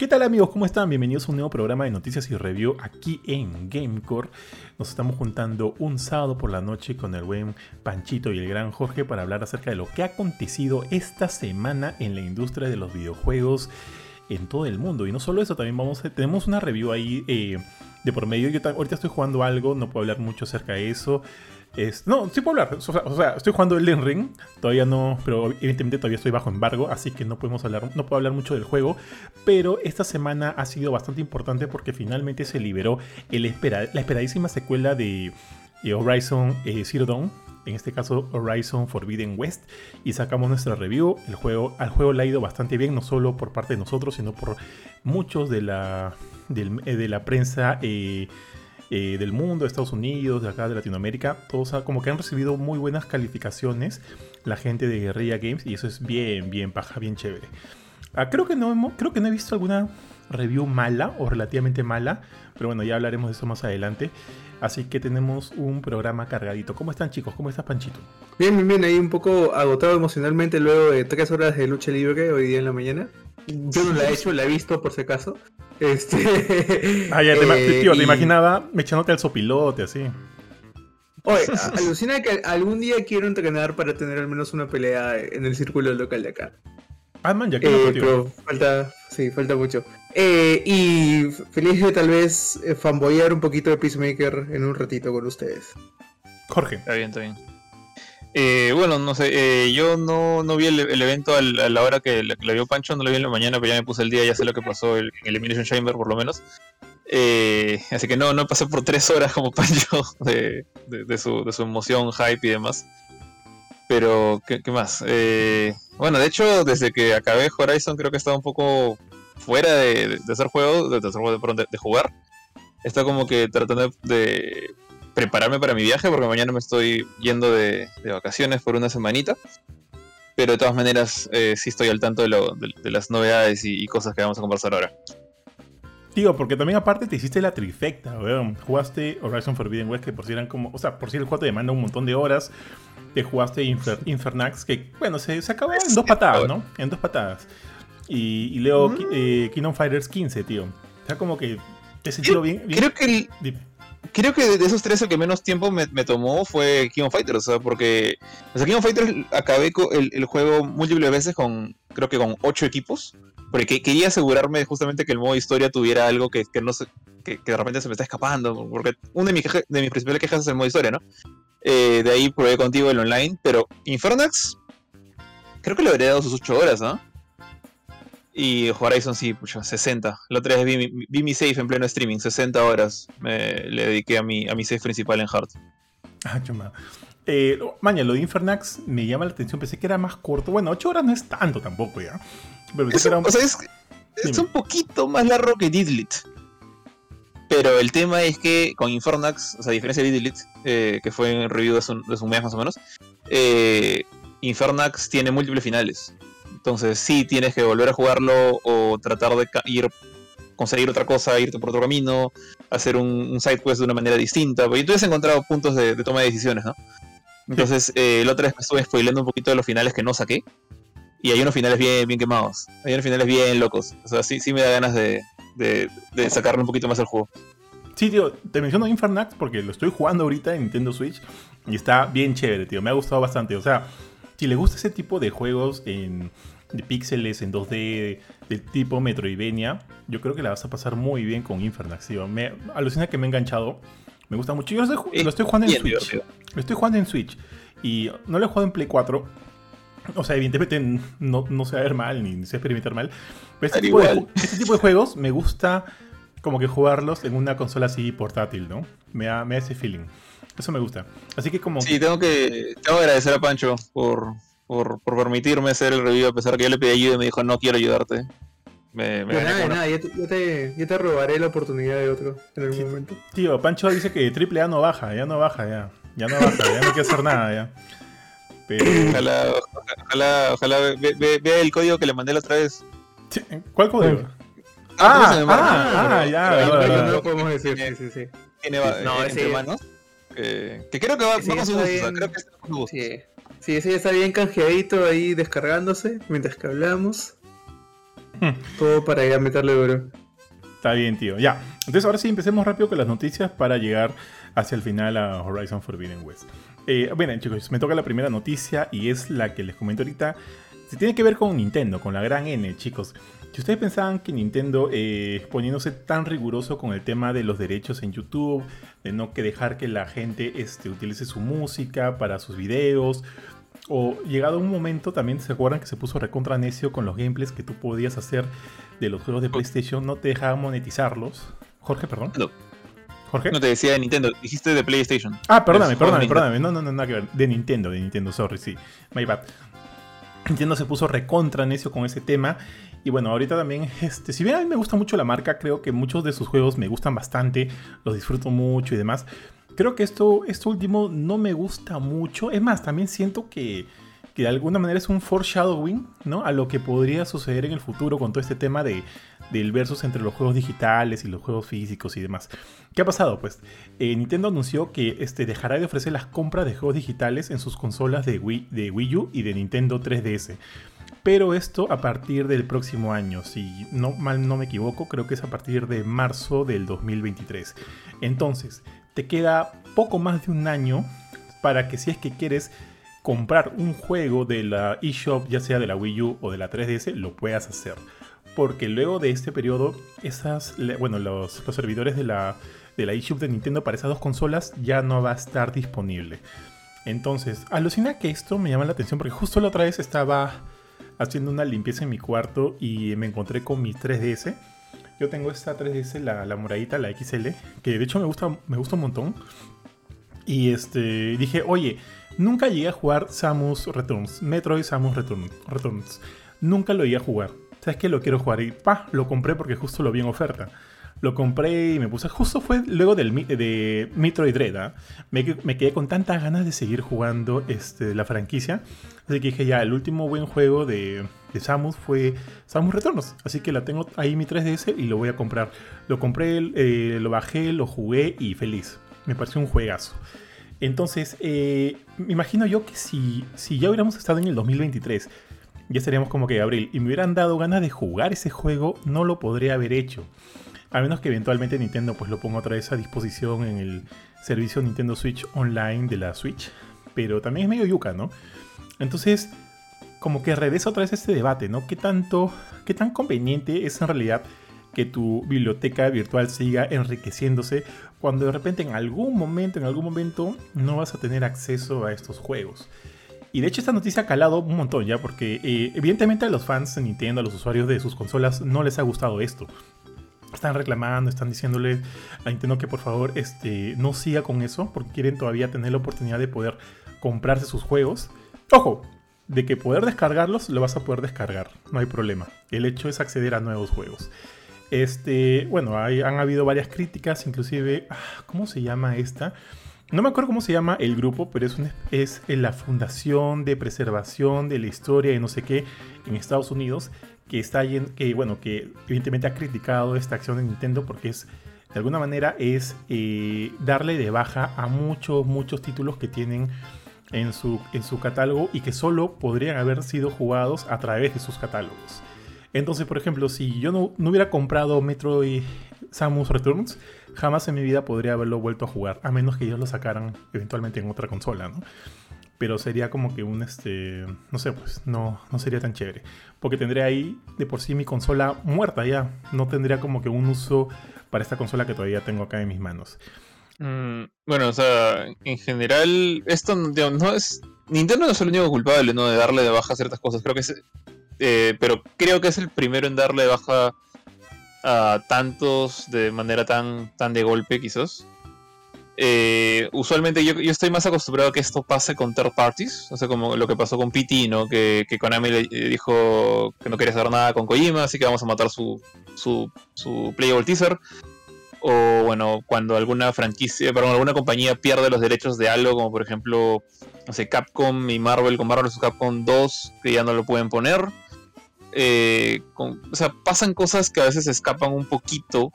¿Qué tal amigos? ¿Cómo están? Bienvenidos a un nuevo programa de noticias y review aquí en Gamecore. Nos estamos juntando un sábado por la noche con el buen Panchito y el gran Jorge para hablar acerca de lo que ha acontecido esta semana en la industria de los videojuegos en todo el mundo. Y no solo eso, también vamos a, tenemos una review ahí eh, de por medio. Yo ahorita estoy jugando algo, no puedo hablar mucho acerca de eso no, sí puedo hablar. O sea, estoy jugando el Ring. Todavía no, pero evidentemente todavía estoy bajo embargo, así que no podemos hablar, no puedo hablar mucho del juego. Pero esta semana ha sido bastante importante porque finalmente se liberó el la esperadísima secuela de, Horizon eh, Zero Dawn. En este caso, Horizon Forbidden West. Y sacamos nuestra review. El juego, al juego le ha ido bastante bien, no solo por parte de nosotros, sino por muchos de la, eh, de la prensa. Eh, eh, del mundo, de Estados Unidos, de acá de Latinoamérica, todos como que han recibido muy buenas calificaciones la gente de Guerrilla Games y eso es bien, bien paja, bien chévere. Ah, creo, que no, creo que no he visto alguna review mala o relativamente mala, pero bueno, ya hablaremos de eso más adelante. Así que tenemos un programa cargadito. ¿Cómo están chicos? ¿Cómo estás Panchito? Bien, bien, bien. Ahí un poco agotado emocionalmente luego de tres horas de lucha libre hoy día en la mañana. Yo no la he hecho, la he visto por si acaso. Este. Ah, ya, te, eh, tío, te imaginaba echándote al sopilote, así. Oye, alucina que algún día quiero entrenar para tener al menos una pelea en el círculo local de acá. Ah, man, ya que eh, falta, sí, falta mucho. Eh, y feliz de tal vez eh, fanboyar un poquito de Peacemaker en un ratito con ustedes. Jorge. Está bien, está bien. Eh, bueno, no sé, eh, yo no, no vi el, evento a la hora que la, vio Pancho, no lo vi en la mañana, pero ya me puse el día, ya sé lo que pasó en el Elimination Chamber por lo menos. Eh, así que no, no pasé por tres horas como Pancho de, su, de su emoción, hype y demás. Pero, ¿qué, más? bueno, de hecho, desde que acabé Horizon creo que estaba un poco fuera de, hacer juegos, de, de, de jugar. Está como que tratando de prepararme para mi viaje, porque mañana me estoy yendo de, vacaciones por una semanita. Pero de todas maneras, eh, sí estoy al tanto de, las novedades y, cosas que vamos a conversar ahora. Tío, porque también aparte te hiciste la trifecta, weón. Jugaste Horizon Forbidden West, que por si eran como. O sea, por si el juego te demanda un montón de horas. Te jugaste Infernax, que bueno, se, se acabó en dos patadas, ¿no? En dos patadas. Y, y leo mm. eh, Kingdom Fighters 15, tío. O sea, como que te sentido bien, bien. Creo que el, creo que de esos tres el que menos tiempo me, tomó fue King of Fighters, o sea, porque o sea, King of Fighters acabé el, el, juego múltiples veces con, creo que con ocho equipos, porque quería asegurarme justamente que el modo historia tuviera algo que, que no se, que, de repente se me está escapando, porque una de mis, de mis principales quejas es el modo historia, ¿no? Eh, de ahí probé contigo el online, pero Infernax creo que le habría dado sus ocho horas, ¿no? Y Horizon sí, pucha, 60. La otra vez vi mi, save en pleno streaming, 60 horas me, le dediqué a mi, a mi save principal en Heart. Ah, chuma. Eh, maña, lo de Infernax me llama la atención, pensé que era más corto. Bueno, 8 horas no es tanto tampoco ya. Pero es, un, o sea, es, un poquito más largo que Didlit. Pero el tema es que con Infernax, o sea, a diferencia de Didlit, eh, que fue en review de, su, de un mes más o menos, eh, Infernax tiene múltiples finales. Entonces sí tienes que volver a jugarlo o tratar de ir conseguir otra cosa, irte por otro camino, hacer un, side quest de una manera distinta, porque tú has encontrado puntos de, toma de decisiones, ¿no? Entonces, eh, la otra vez me estuve spoileando un poquito de los finales que no saqué, y hay unos finales bien, bien quemados, hay unos finales bien locos, o sea, sí, sí me da ganas de, de, sacarle un poquito más al juego. Sí, tío, te menciono Infernax porque lo estoy jugando ahorita en Nintendo Switch y está bien chévere, tío, me ha gustado bastante, o sea, si le gusta ese tipo de juegos en, de píxeles en 2D del tipo Metroidvania, yo creo que la vas a pasar muy bien con Infernax. Tío. Me alucina que me ha enganchado. Me gusta mucho. Yo lo estoy, jugando en Switch. Lo estoy jugando en Switch. Y no lo he jugado en Play 4. O sea, evidentemente no, no se va a ver mal ni se va a experimentar mal. Pero este tipo, de, este tipo, de, juegos me gusta como que jugarlos en una consola así portátil, ¿no? Me da, me da ese feeling. Eso me gusta. Así que como... Sí, tengo que, tengo que agradecer a Pancho por, por, por permitirme hacer el review a pesar que yo le pedí ayuda y me dijo no quiero ayudarte. Me, me nada, nada, yo te, yo, te, robaré la oportunidad de otro en algún momento. Tío, Pancho dice que triple A no baja, ya no baja, ya. Ya no baja, ya no que hacer nada, ya. Pero... Ojalá, ojalá, ojalá vea el código que le mandé la otra vez. ¿Cuál código? Ah, ah, ah, ya. No lo podemos decir, sí, sí, sí. Tiene no, ese manos que, creo que va, vamos a usar, creo que Sí. sí, ese ya está bien canjeadito ahí descargándose mientras que hablamos. Todo para ir a meterle duro. Está bien, tío. Ya. Entonces ahora sí empecemos rápido con las noticias para llegar hacia el final a Horizon Forbidden West. Eh, bueno, chicos, me toca la primera noticia y es la que les comento ahorita. Se tiene que ver con Nintendo, con la gran N, chicos. Si ustedes pensaban que Nintendo, eh, poniéndose tan riguroso con el tema de los derechos en YouTube, de no que dejar que la gente este, utilice su música para sus videos, o llegado un momento también se acuerdan que se puso recontra necio con los gameplays que tú podías hacer de los juegos de PlayStation, no te dejaba monetizarlos. Jorge, perdón. No. Jorge. No te decía de Nintendo, dijiste de PlayStation. Ah, perdóname, perdóname, perdóname. No, no, no, nada que ver. De Nintendo, de Nintendo, sorry, sí. My bad. Nintendo se puso recontra necio con ese tema. Y bueno, ahorita también, este, si bien a mí me gusta mucho la marca, creo que muchos de sus juegos me gustan bastante, los disfruto mucho y demás. Creo que esto, esto último no me gusta mucho. Es más, también siento que, que de alguna manera es un foreshadowing, ¿no? A lo que podría suceder en el futuro con todo este tema de, del versus entre los juegos digitales y los juegos físicos y demás. ¿Qué ha pasado? Pues eh, Nintendo anunció que este, dejará de ofrecer las compras de juegos digitales en sus consolas de Wii, de Wii U y de Nintendo 3DS. Pero esto a partir del próximo año, si no mal no me equivoco, creo que es a partir de marzo del 2023. Entonces, te queda poco más de un año para que si es que quieres comprar un juego de la eShop, ya sea de la Wii U o de la 3DS, lo puedas hacer. Porque luego de este periodo, esas, bueno, los, los servidores de la, de la eShop de Nintendo para esas dos consolas ya no va a estar disponible. Entonces, alucina que esto me llama la atención porque justo la otra vez estaba haciendo una limpieza en mi cuarto y me encontré con mi 3DS. Yo tengo esta 3DS, la, la moradita, la XL, que de hecho me gusta, me gusta un montón. Y este, dije, oye, nunca llegué a jugar Samus Returns, Metroid Samus Return- Returns. Nunca lo llegué a jugar. ¿Sabes qué? Lo quiero jugar. Y pa, lo compré porque justo lo vi en oferta. Lo compré y me puse. Justo fue luego del de Metroid Dread. ¿ah? Me, que- me quedé con tantas ganas de seguir jugando este, la franquicia. Así que dije, ya, el último buen juego de, de Samus fue Samus Returns. Así que la tengo ahí mi 3DS y lo voy a comprar. Lo compré, eh, lo bajé, lo jugué y feliz. Me pareció un juegazo. Entonces, eh, me imagino yo que si, si ya hubiéramos estado en el 2023, ya estaríamos como que abril, y me hubieran dado ganas de jugar ese juego, no lo podría haber hecho. A menos que eventualmente Nintendo pues lo ponga otra vez a disposición en el servicio Nintendo Switch Online de la Switch. Pero también es medio yuca, ¿no? Entonces, como que regresa otra vez este debate, ¿no? ¿Qué tanto, qué tan conveniente es en realidad que tu biblioteca virtual siga enriqueciéndose cuando de repente en algún momento, en algún momento, no vas a tener acceso a estos juegos? Y de hecho esta noticia ha calado un montón ya, porque eh, evidentemente a los fans de Nintendo, a los usuarios de sus consolas, no les ha gustado esto. Están reclamando, están diciéndole a Nintendo que por favor este, no siga con eso, porque quieren todavía tener la oportunidad de poder comprarse sus juegos. Ojo, de que poder descargarlos, lo vas a poder descargar, no hay problema. El hecho es acceder a nuevos juegos. Este, bueno, hay- han habido varias críticas, inclusive, ah, ¿cómo se llama esta? No me acuerdo cómo se llama el grupo, pero es, un- es la Fundación de Preservación de la Historia y no sé qué en Estados Unidos, que está que bueno, que evidentemente ha criticado esta acción de Nintendo porque es, de alguna manera, es eh, darle de baja a muchos, muchos títulos que tienen en su, en su catálogo y que solo podrían haber sido jugados a través de sus catálogos. Entonces, por ejemplo, si yo no, no hubiera comprado Metroid Samus Returns, jamás en mi vida podría haberlo vuelto a jugar, a menos que ellos lo sacaran eventualmente en otra consola, ¿no? Pero sería como que un, este, no sé, pues no, no sería tan chévere. Porque tendría ahí de por sí mi consola muerta ya. No tendría como que un uso para esta consola que todavía tengo acá en mis manos. Mm, bueno, o sea, en general, esto no es. Nintendo no es el único culpable, ¿no? De darle de baja ciertas cosas. Creo que es. eh, pero creo que es el primero en darle de baja a tantos de manera tan, tan de golpe, quizás. Eh, usualmente yo, yo estoy más acostumbrado a que esto pase con third parties, o sea, como lo que pasó con PT, ¿no? Que, que Konami le eh, dijo que no quería hacer nada con Kojima, así que vamos a matar su, su, su playable teaser o bueno, cuando alguna franquicia, perdón, alguna compañía pierde los derechos de algo, como por ejemplo, no sé, Capcom y Marvel con Marvel vs. Capcom 2, que ya no lo pueden poner. Eh, o sea, pasan cosas que a veces escapan un poquito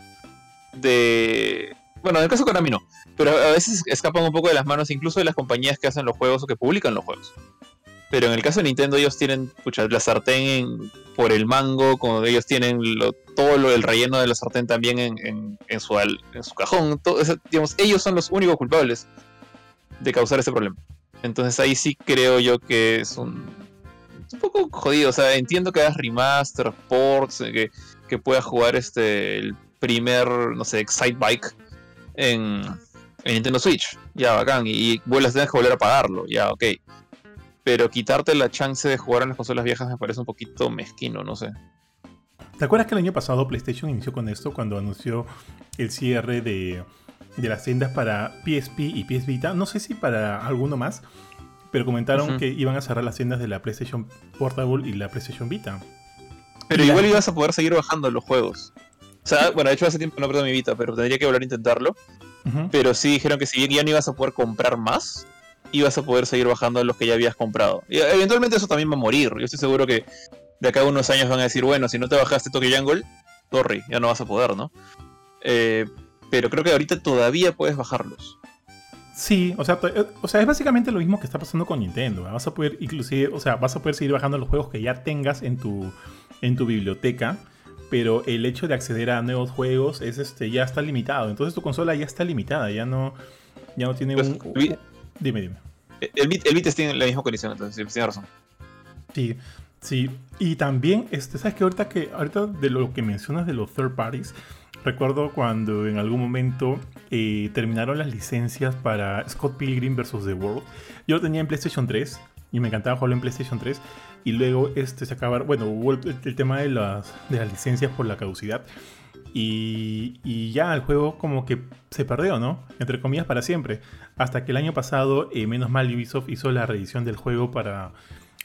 de... Bueno, en el caso de Konami no, pero a veces escapan un poco de las manos incluso de las compañías que hacen los juegos o que publican los juegos. Pero en el caso de Nintendo, ellos tienen pucha, la sartén por el mango, como ellos tienen todo lo, el relleno de la sartén también en, su, cajón. Todo, digamos, ellos son los únicos culpables de causar ese problema. Entonces ahí sí creo yo que es un, un poco jodido. O sea, entiendo que hagas remaster, ports, que, que puedas jugar este el primer, no sé, Excite Bike en, en Nintendo Switch. Ya, bacán. Y, y vuelvas, tienes que volver a pagarlo. Ya, ok pero quitarte la chance de jugar en las consolas viejas me parece un poquito mezquino, no sé. ¿Te acuerdas que el año pasado PlayStation inició con esto cuando anunció el cierre de, las tiendas para PSP y PS Vita? No sé si para alguno más, pero comentaron que iban a cerrar las tiendas de la PlayStation Portable y la PlayStation Vita. Pero igual ibas a poder seguir bajando los juegos. O sea, bueno, de hecho hace tiempo no perdí mi Vita, pero tendría que volver a intentarlo. Pero sí dijeron que si ya no ibas a poder comprar más, ibas a poder seguir bajando los que ya habías comprado. Y eventualmente eso también va a morir. Yo estoy seguro que de acá a unos años van a decir, bueno, si no te bajaste Tokyo Jungle, sorry, ya no vas a poder, ¿no? Eh, pero creo que ahorita todavía puedes bajarlos. Sí, o sea, eh, o sea, es básicamente lo mismo que está pasando con Nintendo. Vas a poder, inclusive, o sea, vas a poder seguir bajando los juegos que ya tengas en tu, en tu biblioteca, pero el hecho de acceder a nuevos juegos es este, ya está limitado. Entonces tu consola ya está limitada, ya no, ya no tiene pues, un, Dime, dime. El, Bit, el tiene la misma condición, entonces tiene razón. Sí, sí. Y también, este, ¿sabes qué? Ahorita, que, ahorita de lo que mencionas de los third parties, recuerdo cuando en algún momento eh, terminaron las licencias para Scott Pilgrim vs. The World. Yo lo tenía en PlayStation 3 y me encantaba jugarlo en PlayStation 3. Y luego este, se acabaron, bueno, hubo el, tema de las, de las licencias por la caducidad. Y, ya el juego como que se perdió, ¿no? Entre comillas para siempre. Hasta que el año pasado, eh, menos mal, Ubisoft hizo la reedición del juego para,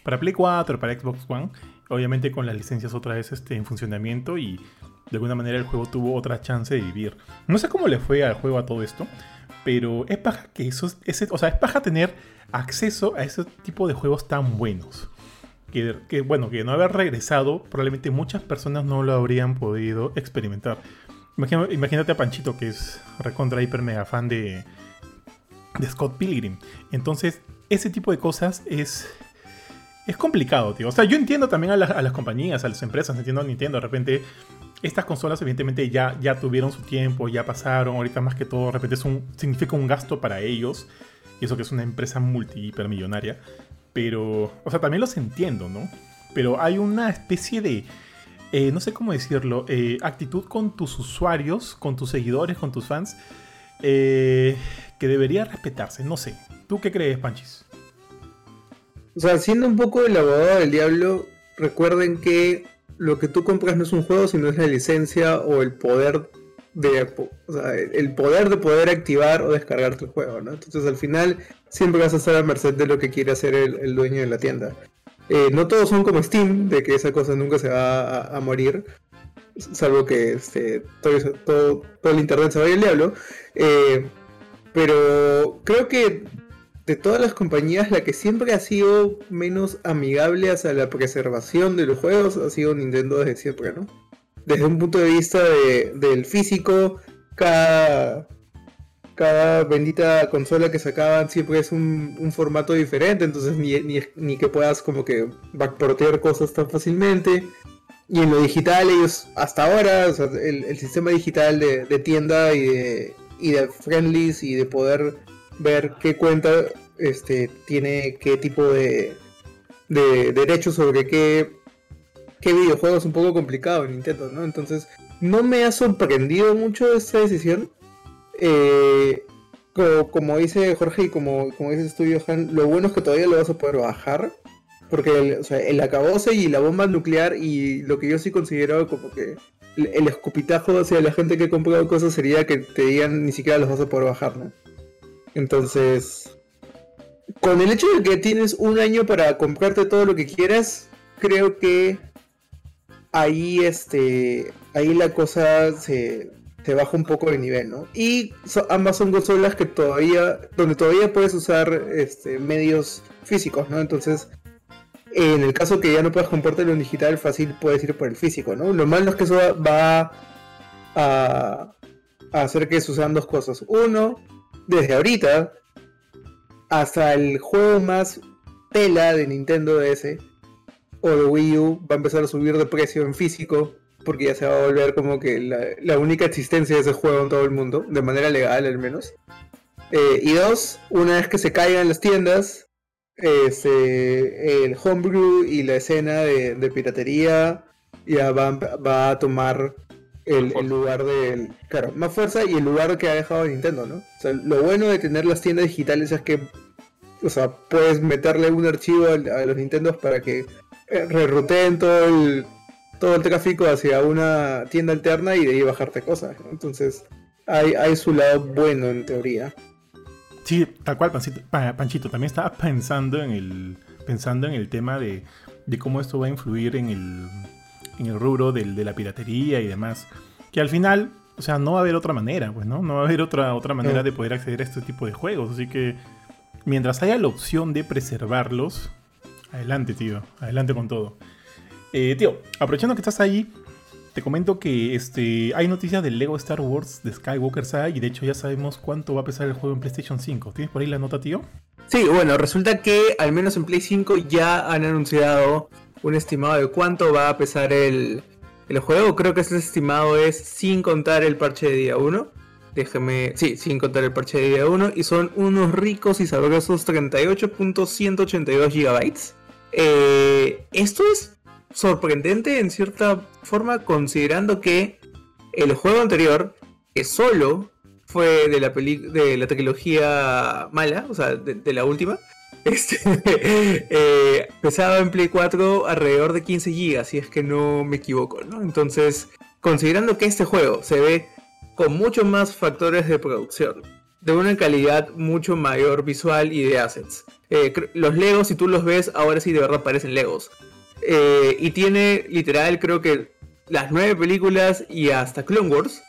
para Play 4, para Xbox One. Obviamente con las licencias otra vez este, en funcionamiento y de alguna manera el juego tuvo otra chance de vivir. No sé cómo le fue al juego a todo esto, pero es paja que eso, ese, o sea, es paja tener acceso a ese tipo de juegos tan buenos que, bueno, que no haber regresado, probablemente muchas personas no lo habrían podido experimentar. Imagínate, a Panchito, que es recontra hiper mega fan de, de Scott Pilgrim. Entonces, ese tipo de cosas es, es complicado, tío. O sea, yo entiendo también a, las compañías, a las empresas, entiendo a Nintendo. De repente, estas consolas, evidentemente, ya, ya tuvieron su tiempo, ya pasaron. Ahorita, más que todo, de repente, es un, significa un gasto para ellos. Y eso que es una empresa multi-hipermillonaria. Pero, o sea, también los entiendo, ¿no? Pero hay una especie de, eh, no sé cómo decirlo, eh, actitud con tus usuarios, con tus seguidores, con tus fans, eh, que debería respetarse. No sé. ¿Tú qué crees, Panchis? O sea, siendo un poco el abogado del diablo, recuerden que lo que tú compras no es un juego, sino es la licencia o el poder de, el poder de poder activar o descargar tu juego, ¿no? Entonces al final siempre vas a estar a merced de lo que quiere hacer el, dueño de la tienda. Eh, no todos son como Steam, de que esa cosa nunca se va a, morir, salvo que este, todo, todo, el internet se vaya al diablo. Eh, pero creo que de todas las compañías, la que siempre ha sido menos amigable hacia la preservación de los juegos ha sido Nintendo desde siempre, ¿no? Desde un punto de vista del físico, cada, cada bendita consola que sacaban siempre es un, formato diferente, entonces ni, que puedas como que backportear cosas tan fácilmente. Y en lo digital ellos hasta ahora, el, sistema digital de, tienda y de, y de friendlies y de poder ver qué cuenta este, tiene qué tipo de, de derechos sobre qué qué videojuego es un poco complicado en Nintendo, ¿no? Entonces, no me ha sorprendido mucho esta decisión. Eh, como, dice Jorge y como, como dices tú, Johan, lo bueno es que todavía lo vas a poder bajar. Porque el, o sea, el acabose y la bomba nuclear y lo que yo sí considero como que el escupitajo hacia la gente que ha comprado cosas sería que te digan ni siquiera los vas a poder bajar, ¿no? Entonces, con el hecho de que tienes un año para comprarte todo lo que quieras, creo que ahí este ahí la cosa se, baja un poco de nivel, ¿no? Y ambas son consolas que todavía donde todavía puedes usar este, medios físicos, ¿no? Entonces, en el caso que ya no puedas comprártelo en digital, fácil puedes ir por el físico, ¿no? Lo malo es que eso va a, hacer que sucedan dos cosas. Uno, desde ahorita hasta el juego más tela de Nintendo DS o de Wii U va a empezar a subir de precio en físico porque ya se va a volver como que la, la única existencia de ese juego en todo el mundo, de manera legal al menos. Eh, y dos, una vez que se caigan las tiendas, este, el homebrew y la escena de, de piratería ya va, va a tomar el, el lugar del. Claro, más fuerza y el lugar que ha dejado Nintendo, ¿no? O sea, lo bueno de tener las tiendas digitales es que. O sea, puedes meterle un archivo a, a los Nintendos para que reruteen todo el, todo el tráfico hacia una tienda alterna y de ahí bajarte cosas. ¿no? Entonces, hay, hay su lado bueno en teoría. Sí, tal cual, Pancito- Panchito. También estaba pensando en el, pensando en el tema de, de cómo esto va a influir en el, en el rubro del- de la piratería y demás. Que al final, o sea, no va a haber otra manera, pues, ¿no? No va a haber otra, otra manera de poder acceder a este tipo de juegos. Así que, mientras haya la opción de preservarlos, adelante, tío. Adelante con todo. Eh, tío, aprovechando que estás ahí, te comento que este, hay noticias del Lego Star Wars de Skywalker Saga y de hecho ya sabemos cuánto va a pesar el juego en PlayStation 5. ¿Tienes por ahí la nota, tío? Sí, bueno, resulta que al menos en Play 5 ya han anunciado un estimado de cuánto va a pesar el, el juego. Creo que ese estimado es sin contar el parche de día 1. Déjeme, sí, sin contar el parche de día 1. Y son unos ricos y sabrosos 38.182 gigabytes. Eh, esto es sorprendente en cierta forma considerando que el juego anterior, que solo fue de la trilogía mala, o sea, de, la última, este, eh, pesaba en Play 4 alrededor de 15 GB, si es que no me equivoco. Entonces, considerando que este juego se ve con muchos más factores de producción, de una calidad mucho mayor visual y de assets. Eh, los Legos, si tú los ves, ahora sí de verdad parecen Legos. Eh, y tiene literal, creo que las nueve películas y hasta Clone Wars,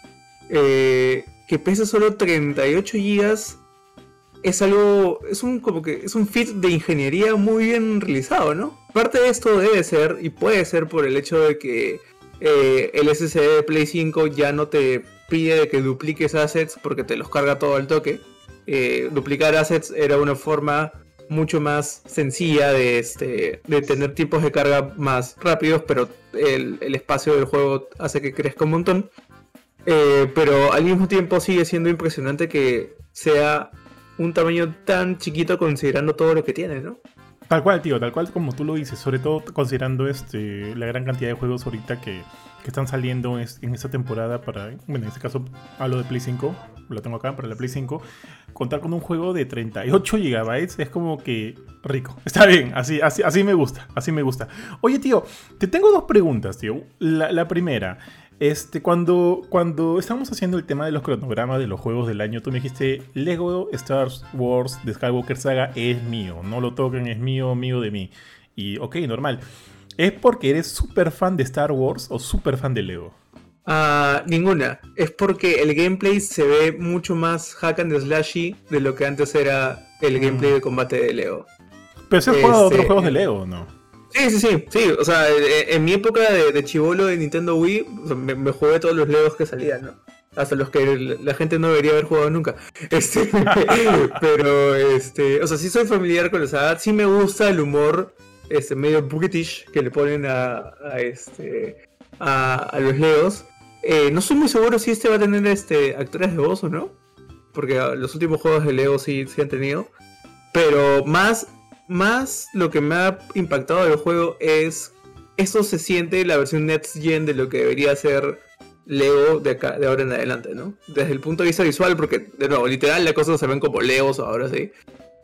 eh, que pesa solo 38 gigas, es algo, es un como que es un fit de ingeniería muy bien realizado, ¿no? Parte de esto debe ser y puede ser por el hecho de que el SSD Play 5 ya no te pide que dupliques assets porque te los carga todo al toque. Duplicar assets era una forma mucho más sencilla de, este, de tener tiempos de carga más rápidos, pero el, el espacio del juego hace que crezca un montón. Eh, pero al mismo tiempo sigue siendo impresionante que sea un tamaño tan chiquito considerando todo lo que tiene, ¿no? Tal cual, tío, tal cual como tú lo dices, sobre todo considerando este, la gran cantidad de juegos ahorita que, que están saliendo en, es- en esta temporada para, bueno, en este caso hablo de Play 5, lo tengo acá para la Play 5, contar con un juego de 38 GB es como que rico. Está bien, así, así, así me gusta, así me gusta. Oye, tío, te tengo dos preguntas, tío. La, la primera, este, cuando, cuando estábamos haciendo el tema de los cronogramas de los juegos del año, tú me dijiste, Lego Star Wars de Skywalker Saga es mío, no lo toquen, es mío, mío de mí. Y ok, normal. ¿Es porque eres súper fan de Star Wars o súper fan de Lego? Ah, ninguna. Es porque el gameplay se ve mucho más hack and slashy de lo que antes era el gameplay de combate de Lego. Pero se has jugado a otros Este- juegos de Lego, ¿no? Sí, sí, sí, sí. O sea, eh, en mi época de, de chivolo de Nintendo Wii, me, me jugué todos los Legos que salían, ¿no? Hasta los que la gente no debería haber jugado nunca. Este, pero, este, o sea, sí soy familiar con la saga. Sí me gusta el humor, este, medio British que le ponen a, a este, a, a los Legos. Eh, no estoy muy seguro si este va a tener, este, actores de voz o no. Porque ah, los últimos juegos de Lego sí, sí han tenido. Pero más, más lo que me ha impactado del juego es. Esto se siente la versión Next Gen de lo que debería ser Lego de, acá, de ahora en adelante, ¿no? Desde el punto de vista visual, porque, de nuevo, literal, las cosas se ven como Legos ahora sí.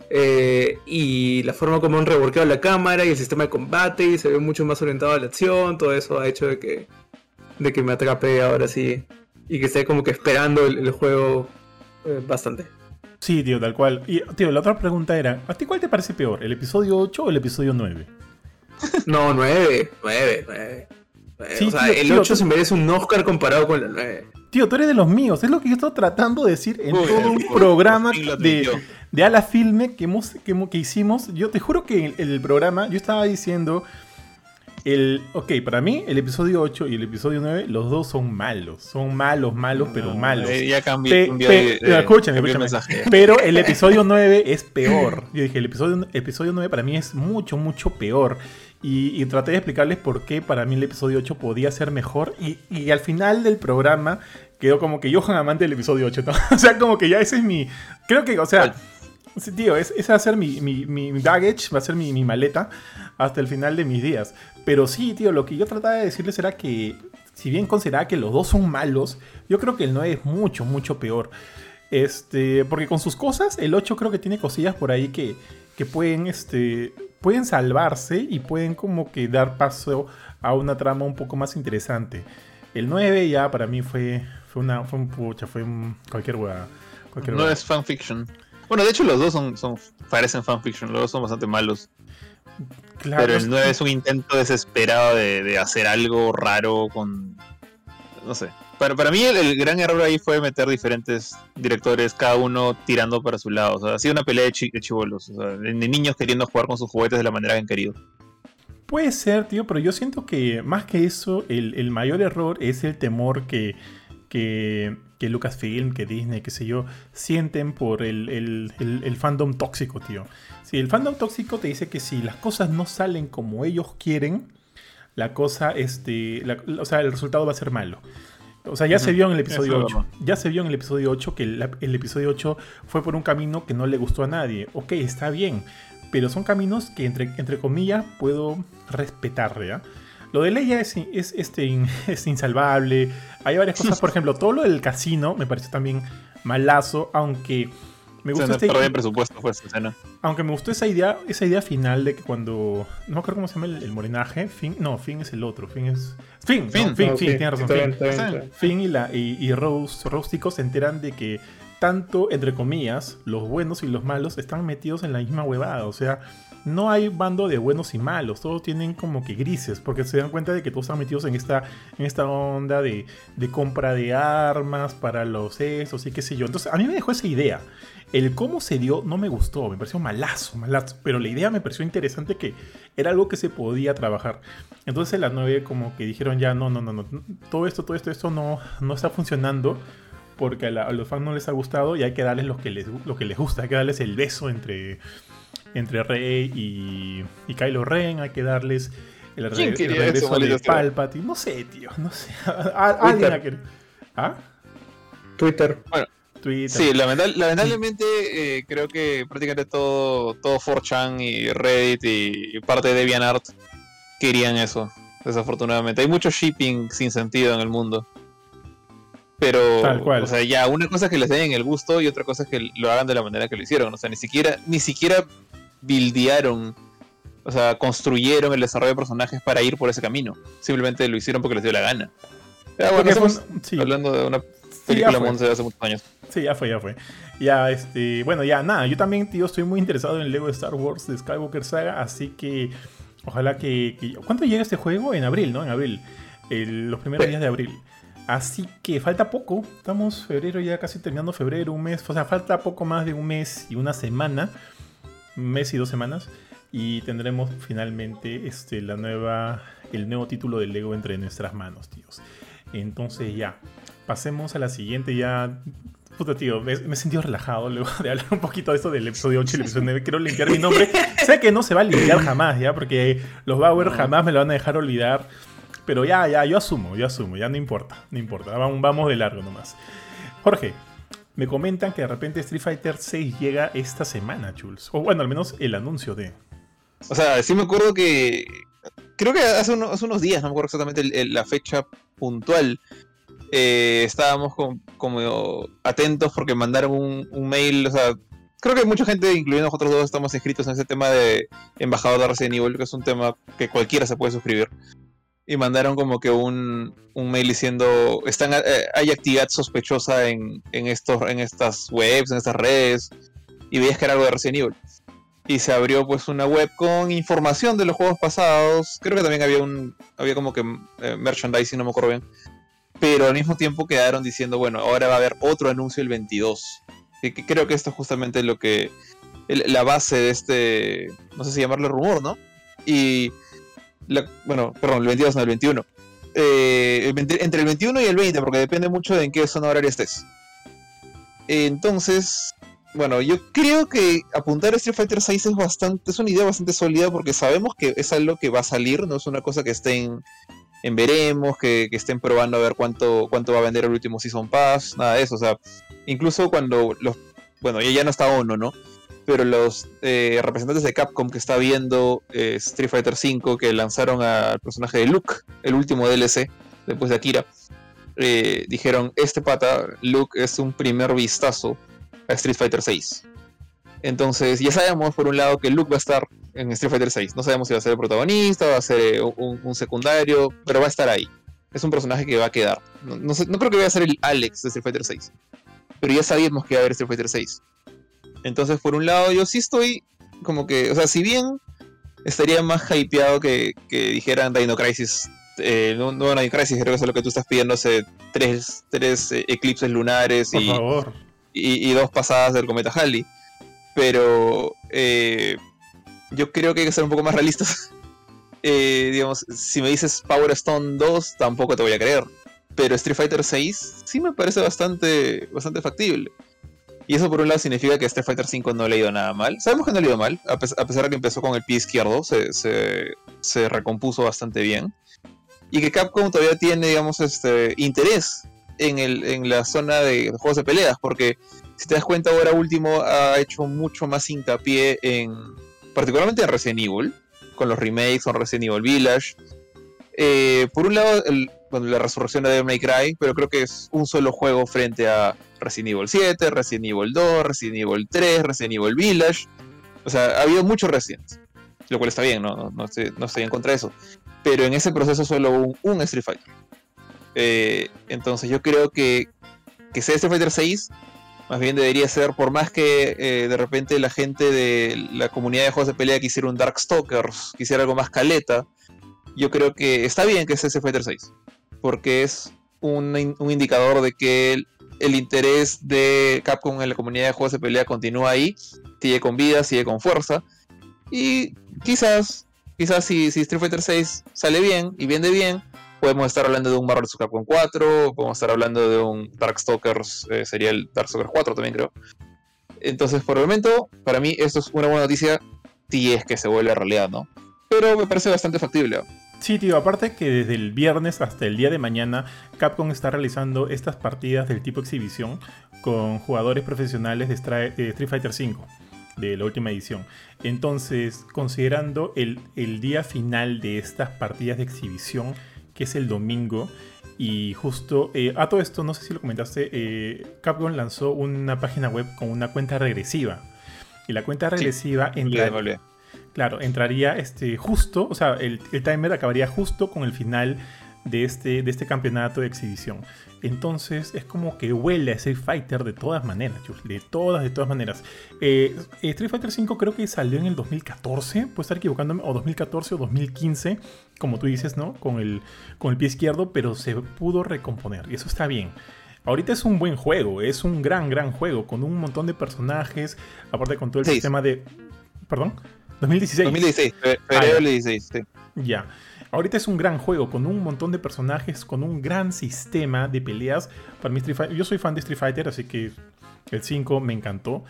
Eh, y la forma como han reworkado la cámara y el sistema de combate y se ve mucho más orientado a la acción, todo eso ha hecho de que, de que me atrape ahora sí y que esté como que esperando el, el juego eh, bastante. Sí, tío, tal cual. Y, tío, la otra pregunta era, ¿a ti cuál te parece peor, el episodio 8 o el episodio 9? No, 9, 9, 9. Sí, o sea, tío, el tío, 8 se merece un Oscar comparado con la 9. Tío, tú eres de los míos. Es lo que yo estoy tratando de decir en Uy, todo un por- programa de, de Ala Filme que, hemos, que, hemos- que hicimos. Yo te juro que en el, el programa yo estaba diciendo El, ok, para mí el episodio 8 y el episodio 9, los dos son malos. Son malos, malos, pero malos. Eh, ya cambié, Pe- pe- de- escúchame, escúchame. mensaje. Pero el episodio 9 es peor. Yo dije, el episodio, episodio 9 para mí es mucho, mucho peor. Y, y traté de explicarles por qué para mí el episodio 8 podía ser mejor. Y, y al final del programa quedó como que yo amante del episodio 8. ¿no? O sea, como que ya ese es mi... Creo que, o sea... Sí, tío, es- ese va a ser mi, mi, mi baggage, va a ser mi, mi maleta hasta el final de mis días. Pero sí, tío, lo que yo trataba de decirles era que, si bien consideraba que los dos son malos, yo creo que el 9 es mucho, mucho peor. Este, porque con sus cosas, el 8 creo que tiene cosillas por ahí que, que pueden, este, pueden salvarse y pueden como que dar paso a una trama un poco más interesante. El 9 ya para mí fue, fue una, fue un pucha, fue un, cualquier hueá. Cualquier No hueá. es fanfiction. Bueno, de hecho los dos son, son parecen fanfiction, los dos son bastante malos. Claro, pero el 9 es un intento desesperado de, de hacer algo raro con... No sé. Para, para mí el, el gran error ahí fue meter diferentes directores, cada uno tirando para su lado. O sea, ha sido una pelea de, chi- de. O sea, de niños queriendo jugar con sus juguetes de la manera que han querido. Puede ser, tío, pero yo siento que más que eso, el, el mayor error es el temor que, que, que Lucasfilm, que Disney, qué sé yo, sienten por el, el- el- el fandom tóxico, tío. Si el fandom tóxico te dice que si las cosas no salen como ellos quieren, la cosa, este, la- o sea, el resultado va a ser malo. O sea, ya se vio en el episodio Eso es 8. Ya se vio en el episodio 8 que el, el episodio 8 fue por un camino que no le gustó a nadie. Ok, está bien. Pero son caminos que, entre, entre comillas, puedo respetar, ¿ya? Lo de Leia es, es, este, es insalvable. Hay varias cosas, por ejemplo, todo lo del casino me pareció también malazo, aunque me O sea, no este- perdí presupuesto fue esa escena. Aunque me gustó esa idea, esa idea final de que cuando. No me acuerdo cómo se llama el, el morenaje. Finn. No, Finn es el otro. Finn es. Finn, Finn, Finn. no, Finn, No, Finn, sí, tiene razón. bien, Finn. Finn y, la, y, y Rose, Rústico se enteran de que tanto, entre comillas, los buenos y los malos están metidos en la misma huevada. O sea, no hay bando de buenos y malos. Todos tienen como que grises, porque se dan cuenta de que todos están metidos en esta, en esta onda de, de compra de armas para los estos y qué sé yo. Entonces, a mí me dejó esa idea. El cómo se dio no me gustó, me pareció malazo, malazo. Pero la idea me pareció interesante que era algo que se podía trabajar. Entonces en la 9 como que dijeron ya, no, no, no, no. Todo esto, todo esto, esto no, no está funcionando porque a, la- a los fans no les ha gustado y hay que darles lo que les, lo que les gusta. Hay que darles el beso entre, entre Rey y, y Kylo Ren. Hay que darles el, re- ¿Quién el quería regreso eso, de? Palpatine. No sé, tío, no sé. A- a- querido- ¿Ah? Twitter. Twitter. Sí, lamenta- lamentablemente eh, creo que prácticamente todo, todo 4chan y Reddit y, y parte de DeviantArt querían eso, desafortunadamente. Hay mucho shipping sin sentido en el mundo. Pero, Tal cual. o sea, ya una cosa es que les den el gusto y otra cosa es que lo hagan de la manera que lo hicieron. O sea, ni siquiera, ni siquiera buildearon, o sea, construyeron el desarrollo de personajes para ir por ese camino. Simplemente lo hicieron porque les dio la gana. Pero bueno, Porque fue estamos un- sí. hablando de una película de hace muchos años. Sí, ya fue, ya fue. Ya, este, bueno, ya nada, yo también, tío, estoy muy interesado en el Lego Star Wars de Skywalker Saga, así que ojalá que... que- ¿Cuánto llega este juego? En abril, ¿no? En abril. El- los primeros Sí. días de abril. Así que falta poco, estamos febrero ya casi terminando febrero, un mes, o sea, falta poco más de un mes y una semana, un mes y dos semanas, y tendremos finalmente este, la nueva, el nuevo título del Lego entre nuestras manos, tíos. Entonces ya, pasemos a la siguiente ya. Puta tío, me, me he sentido relajado luego de hablar un poquito de esto del episodio 8 y el episodio 9. Quiero limpiar mi nombre. sé que no se va a limpiar jamás, ¿ya? Porque los Bauer jamás me lo van a dejar olvidar. Pero ya, ya, yo asumo, yo asumo, ya no importa, no importa. Vamos, vamos de largo nomás. Jorge, me comentan que de repente Street Fighter 6 llega esta semana, Jules. O bueno, al menos el anuncio de. O sea, sí me acuerdo que. Creo que hace, uno- hace unos días, no me acuerdo exactamente el- el- la fecha puntual. Eh, estábamos com- como atentos porque mandaron un, un mail. O sea, creo que mucha gente, incluyendo nosotros dos, estamos inscritos en ese tema de embajador de Resident Evil, que es un tema que cualquiera se puede suscribir. Y mandaron como que un, un mail diciendo: están, eh, hay actividad sospechosa en, en, estos, en estas webs, en estas redes. Y veías que era algo de Resident Evil y se abrió pues una web con información de los juegos pasados. Creo que también había un había como que eh, merchandising, no me acuerdo bien. Pero al mismo tiempo quedaron diciendo, bueno, ahora va a haber otro anuncio el 22. Y que creo que esto es justamente lo que la base de este, no sé si llamarle rumor, ¿no? Y bueno, perdón, el 22, no, el 21. Eh, entre el 21 y el 20, porque depende mucho de en qué zona horaria estés. Entonces, bueno, yo creo que apuntar a Street Fighter 6 es bastante, es una idea bastante sólida porque sabemos que es algo que va a salir, no es una cosa que estén en veremos, que, estén probando a ver cuánto, cuánto va a vender el último Season Pass, nada de eso, o sea, incluso cuando los, bueno, ya no está Ono, ¿no? Pero los eh, representantes de Capcom que está viendo eh, Street Fighter 5 que lanzaron al personaje de Luke, el último DLC, después de Akira, eh, dijeron, este pata, Luke, es un primer vistazo a Street Fighter 6. Entonces, ya sabemos por un lado que Luke va a estar en Street Fighter 6. No sabemos si va a ser el protagonista, va a ser un, secundario, pero va a estar ahí. Es un personaje que va a quedar. No, creo que vaya a ser el Alex de Street Fighter 6. Pero ya sabíamos que iba a haber Street Fighter 6. Entonces, por un lado, yo sí estoy como que, o sea, si bien estaría más hypeado que, que dijeran Dino Crisis eh, no, no Dino Crisis, creo que es lo que tú estás pidiendo hace tres, tres eh, eclipses lunares y, y, dos pasadas del cometa Halley. Pero eh, yo creo que hay que ser un poco más realistas. Eh, digamos, si me dices Power Stone 2, tampoco te voy a creer. Pero Street Fighter 6 sí me parece bastante, bastante factible. Y eso por un lado significa que Street Fighter 5 no le ha ido nada mal. Sabemos que no le ha ido mal, a, pesar de que empezó con el pie izquierdo, se, se, recompuso bastante bien. Y que Capcom todavía tiene, digamos, este interés en, el, en la zona de juegos de peleas, porque si te das cuenta ahora último ha hecho mucho más hincapié en particularmente en Resident Evil, con los remakes, con Resident Evil Village. Eh, por un lado, la resurrección de Devil May Cry, pero creo que es un solo juego frente a Resident Evil 7, Resident Evil 2, Resident Evil 3, Resident Evil Village. O sea, ha habido muchos Resident, lo cual está bien, no, no, estoy, en contra de eso. Pero en ese proceso solo un, un Street Fighter. Eh, entonces yo creo que que sea Street Fighter 6 más bien debería ser, por más que eh, de repente la gente de la comunidad de juegos de pelea quisiera un Darkstalkers, quisiera algo más caleta, yo creo que está bien que sea ese Fighter 6, porque es un, indicador de que el, interés de Capcom en la comunidad de juegos de pelea continúa ahí, sigue con vida, sigue con fuerza, y quizás, quizás si, si Street Fighter 6 sale bien y vende bien, podemos estar hablando de un Marvel. Capcom 4, podemos estar hablando de un Darkstalkers, eh, sería el Darkstalkers 4 también creo. Entonces, por el momento, para mí esto es una buena noticia si es que se vuelve realidad, ¿no? Pero me parece bastante factible. Sí, tío, aparte que desde el viernes hasta el día de mañana, Capcom está realizando estas partidas del tipo exhibición con jugadores profesionales de Street Fighter V de la última edición. Entonces, considerando el, el día final de estas partidas de exhibición, que es el domingo. Y justo, eh, a todo esto, no sé si lo comentaste, eh, Capcom lanzó una página web con una cuenta regresiva. Y la cuenta regresiva entraría, claro, entraría este, justo, o sea, el, el, timer acabaría justo con el final de este, de este campeonato de exhibición. Entonces es como que huele a Street Fighter de todas maneras, de todas, de todas maneras. Eh, Street Fighter 5 creo que salió en el 2014, puedo estar equivocándome, o 2014 o 2015, como tú dices, ¿no? Con el, con el pie izquierdo, pero se pudo recomponer y eso está bien. Ahorita es un buen juego, es un gran, gran juego, con un montón de personajes, aparte con todo el sistema de... ¿Perdón? 2016. 2016, febrero del 16, sí. Ya. Ahorita es un gran juego con un montón de personajes, con un gran sistema de peleas. Para mí, Street Fighter, yo soy fan de Street Fighter, así que el 5 me encantó.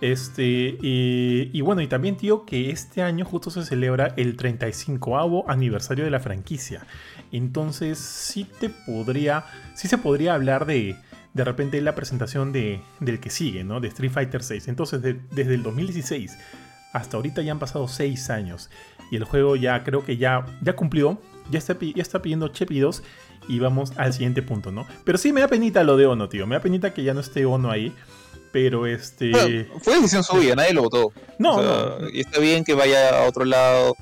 Este, y, bueno, y también, tío, que este año justo se celebra el 35 aniversario de la franquicia. Entonces, sí te podría, sí se podría hablar de, de repente, la presentación de, del que sigue, ¿no? De Street Fighter 6. Entonces, desde el 2016 hasta ahorita ya han pasado 6 años y el juego ya creo que ya, ya cumplió, ya está, ya está pidiendo chepidos y vamos al siguiente punto, ¿no? Pero sí me da penita lo de Ono, tío, me da penita que ya no esté Ono ahí. Pero este. fue decisión suya, nadie lo votó. No, no. Y está bien que vaya a otro lado.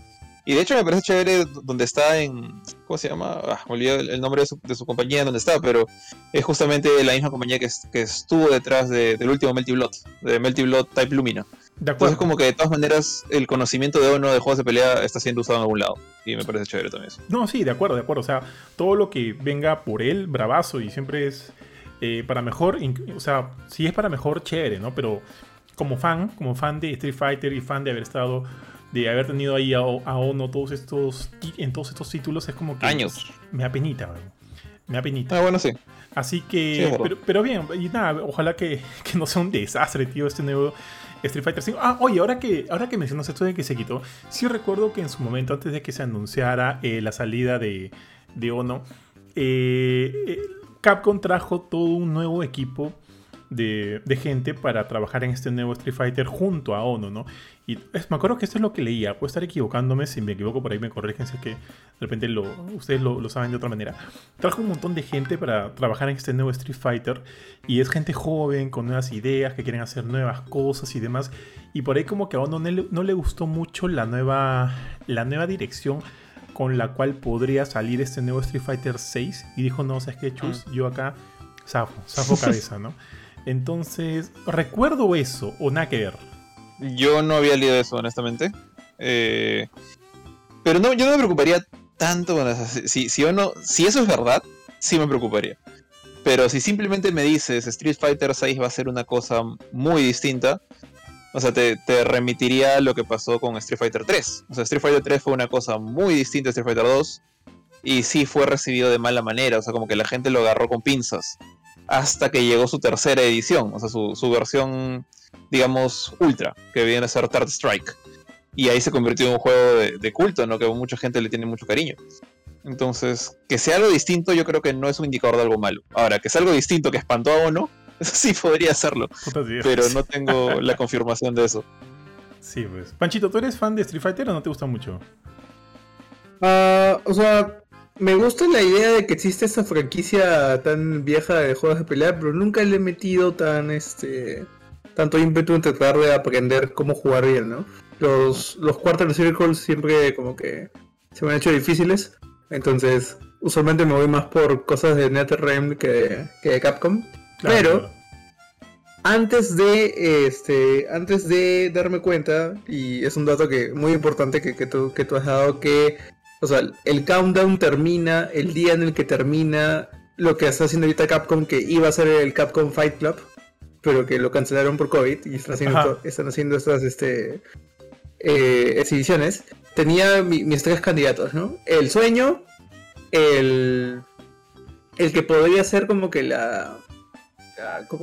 Y de hecho me parece chévere donde está en. ¿Cómo se llama? Ah, me olvidé el, nombre de su, de su, compañía donde está, pero es justamente la misma compañía que, que estuvo detrás del último Melty Blood, de Melty Blood Type Lumina. De Entonces, como que de todas maneras, el conocimiento de uno de juegos de pelea está siendo usado en algún lado. Y me parece chévere también eso. No, sí, de acuerdo, de acuerdo. O sea, todo lo que venga por él, bravazo, y siempre es eh, para mejor. O sea, si es para mejor, chévere, ¿no? Pero como fan, como fan de Street Fighter y fan de haber estado de haber tenido ahí a, a Ono todos estos, en todos estos títulos es como que... Años. Me da penita, Me da penita. Ah, bueno, sí. Así que, pero, bien, y nada, ojalá que, que, no sea un desastre, tío, este nuevo Street Fighter 5. Ah, oye, ahora que, ahora que mencionas esto de que se quitó, sí recuerdo que en su momento, antes de que se anunciara eh, la salida de, de Ono, eh, eh, Capcom trajo todo un nuevo equipo de, gente para trabajar en este nuevo Street Fighter junto a Ono, ¿no? Y me acuerdo que esto es lo que leía, puedo estar equivocándome, si me equivoco por ahí me corrigen, si es que de repente lo, ustedes lo, saben de otra manera. Trajo un montón de gente para trabajar en este nuevo Street Fighter y es gente joven, con nuevas ideas, que quieren hacer nuevas cosas y demás. Y por ahí como que a Ono no le, gustó mucho la nueva, la nueva dirección con la cual podría salir este nuevo Street Fighter 6 y dijo, no, ¿sabes qué, Chus? Mm. Yo acá zafo, zafo cabeza, ¿no? Entonces, recuerdo eso, o nada. Yo no había leído eso, honestamente. Eh, pero no, yo no me preocuparía tanto. si, si, no, si eso es verdad, sí me preocuparía. Pero si simplemente me dices Street Fighter 6 va a ser una cosa muy distinta, o sea, te, te, remitiría a lo que pasó con Street Fighter 3. O sea, Street Fighter 3 fue una cosa muy distinta a Street Fighter 2 y sí fue recibido de mala manera, o sea, como que la gente lo agarró con pinzas hasta que llegó su tercera edición, o sea, su, versión, digamos, ultra, que viene a ser Third Strike. Y ahí se convirtió en un juego de, culto, ¿no? Que mucha gente le tiene mucho cariño. Entonces, que sea algo distinto, yo creo que no es un indicador de algo malo. Ahora, que sea algo distinto que espantó a uno, eso sí podría serlo. Pero no tengo la confirmación de eso. Sí, pues. Panchito, ¿tú eres fan de Street Fighter o no te gusta mucho? Ah, o sea, me gusta la idea de que existe esta franquicia tan vieja de juegos de pelea, pero nunca le he metido tan este tanto ímpetu en tratar de aprender cómo jugar bien, ¿no? Los, los Quarter Circles siempre como que se me han hecho difíciles, entonces usualmente me voy más por cosas de NetherRealm que, que de Capcom. pero antes de este antes de darme cuenta, y es un dato que muy importante que, que, tú, que tú has dado, que o sea, el countdown termina el día en el que termina lo que está haciendo ahorita Capcom, que iba a ser el Capcom Fight Club, pero que lo cancelaron por COVID y están haciendo, están haciendo estas este, eh, exhibiciones. Tenía mis tres candidatos, ¿no? El sueño, el, el que podría ser como que la,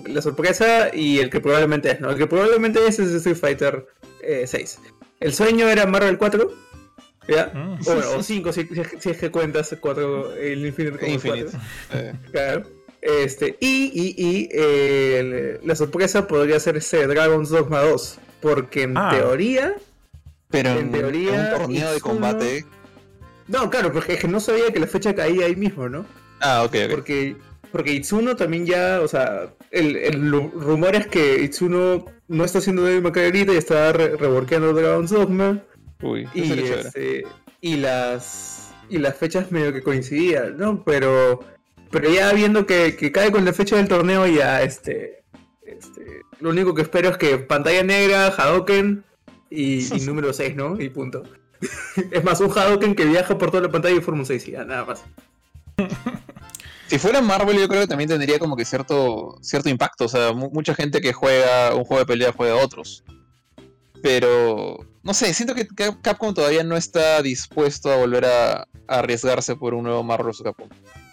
la, sorpresa y el que probablemente es, ¿no? El que probablemente es es Street Fighter 6. Eh, el sueño era Marvel 4 ¿Ya? Mm. O, 5 si, es que cuentas cuatro, el Infinite como Infinite. Eh. Claro. Este, y, y, y eh, la sorpresa podría ser ese Dragon's Dogma 2. Porque en ah. teoría. Pero en, teoría. Un torneo de combate. No, claro, porque es que no sabía que la fecha caía ahí mismo, ¿no? Ah, ok, ok. Porque, porque Itsuno también ya, o sea, el, el rumor es que Itsuno no está haciendo de Macarita y está re reworkeando Dragon's Dogma. Uy, y, este, y las y las fechas medio que coincidían, ¿no? Pero pero ya viendo que, cae con la fecha del torneo ya este, este lo único que espero es que pantalla negra, Hadoken y, número 6, ¿no? Y punto. es más, un Hadoken que viaja por toda la pantalla y forma un 6 y ya, nada más. Si fuera Marvel, yo creo que también tendría como que cierto, cierto impacto. O sea, mucha gente que juega un juego de pelea juega a otros. Pero, no sé, siento que Capcom todavía no está dispuesto a volver a, arriesgarse por un nuevo Marvel vs. Capcom.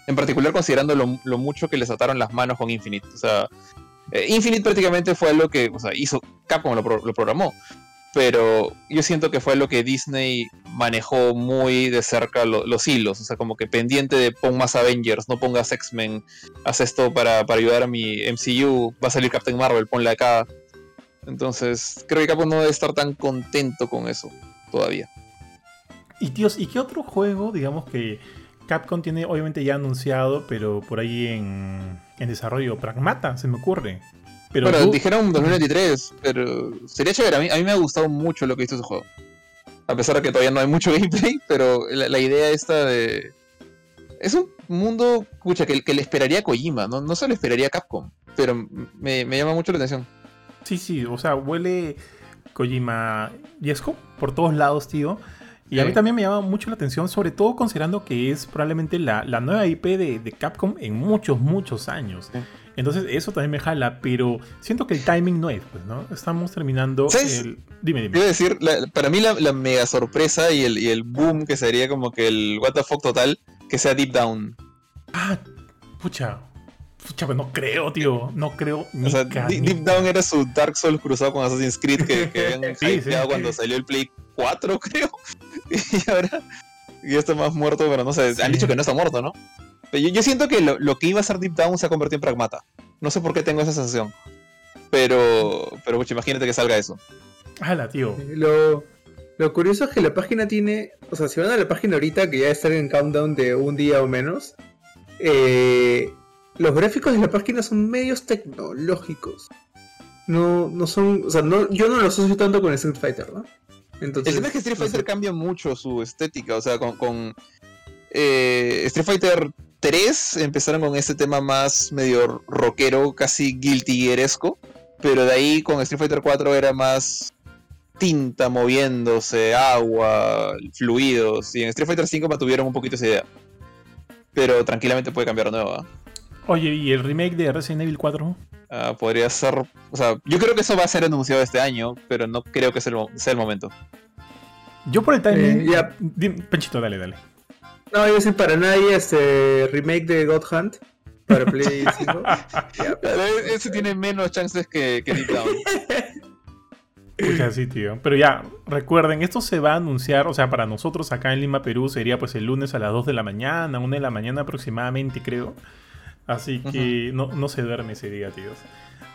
En particular considerando lo, mucho que les ataron las manos con Infinite. O sea, eh, Infinite prácticamente fue algo que o sea, hizo Capcom, lo, lo programó. Pero yo siento que fue lo que Disney manejó muy de cerca los hilos. O sea, como que pendiente de pon más Avengers, no pongas X-Men, haz esto para, para ayudar a mi MCU, va a salir Captain Marvel, ponle acá. Entonces, creo que Capcom no debe estar tan contento con eso todavía. Y tíos, ¿y qué otro juego, digamos que Capcom tiene obviamente ya anunciado, pero por ahí en, desarrollo? Pragmata, se me ocurre. Pero bueno, dijeron 2023, pero sería chévere. A mí, a mí me ha gustado mucho lo que hizo ese juego. A pesar de que todavía no hay mucho gameplay, pero la, idea esta de... Es un mundo, escucha, que, que le esperaría a Kojima, no, no se lo esperaría a Capcom, pero me, me llama mucho la atención. Sí, sí, o sea, huele Kojima Yesco por todos lados, tío. Y a mí también me llama mucho la atención, sobre todo considerando que es probablemente la, nueva IP de, Capcom en muchos, muchos años. Entonces eso también me jala, pero siento que el timing no es, pues, ¿no? Estamos terminando ¿Sabes? el... Dime, dime. Quiero decir, la- para mí la, la mega sorpresa y el, y el boom que sería como que el fuck total, que sea Deep Down. Ah, pucha. Pucha, pues no creo, tío. No creo ni O sea, Deep Down era su Dark Souls cruzado con Assassin's Creed que, que habían Sí, cuando salió el Play 4, creo. Y ahora ya está más muerto, pero no sé. Sí. Han dicho que no está muerto, ¿no? Pero yo, yo siento que lo, lo que iba a ser Deep Down se ha convertido en Pragmata. No sé por qué tengo esa sensación. Pero, pero pucha, imagínate que salga eso. Hala, tío. Lo, lo curioso es que la página tiene, o sea, si van a la página ahorita que ya está en countdown de un día o menos, eh, los gráficos de la página son medios tecnológicos. No, no son, o sea, no, yo no los asocio tanto con Street Fighter, ¿no? Entonces, El tema es que Street no sé. Fighter cambia mucho su estética, o sea, con, con, eh, Street Fighter 3 empezaron con ese tema más medio rockero, casi guilty pero de ahí con Street Fighter 4 era más tinta moviéndose, agua, fluidos, y en Street Fighter 5 mantuvieron un poquito esa idea. Pero tranquilamente puede cambiar de nuevo. Oye, ¿y el remake de Resident Evil 4? Ah, podría ser, o sea, yo creo que eso va a ser anunciado este año, pero no creo que sea el, mo- sea el momento. Yo por el timing... Eh, ya. Panchito, dale, dale. No, yo sé para nadie este remake de God Hunt para Play 5. Ya, Pero Ese tiene menos chances que, que Deep Down. Pucha, sí, tío. Pero ya, recuerden, esto se va a anunciar, o sea, para nosotros acá en Lima, Perú, sería pues el lunes a las 2 de la mañana, 1 de la mañana aproximadamente, creo. Así que no, no se duerme ese día, tíos.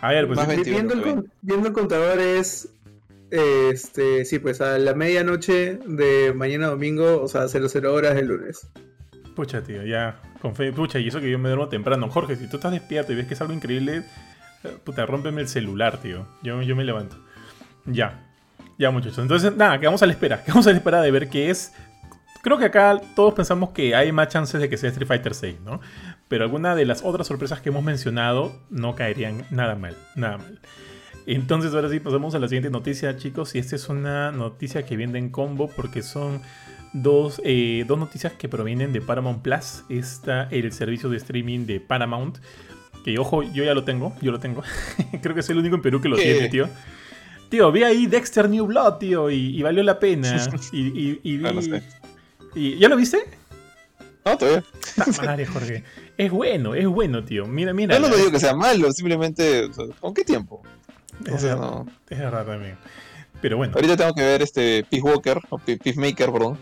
A ver, pues... Más Vi- 21, viendo, el, con- viendo el contador es. Este, sí, pues a la medianoche de mañana domingo, o sea, 00 horas del lunes. Pucha, tío, ya. Con fe, pucha, y eso que yo me duermo temprano. Jorge, si tú estás despierto y ves que es algo increíble, eh, puta, rómpeme el celular, tío. Yo, yo me levanto. Ya. Ya, muchachos. Entonces, nada, quedamos a la espera. Quedamos a la espera de ver qué es. Creo que acá todos pensamos que hay más chances de que sea Street Fighter 6, ¿no? Pero alguna de las otras sorpresas que hemos mencionado no caerían nada mal, nada mal. Entonces, ahora sí, pasamos a la siguiente noticia, chicos. Y esta es una noticia que viene en combo porque son dos, eh, dos noticias que provienen de Paramount Plus. Está el servicio de streaming de Paramount. Que ojo, yo ya lo tengo, yo lo tengo. Creo que soy el único en Perú que lo ¿Qué? tiene, tío. Tío, vi ahí Dexter New Blood, tío, y, y valió la pena. Y, y, y vi- Ah, y- ¿Ya lo viste? No, todavía. Puta Madre, Jorge. Es bueno, es bueno, tío. Mira, mira. Yo no lo digo que sea malo, simplemente. o sea, ¿Con qué tiempo? O sea, no. es verdad también. Pero bueno. Ahorita tengo que ver este Peace Walker, o Pe- Peacemaker, perdón.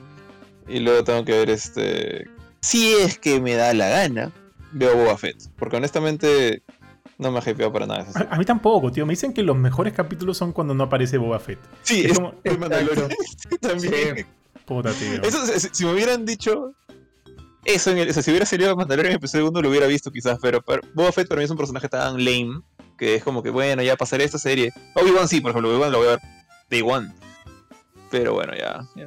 Y luego tengo que ver este. Si es que me da la gana, veo Boba Fett. Porque honestamente no me ha hypeado para nada A, a mí tampoco, tío. Me dicen que los mejores capítulos son cuando no aparece Boba Fett. Sí, es es como- muy Mandalorian. También. Sí. Puta, tío. Eso, si, si me hubieran dicho eso, en el- o sea, si hubiera salido Mandalorian en el 1 lo hubiera visto quizás, pero, pero Boba Fett para mí es un personaje tan lame que es como que bueno, ya pasaré esta serie. Obi-Wan sí, por ejemplo, Obi-Wan lo voy a ver Day One. Pero bueno, ya. ya.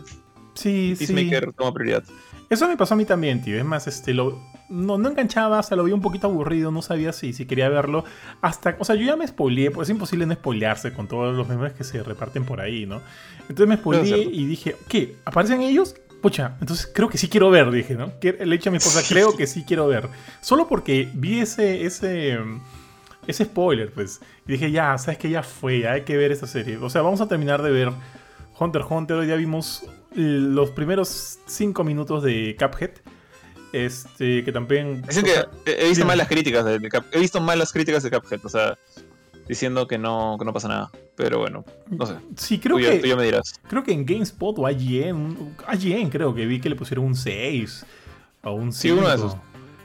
Sí, sí. Peacemaker toma prioridad. Eso me pasó a mí también, tío. Es más, este, lo, no, no enganchaba, hasta lo vi un poquito aburrido, no sabía si, si quería verlo. Hasta, o sea, yo ya me spoileé, pues es imposible no spoilearse con todos los memes que se reparten por ahí, ¿no? Entonces me spoileé y dije, ¿qué? ¿Aparecen ellos? Pucha, entonces creo que sí quiero ver, dije, ¿no? Le he dicho a mi esposa, creo que sí quiero ver. Solo porque vi ese, ese, ese spoiler, pues. Y dije, ya, sabes que ya fue, ya hay que ver esta serie. O sea, vamos a terminar de ver Hunter x Hunter. Hoy ya vimos los primeros 5 minutos de Cuphead. Este, que también. Dicen o sea, que he visto dime. malas críticas de, he visto malas críticas de Cuphead, o sea, diciendo que no, que no pasa nada. Pero bueno, no sé. Sí, creo tú, ya, que, tú ya me dirás. creo que en GameSpot o IGN, IGN creo que vi que le pusieron un 6 o un 5. Sí, uno de esos.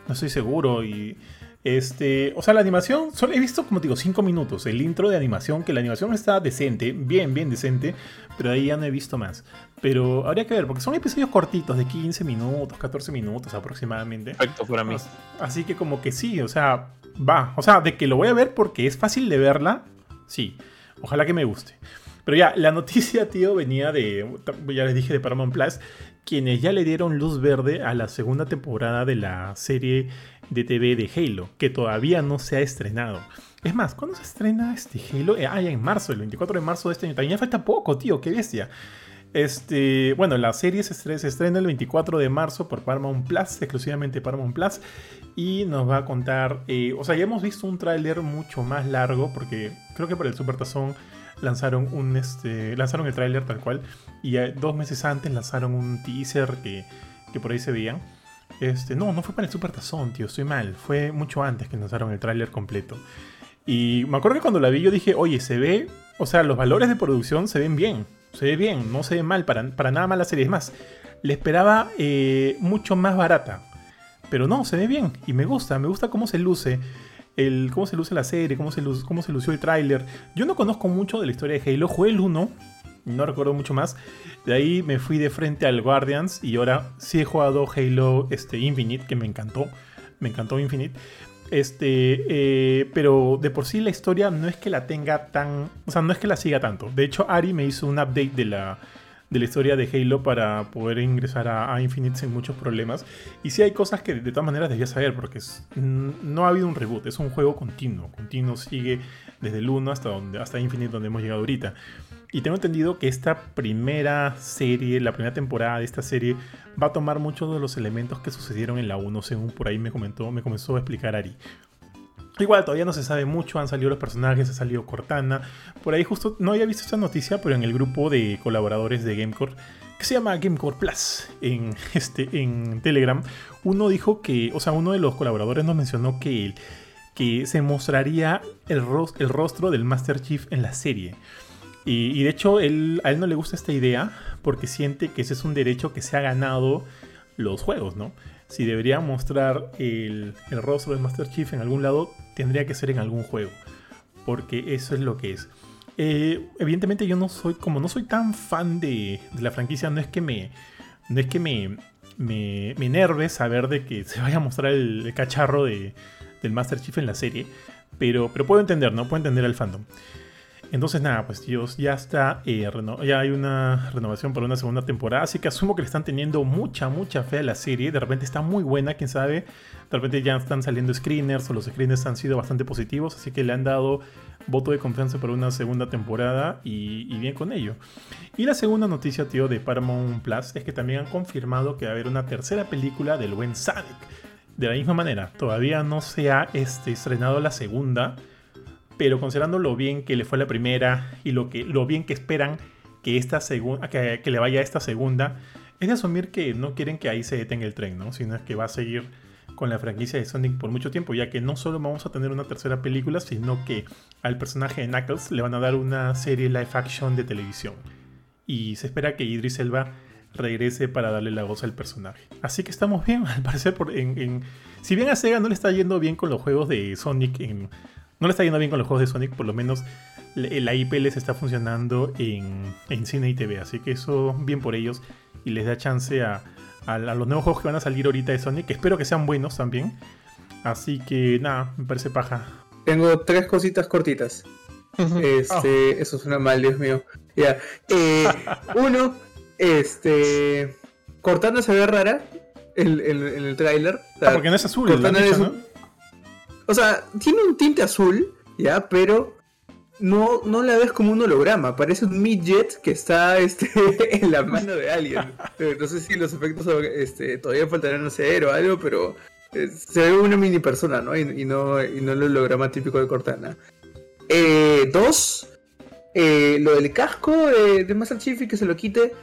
No estoy seguro. Y este, o sea, la animación, solo he visto como te digo 5 minutos. El intro de animación, que la animación está decente, bien, bien decente, pero ahí ya no he visto más. Pero habría que ver, porque son episodios cortitos de 15 minutos, 14 minutos aproximadamente. Perfecto para mí. As- Así que como que sí, o sea, va. O sea, de que lo voy a ver porque es fácil de verla, sí. Ojalá que me guste. Pero ya, la noticia, tío, venía de, ya les dije, de Paramount Plus, quienes ya le dieron luz verde a la segunda temporada de la serie de TV de Halo, que todavía no se ha estrenado. Es más, ¿cuándo se estrena este Halo? Eh, ah, ya en marzo, el 24 de marzo de este año. También falta poco, tío, qué bestia. Este, bueno, la serie se estrena, el 24 de marzo por Paramount Plus, exclusivamente Paramount Plus. Y nos va a contar, eh, o sea, ya hemos visto un tráiler mucho más largo, porque creo que por el Super Tazón lanzaron un este lanzaron el tráiler tal cual y dos meses antes lanzaron un teaser que, que por ahí se veían este no no fue para el Super Tazón tío estoy mal fue mucho antes que lanzaron el tráiler completo y me acuerdo que cuando la vi yo dije oye se ve o sea los valores de producción se ven bien se ve bien no se ve mal para, para nada mal la serie es más le esperaba eh, mucho más barata pero no se ve bien y me gusta me gusta cómo se luce el, cómo se luce la serie, cómo se, cómo se lució el tráiler. Yo no conozco mucho de la historia de Halo, jugué el 1, no recuerdo mucho más. De ahí me fui de frente al Guardians y ahora sí he jugado Halo este, Infinite, que me encantó. Me encantó Infinite. Este, eh, pero de por sí la historia no es que la tenga tan. O sea, no es que la siga tanto. De hecho, Ari me hizo un update de la, de la historia de Halo para poder ingresar a, Infinite sin muchos problemas. Y sí hay cosas que de todas maneras debía saber, porque no ha habido un reboot, es un juego continuo. Continuo sigue desde el 1 hasta, donde, hasta Infinite, donde hemos llegado ahorita. Y tengo entendido que esta primera serie, la primera temporada de esta serie, va a tomar muchos de los elementos que sucedieron en la 1, según por ahí me comentó, me comenzó a explicar Ari. Igual todavía no se sabe mucho, han salido los personajes, ha salido Cortana. Por ahí justo no había visto esta noticia, pero en el grupo de colaboradores de Gamecore, que se llama Gamecore Plus en, este, en Telegram, uno dijo que, o sea, uno de los colaboradores nos mencionó que, que se mostraría el, el rostro del Master Chief en la serie. Y, de hecho él, a él no le gusta esta idea porque siente que ese es un derecho que se ha ganado los juegos, ¿no? si debería mostrar el, rostro del Master Chief en algún lado, tendría que ser en algún juego. Porque eso es lo que es. Eh, evidentemente yo no soy, como no soy tan fan de, la franquicia, no es que me, no es que me, me, me enerve saber de que se vaya a mostrar el, cacharro de, del Master Chief en la serie. Pero, pero puedo entender, ¿no? Puedo entender al fandom. Entonces nada, pues tíos, ya está, eh, ya hay una renovación para una segunda temporada, así que asumo que le están teniendo mucha, mucha fe a la serie, de repente está muy buena, quién sabe, de repente ya están saliendo screeners o los screeners han sido bastante positivos, así que le han dado voto de confianza para una segunda temporada y, bien con ello. Y la segunda noticia, tío, de Paramount Plus es que también han confirmado que va a haber una tercera película del buen Sonic. De la misma manera, todavía no se ha este, estrenado la segunda, pero considerando lo bien que le fue la primera y lo, que, lo bien que esperan que, esta que, que le vaya esta segunda, es de asumir que no quieren que ahí se detenga el tren, ¿no? Sino que va a seguir con la franquicia de Sonic por mucho tiempo, ya que no solo vamos a tener una tercera película, sino que al personaje de Knuckles le van a dar una serie live action de televisión. Y se espera que Idris Elba regrese para darle la voz al personaje. Así que estamos bien, al parecer, por, en, si bien a Sega no le está yendo bien con los juegos de Sonic en no le está yendo bien con los juegos de Sonic, por lo menos la IP les está funcionando en, cine y TV. Así que eso, bien por ellos. Y les da chance a, los nuevos juegos que van a salir ahorita de Sonic, que espero que sean buenos también. Así que nada, me parece paja. Tengo tres cositas cortitas. Este, oh. eso suena mal, Dios mío. Ya. Eh, uno, este. Cortana se ve rara en, el tráiler. Ah, porque no es azul. Cortana es, ¿no? O sea, tiene un tinte azul, ¿ya? Pero no, no la ves como un holograma, parece un midget que está este, en la mano de alguien. No sé si los efectos este, todavía faltarán hacer o algo, pero eh, se ve una mini persona, ¿no? Y, no, y no el holograma típico de Cortana. Eh, dos, eh, lo del casco de, de Master Chief y que se lo quite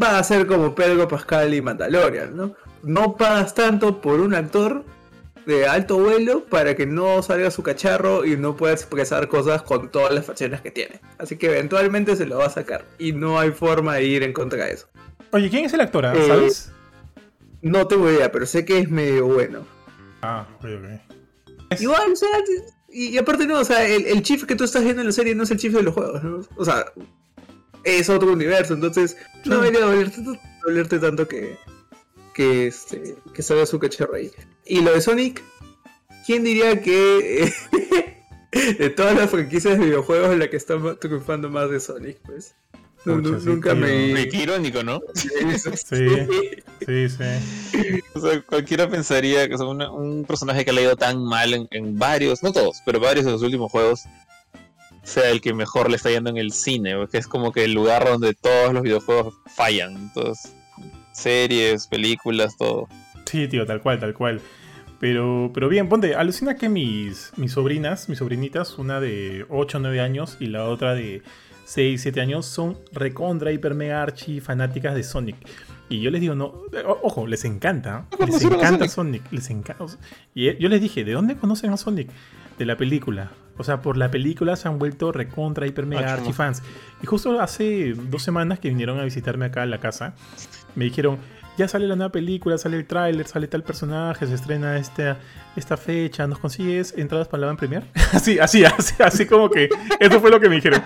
va a ser como Pedro Pascal y Mandalorian, ¿no? No pagas tanto por un actor de alto vuelo para que no salga su cacharro y no pueda expresar cosas con todas las facciones que tiene. Así que eventualmente se lo va a sacar y no hay forma de ir en contra de eso. Oye, ¿quién es el actor? Ah? Eh, ¿Sabes? No tengo idea, pero sé que es medio bueno. Ah, ok, ok. Igual, o sea, y, aparte no, o sea, el, el chief que tú estás viendo en la serie no es el chief de los juegos, ¿no? O sea, es otro universo, entonces no debería dolerte tanto que, que, este, que salga su cacharro ahí. Y lo de Sonic, ¿quién diría que de todas las franquicias de videojuegos en la que estamos triunfando más de Sonic? Pues nunca me. Qué irónico, ¿no? Sí, sí, sí. O sea, cualquiera pensaría que es un personaje que le ha ido tan mal en, varios, no todos, pero varios de los últimos juegos sea el que mejor le está yendo en el cine, porque es como que el lugar donde todos los videojuegos fallan. Entonces, series, películas, todo. Sí, tío, tal cual, tal cual. Pero, pero bien, ponte, alucina que mis, mis sobrinas, mis sobrinitas, una de 8 o 9 años y la otra de 6, 7 años, son recontra, hiper, mega archi fanáticas de Sonic. Y yo les digo, no, ojo, les encanta, les encanta Sonic, les encanta. Y yo les dije, ¿de dónde conocen a Sonic? De la película. O sea, por la película se han vuelto recontra, hiper, mega archi fans. Y justo hace dos semanas que vinieron a visitarme acá en la casa, me dijeron, ya sale la nueva película, sale el tráiler, sale tal personaje, se estrena esta, esta fecha, ¿nos consigues entradas para la van premier? así, así, así, así como que eso fue lo que me dijeron.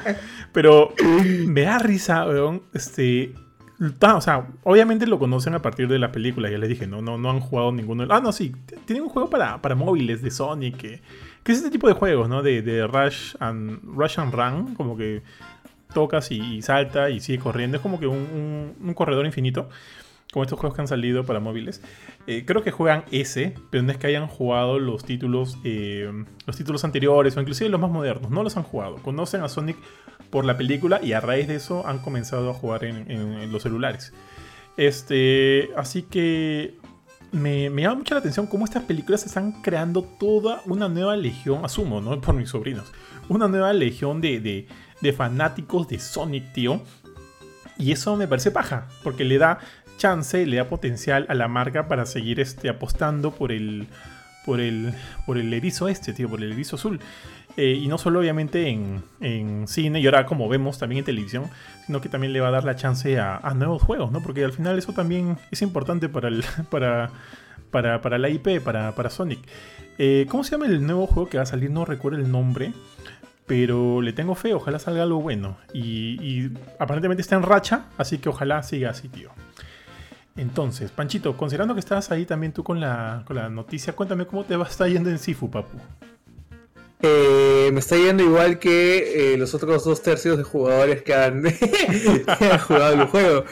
Pero me da risa, weón, este... o sea, obviamente lo conocen a partir de la película, ya les dije, no, no, no han jugado ninguno. Ah, no, sí, tienen un juego para, para móviles de Sonic, que, que, es este tipo de juegos, ¿no? De, Rush, and, Rush and Run, como que tocas y, salta y sigue corriendo, es como que un, un corredor infinito como estos juegos que han salido para móviles. Eh, creo que juegan ese, pero no es que hayan jugado los títulos, eh, los títulos anteriores o inclusive los más modernos. No los han jugado. Conocen a Sonic por la película y a raíz de eso han comenzado a jugar en, los celulares. Este, así que me, llama mucho la atención cómo estas películas están creando toda una nueva legión, asumo, ¿no? Por mis sobrinos. Una nueva legión de, de fanáticos de Sonic, tío. Y eso me parece paja, porque le da le da potencial a la marca para seguir este, apostando por el, por el, por el erizo este, tío, por el erizo azul. Eh, y no solo obviamente en, cine y ahora como vemos también en televisión, sino que también le va a dar la chance a, nuevos juegos, ¿no? Porque al final eso también es importante para, el, para, para, la IP, para, para Sonic. Eh, ¿Cómo se llama el nuevo juego que va a salir? No recuerdo el nombre. Pero le tengo fe, ojalá salga algo bueno. Y aparentemente está en racha, así que ojalá siga así, tío. Entonces, Panchito, considerando que estás ahí también tú con la, con la noticia, cuéntame cómo te va a estar yendo en Sifu, papu. Eh, me está yendo igual que eh, los otros dos tercios de jugadores que han, jugado el juego.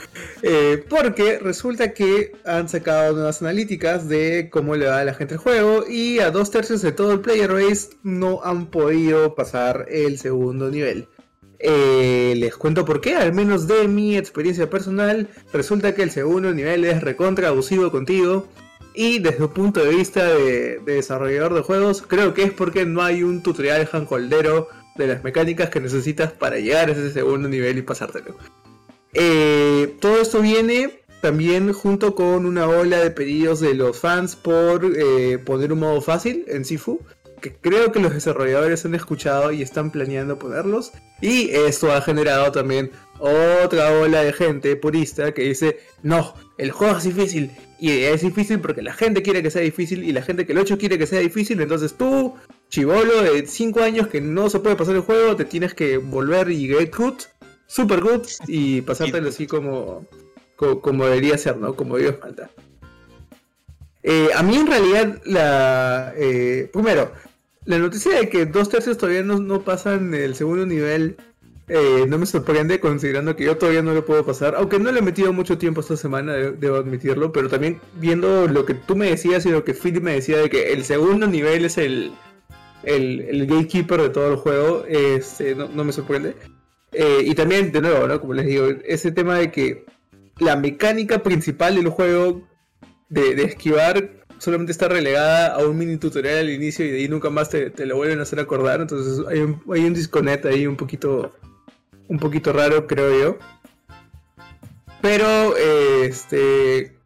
Eh, porque resulta que han sacado nuevas analíticas de cómo le va a la gente el juego y a dos tercios de todo el player base no han podido pasar el segundo nivel. Eh, les cuento por qué, al menos de mi experiencia personal, resulta que el segundo nivel es recontra abusivo contigo. Y desde un punto de vista de, desarrollador de juegos, creo que es porque no hay un tutorial handholdero de las mecánicas que necesitas para llegar a ese segundo nivel y pasártelo. Eh, todo esto viene también junto con una ola de pedidos de los fans por eh, poner un modo fácil en Sifu que creo que los desarrolladores han escuchado y están planeando ponerlos. Y esto ha generado también otra ola de gente purista que dice, no, el juego es difícil. Y es difícil porque la gente quiere que sea difícil y la gente que lo hecho quiere que sea difícil. Entonces tú, chivolo de 5 años que no se puede pasar el juego, te tienes que volver y get good, super good y pasártelo así como, como, debería ser, ¿no? Como Dios falta. Eh, a mí en realidad la... Eh, primero, la noticia de que dos tercios todavía no, pasan el segundo nivel eh, no me sorprende considerando que yo todavía no lo puedo pasar, aunque no le he metido mucho tiempo esta semana, debo admitirlo, pero también viendo lo que tú me decías y lo que Philip me decía de que el segundo nivel es el, el, gatekeeper de todo el juego, este, no, me sorprende. Eh, y también, de nuevo, ¿no? como les digo, ese tema de que la mecánica principal del juego de, de esquivar solamente está relegada a un mini tutorial al inicio y de ahí nunca más te, lo vuelven a hacer acordar. Entonces hay un, hay un disconnect ahí un poquito, un poquito raro, creo yo. Pero este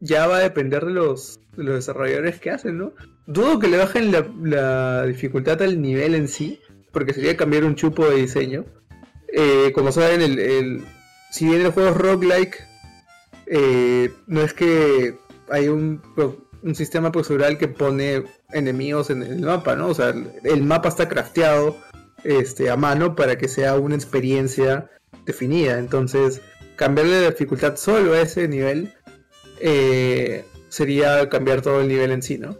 ya va a depender de los, los desarrolladores que hacen, ¿no? Dudo que le bajen la, dificultad al nivel en sí, porque sería cambiar un chupo de diseño. Eh, como saben, el, si bien el juego es roguelike, eh, no es que hay un un sistema procedural que pone enemigos en el mapa, ¿no? O sea, el mapa está crafteado este, a mano para que sea una experiencia definida. Entonces, cambiarle la dificultad solo a ese nivel eh, sería cambiar todo el nivel en sí, ¿no?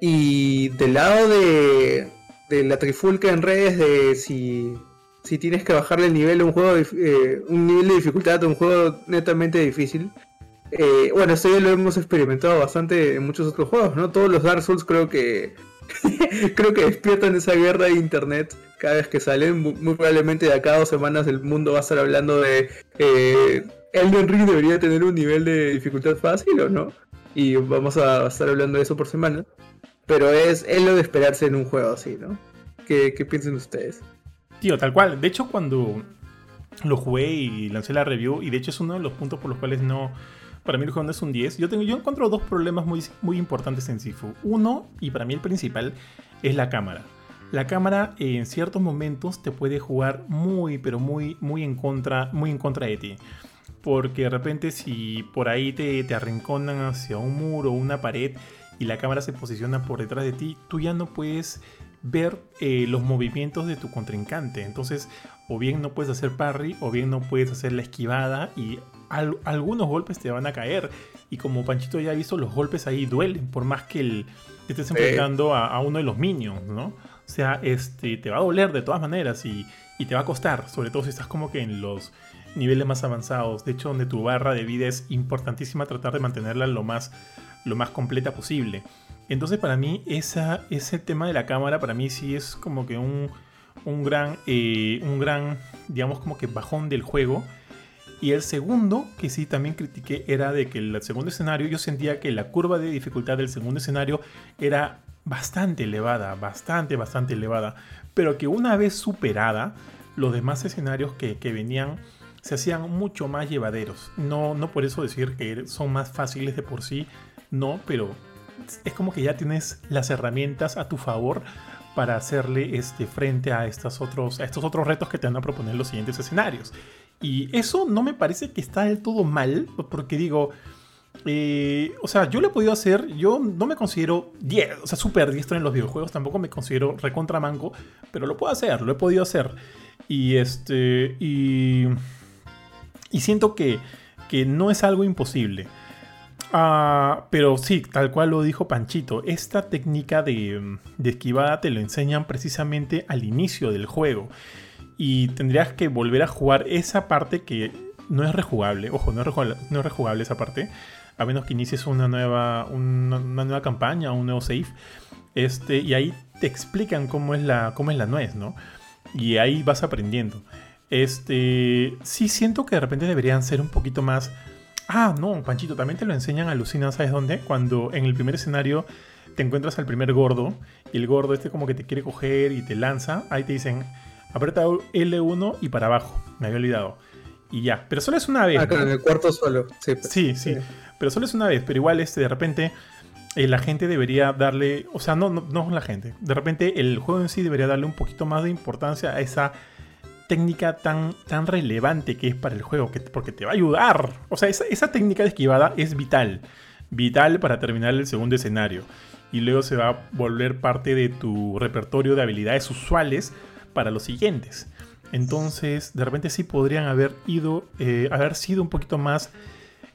Y del lado de, de la trifulca en redes de si, si tienes que bajarle el nivel a un juego, eh, un nivel de dificultad a un juego netamente difícil, eh, bueno, esto ya lo hemos experimentado bastante en muchos otros juegos, ¿no? Todos los Dark Souls creo que creo que despiertan esa guerra de internet cada vez que salen. Muy, probablemente de acá a dos semanas el mundo va a estar hablando de eh, Elden Ring debería tener un nivel de dificultad fácil o no. Y vamos a estar hablando de eso por semana. Pero es, es lo de esperarse en un juego así, ¿no? ¿Qué, qué piensan ustedes? Tío, tal cual. De hecho, cuando lo jugué y lancé la review, y de hecho es uno de los puntos por los cuales no. Para mí el juego no es un 10. Yo, tengo, yo encuentro dos problemas muy, muy importantes en Sifu. Uno, y para mí el principal, es la cámara. La cámara en ciertos momentos te puede jugar muy, pero muy, muy en contra, muy en contra de ti. Porque de repente si por ahí te, arrinconan hacia un muro o una pared y la cámara se posiciona por detrás de ti, tú ya no puedes ver eh, los movimientos de tu contrincante. Entonces, o bien no puedes hacer parry, o bien no puedes hacer la esquivada y al- algunos golpes te van a caer. Y como Panchito ya ha visto, los golpes ahí duelen, por más que el, te estés enfrentando a, a uno de los minions, ¿no? O sea, este, te va a doler de todas maneras y, y te va a costar, sobre todo si estás como que en los niveles más avanzados. De hecho, donde tu barra de vida es importantísima tratar de mantenerla lo más, lo más completa posible. Entonces, para mí, esa, ese tema de la cámara, para mí sí es como que un, un gran, eh, un gran, digamos, como que bajón del juego. Y el segundo, que sí también critiqué, era de que el segundo escenario, yo sentía que la curva de dificultad del segundo escenario era bastante elevada, bastante, bastante elevada. Pero que una vez superada, los demás escenarios que, que venían se hacían mucho más llevaderos. No, no por eso decir que son más fáciles de por sí, no, pero es como que ya tienes las herramientas a tu favor para hacerle este, frente a, estas otros, a estos otros retos que te van a proponer los siguientes escenarios. Y eso no me parece que está del todo mal, porque digo, eh, o sea, yo lo he podido hacer, yo no me considero 10, o sea, súper diestro en los videojuegos, tampoco me considero recontra manco, pero lo puedo hacer, lo he podido hacer. Y este, y, y siento que, que no es algo imposible. Ah, pero sí, tal cual lo dijo Panchito, esta técnica de, de esquivada te lo enseñan precisamente al inicio del juego. Y tendrías que volver a jugar esa parte que no es rejugable. Ojo, no es rejugable, no es rejugable esa parte. A menos que inicies una nueva, una, una nueva campaña, un nuevo save. Este, y ahí te explican cómo es, la, cómo es la nuez, ¿no? Y ahí vas aprendiendo. Este, sí siento que de repente deberían ser un poquito más... Ah, no, Panchito, también te lo enseñan alucina, ¿sabes dónde? Cuando en el primer escenario te encuentras al primer gordo y el gordo este como que te quiere coger y te lanza, ahí te dicen, aprieta L1 y para abajo, me había olvidado. Y ya, pero solo es una vez. Ah, claro, ¿no? en el cuarto solo. Sí, pues. Sí, sí, pero solo es una vez, pero igual este, de repente eh, la gente debería darle, o sea, no, no, no la gente, de repente el juego en sí debería darle un poquito más de importancia a esa técnica tan, tan relevante que es para el juego, que, porque te va a ayudar. O sea, esa, esa técnica de esquivada es vital, vital para terminar el segundo escenario. Y luego se va a volver parte de tu repertorio de habilidades usuales para los siguientes. Entonces, de repente sí podrían haber ido, eh, haber sido un poquito más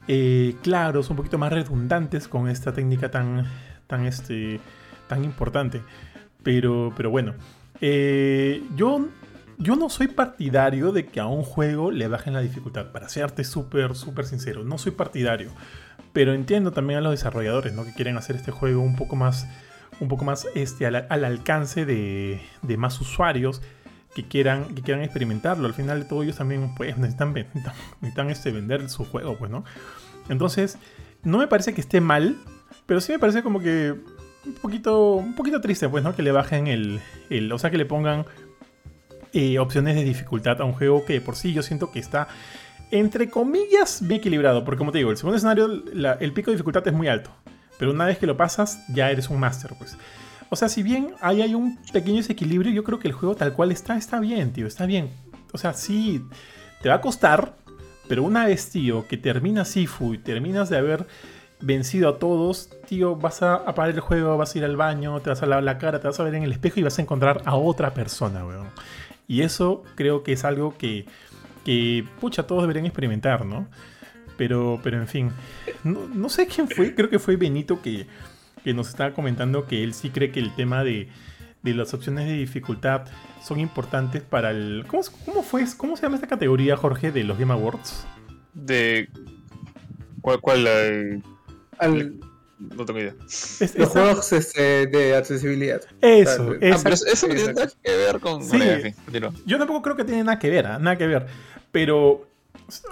eh, claros, un poquito más redundantes con esta técnica tan, tan, este, tan importante. Pero, pero bueno, eh, yo, yo no soy partidario de que a un juego le bajen la dificultad. Para serte súper, súper sincero, no soy partidario. Pero entiendo también a los desarrolladores, ¿no? Que quieren hacer este juego un poco más, un poco más este, al, al alcance de, de más usuarios que quieran, que quieran experimentarlo. Al final de todo ellos también pues, necesitan, necesitan, este, vender su juego, pues, ¿no? Entonces, no me parece que esté mal, pero sí me parece como que un poquito, un poquito triste, pues, ¿no? Que le bajen el, el o sea, que le pongan eh, opciones de dificultad a un juego que por sí yo siento que está, entre comillas, bien equilibrado. Porque como te digo, el segundo escenario, el pico de dificultad es muy alto. Pero una vez que lo pasas, ya eres un máster, pues. O sea, si bien ahí hay un pequeño desequilibrio, yo creo que el juego tal cual está, está bien, tío, está bien. O sea, sí, te va a costar, pero una vez, tío, que terminas Sifu y terminas de haber vencido a todos, tío, vas a apagar el juego, vas a ir al baño, te vas a lavar la cara, te vas a ver en el espejo y vas a encontrar a otra persona, weón. Y eso creo que es algo que, que pucha, todos deberían experimentar, ¿no? Pero, pero en fin, no, no sé quién fue, creo que fue Benito que que nos estaba comentando que él sí cree que el tema de, de las opciones de dificultad son importantes para el... ¿Cómo, ¿Cómo, fue? ¿Cómo se llama esta categoría, Jorge, de los Game Awards? De... ¿Cuál? cuál la... Al, No tengo idea. Es, los juegos este, de accesibilidad. Eso, ah, pero eso no tiene nada que ver con. Sí, yo tampoco creo que tiene nada que ver, nada que ver. Pero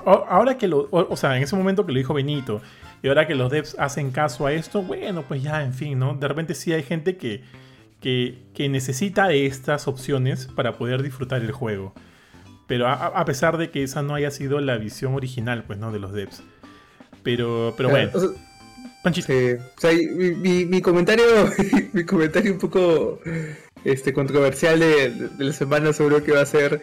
ahora que lo. O, sea, en ese momento que lo dijo Benito, y ahora que los devs hacen caso a esto, bueno, pues ya, en fin, ¿no? De repente sí hay gente que, que, que necesita de estas opciones para poder disfrutar el juego. Pero a, pesar de que esa no haya sido la visión original, pues, ¿no? De los devs. Pero, pero bueno. Panchito. o sea, mi, comentario, mi comentario un poco este, controversial de, la semana seguro que va a ser.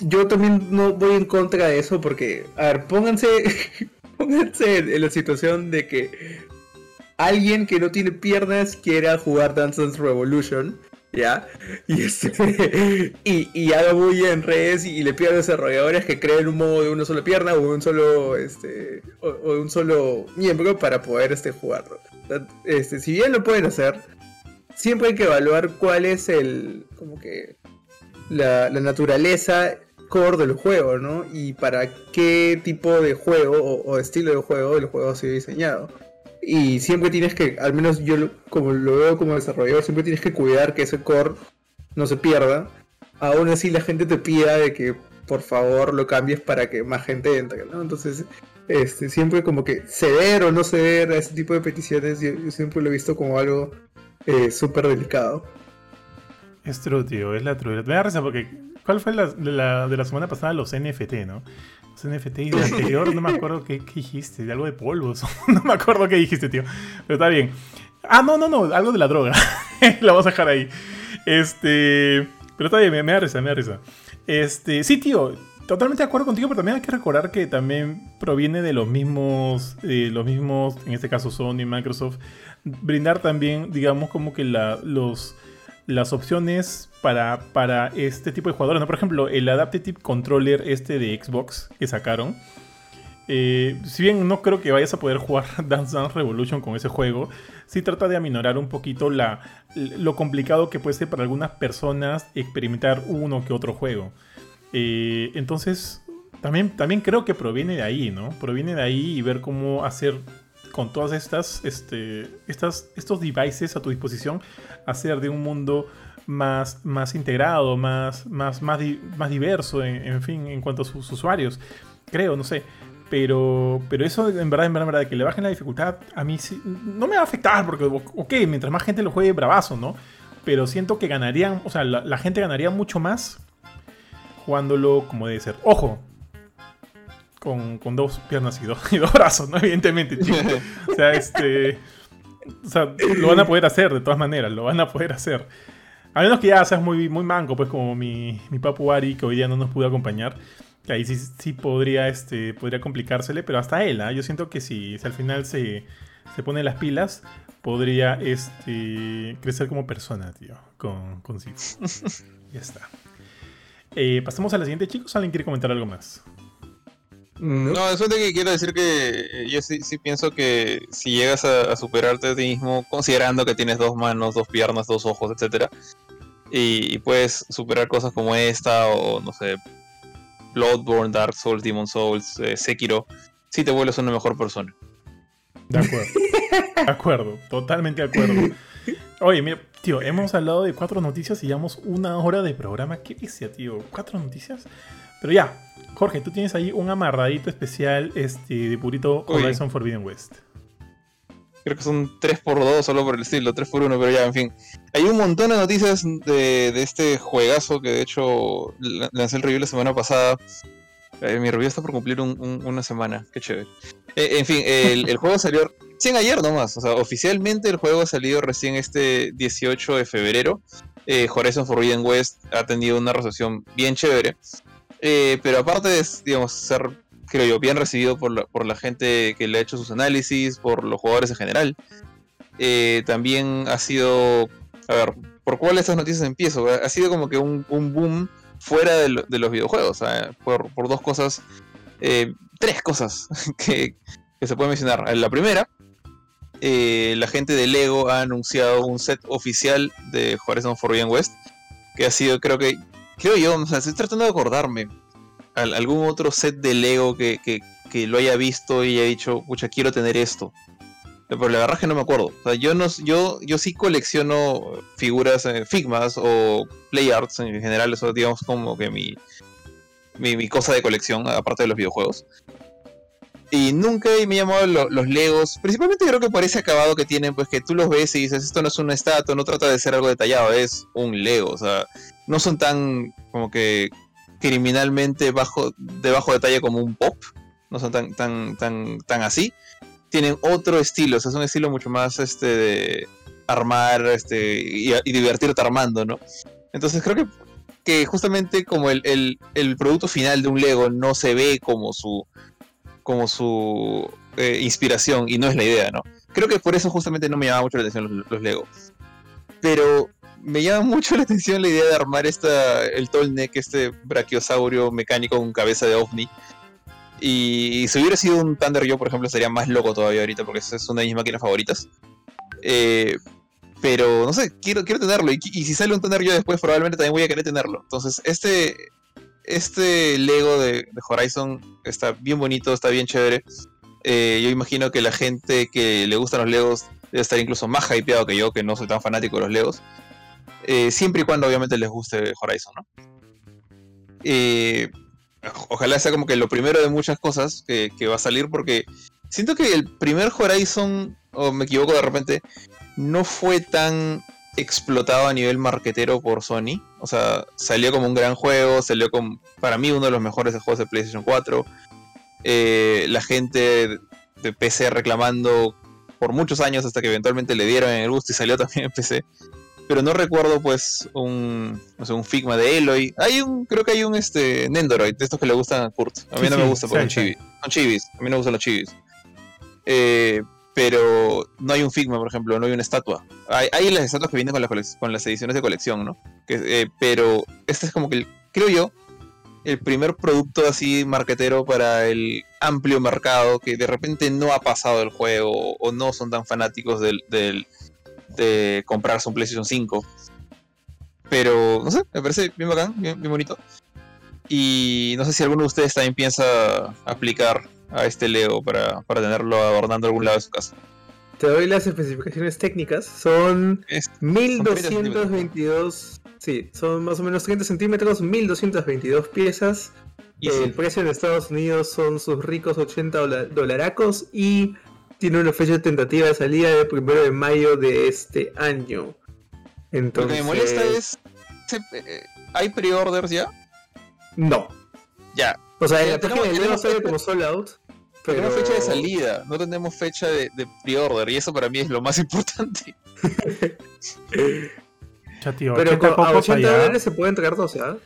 Yo también no voy en contra de eso porque, a ver, pónganse, pónganse en la situación de que alguien que no tiene piernas quiera jugar Dance Dance Revolution ¿ya? Y, este, y, y haga bulla en redes y, le pide a desarrolladores que creen un modo de una sola pierna o un solo, este, o, un solo miembro para poder este, jugarlo. Este, si bien lo pueden hacer, siempre hay que evaluar cuál es el, como que, la, naturaleza core del juego, ¿no? Y para qué tipo de juego o, estilo de juego el juego ha sido diseñado. Y siempre tienes que, al menos yo como lo veo como desarrollador, siempre tienes que cuidar que ese core no se pierda. Aún así la gente te pida de que por favor lo cambies para que más gente entre, ¿no? Entonces, este, siempre como que ceder o no ceder a ese tipo de peticiones, yo, siempre lo he visto como algo eh, súper delicado. Es true, tío, es la true. Me da risa porque, ¿cuál fue la, la, de la semana pasada? Los NFT, ¿no? NFT y de anterior no me acuerdo qué, dijiste, de algo de polvos. no me acuerdo qué dijiste, tío. Pero está bien. Ah, no, no, no, algo de la droga. la vamos a dejar ahí. Este. Pero está bien, me, da risa, me da risa. Este, sí, tío, totalmente de acuerdo contigo, pero también hay que recordar que también proviene de los mismos, los mismos, en este caso Sony, Microsoft, brindar también, digamos, como que la, los, las opciones para, para este tipo de jugadores. ¿no? Por ejemplo, el Adaptive Controller este de Xbox que sacaron. Eh, si bien no creo que vayas a poder jugar Dance Dance Revolution con ese juego, sí trata de aminorar un poquito la, lo complicado que puede ser para algunas personas experimentar uno que otro juego. Eh, entonces, también, también creo que proviene de ahí, ¿no? Proviene de ahí y ver cómo hacer con todas estas, este, estas, estos devices a tu disposición, hacer de un mundo más, más integrado, más, más, más, más diverso, en, fin, en cuanto a sus usuarios. Creo, no sé. Pero, pero eso en verdad, en verdad, en verdad, que le bajen la dificultad, a mí sí, no me va a afectar, porque, ok, mientras más gente lo juegue, bravazo, ¿no? Pero siento que ganarían, o sea, la, gente ganaría mucho más jugándolo como debe ser. Ojo, con, con, dos piernas y dos, y dos brazos, ¿no? Evidentemente, chicos. O sea, este. O sea, lo van a poder hacer de todas maneras, lo van a poder hacer. A menos que ya seas muy, muy manco, pues como mi, mi papu Ari, que hoy día no nos pudo acompañar. Que ahí sí, sí podría, este, podría complicársele, pero hasta él, ¿ah? yo siento que si, al final se, se pone las pilas, podría este, crecer como persona, tío, con, con sí. ya está. Eh, pasamos a la siguiente, chicos. ¿Alguien quiere comentar algo más? No, eso de que quiero decir que yo sí, sí pienso que si llegas a, superarte a ti mismo, considerando que tienes dos manos, dos piernas, dos ojos, etcétera, y, puedes superar cosas como esta, o no sé, Bloodborne, Dark Souls, Demon Souls, eh, Sekiro, sí te vuelves una mejor persona. De acuerdo. de acuerdo, totalmente de acuerdo. Oye, mira, tío, hemos hablado de cuatro noticias y llevamos una hora de programa. ¿Qué dice, tío? ¿Cuatro noticias? Pero ya, Jorge, tú tienes ahí un amarradito especial este, de purito Horizon Forbidden West. Creo que son 3x2 solo por el estilo, 3x1, pero ya, en fin. Hay un montón de noticias de, este juegazo que de hecho lancé el review la semana pasada. Eh, mi review está por cumplir una semana, qué chévere. Eh, en fin, el, juego salió recién ayer nomás, o sea, oficialmente el juego ha salido recién este 18 de febrero. Eh, Horizon Forbidden West ha tenido una recepción bien chévere. Eh, pero aparte de, digamos, ser, creo yo, bien recibido por la, por la gente que le ha hecho sus análisis, por los jugadores en general, eh, también ha sido, a ver, ¿por cuál de estas noticias empiezo? Ha sido como que un, boom fuera de, los videojuegos, por, dos cosas, eh, tres cosas que, se pueden mencionar. La primera, la gente de Lego ha anunciado un set oficial de Horizon Forbidden West, que ha sido, creo que, creo yo, o sea, estoy tratando de acordarme algún otro set de Lego que, lo haya visto y haya dicho, pucha, quiero tener esto. Pero la verdad es que no me acuerdo. O sea, yo, no, yo, yo sí colecciono figuras, eh, Figmas o Play Arts en general. Eso digamos como que mi, mi, cosa de colección, aparte de los videojuegos. Y nunca me he llamado los Legos. Principalmente creo que por ese acabado que tienen, pues que tú los ves y dices, esto no es una estatua, no trata de ser algo detallado, es un Lego. O sea, no son tan como que criminalmente bajo, de bajo detalle como un pop. No son tan, tan, tan, tan así. Tienen otro estilo, o sea, es un estilo mucho más este de armar este, y, divertirte armando, ¿no? Entonces creo que, que justamente como el, el, producto final de un Lego no se ve como su como su eh, inspiración y no es la idea, ¿no? Creo que por eso justamente no me llama mucho la atención los, Lego. Pero me llama mucho la atención la idea de armar esta, el Tolnek, este brachiosaurio mecánico con cabeza de ovni. Y, si hubiera sido un Thunder yo, por ejemplo, sería más loco todavía ahorita, porque es una de mis máquinas favoritas. Eh, pero no sé, quiero, quiero tenerlo. Y, y, si sale un Thunder yo después, probablemente también voy a querer tenerlo. Entonces, este, este Lego de, Horizon está bien bonito, está bien chévere. Eh, yo imagino que la gente que le gustan los Legos debe estar incluso más hypeado que yo, que no soy tan fanático de los Legos. Eh, siempre y cuando obviamente les guste Horizon, ojalá sea como que lo primero de muchas cosas que, va a salir, porque siento que el primer Horizon, o me equivoco de repente, no fue tan explotado a nivel marquetero por Sony. O sea, salió como un gran juego, salió como, para mí, uno de los mejores juegos de PlayStation 4. Eh, la gente de PC reclamando por muchos años hasta que eventualmente le dieron el gusto y salió también en PC. Pero no recuerdo pues un, un Figma de Eloy. Hay un, creo que hay un este Nendoroid, de estos que le gustan a Kurt. A mí no me gusta porque son chivis. A mí no me gustan los chivis. Eh, pero no hay un Figma, por ejemplo, no hay una estatua. Hay, las estatuas que vienen con, con las ediciones de colección, ¿no? Eh, pero este es como que, creo yo, el primer producto así marquetero para el amplio mercado que de repente no ha pasado el juego o no son tan fanáticos del, de comprarse un PlayStation 5. Pero, no sé, me parece bien bacán, bien, bien bonito. Y no sé si alguno de ustedes también piensa aplicar a este Lego para, tenerlo adornando algún lado de su casa. Te doy las especificaciones técnicas. Son 1222. Sí, son más o menos 30 centímetros, 1222 piezas. Y el precio en Estados Unidos son sus ricos 80 dolaracos y tiene una fecha tentativa de salida de primero de mayo de este año. Entonces... Lo que me molesta es. Eh, ¿Hay pre-orders ya? No. Ya, o sea, en la página de Lego sale como sold out. Pero... Tenemos fecha de salida, no tenemos fecha de, pre-order y eso para mí es lo más importante. ya, tío, pero con, a 80 dólares se pueden entregar 12, ¿ah?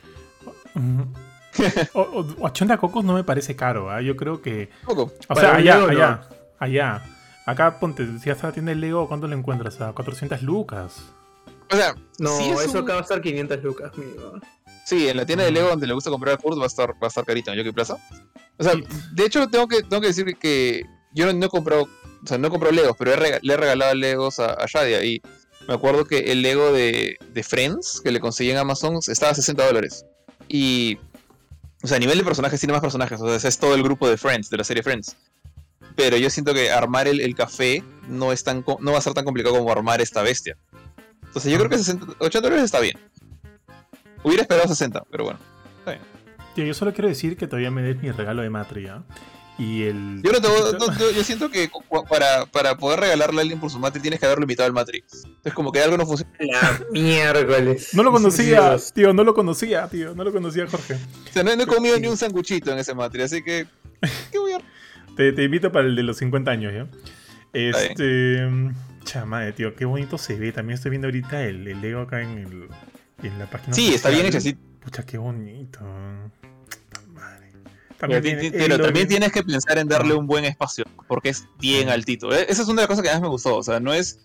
80 cocos no me parece caro, ¿ah? Yo creo que. Coco. O sea, allá, allá, allá. Acá ponte, si hasta tiene el Lego, ¿cuánto lo encuentras? A 400 lucas. O sea, no, eso acaba de estar 500 lucas mínimo. Sí, en la tienda de Lego donde le gusta comprar a Kurt va a estar, va a estar carito en Yoki Plaza. O sea, de hecho tengo que, tengo que decir que yo no, he comprado, o sea, no he comprado Legos, pero le he regalado Legos a, a Shadia y me acuerdo que el Lego de, de, Friends que le conseguí en Amazon estaba a 60 dólares. Y, o sea, a nivel de personajes tiene más personajes, o sea, es todo el grupo de Friends, de la serie Friends. Pero yo siento que armar el, el café no, es tan, no va a ser tan complicado como armar esta bestia. Entonces yo creo que 60, 80 dólares está bien. Hubiera esperado 60, pero bueno. Está bien. Tío, yo solo quiero decir que todavía me des mi regalo de Matria. Y el. Yo, no te, yo, siento que para, para, poder regalarle a alguien por su Matri tienes que haberlo invitado al Matri. Es como que algo no funciona. La miércoles. No lo conocía, tío, no lo conocía, tío. No lo conocía Jorge. O sea, no, he comido ni un sanguchito en ese Matri, así que. ¿Qué voy a.? Te, te, invito para el de los 50 años, ¿ya? Este. Chama, tío, qué bonito se ve. También estoy viendo ahorita el, el Lego acá en el en la página sí, está bien hecha, sí. Pucha, qué bonito. También pero, también tienes que pensar en darle un buen espacio, porque es bien altito. E, esa es una de las cosas que más me gustó. O sea, no es,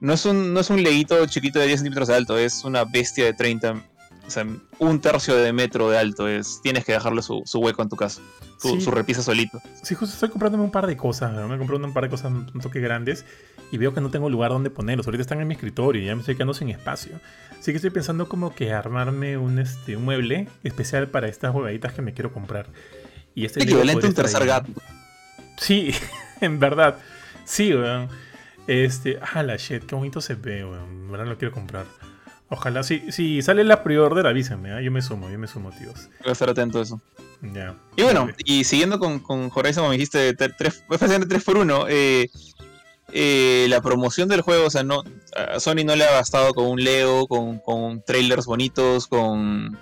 no es, un, no es un leguito chiquito de 10 centímetros de alto, es una bestia de 30, o sea, un tercio de metro de alto. Es, tienes que dejarle su, su hueco en tu casa, su, su, repisa solito. Sí, justo estoy comprándome un par de cosas. Me compré un par de cosas un toque grandes y veo que no tengo lugar donde ponerlos. Ahorita están en mi escritorio y ya me estoy quedando sin espacio. Así que estoy pensando como que armarme un, este, un mueble especial para estas jugaditas que me quiero comprar. Y este equivalente a un tercer gato. Sí, en verdad. Sí, weón. Este, ah, la shit, qué bonito se ve, weón. Ahora lo quiero comprar. Ojalá, si, si sale la pre-order, avísenme, ¿ah? yo me sumo, yo me sumo, tíos. Voy a estar atento a eso. Ya. Y bueno, y siguiendo con, con Horizon, como me dijiste, 3, básicamente 3 por 1 eh, eh, la promoción del juego, o sea, no, a Sony no le ha bastado con un Leo, con, con trailers bonitos, con...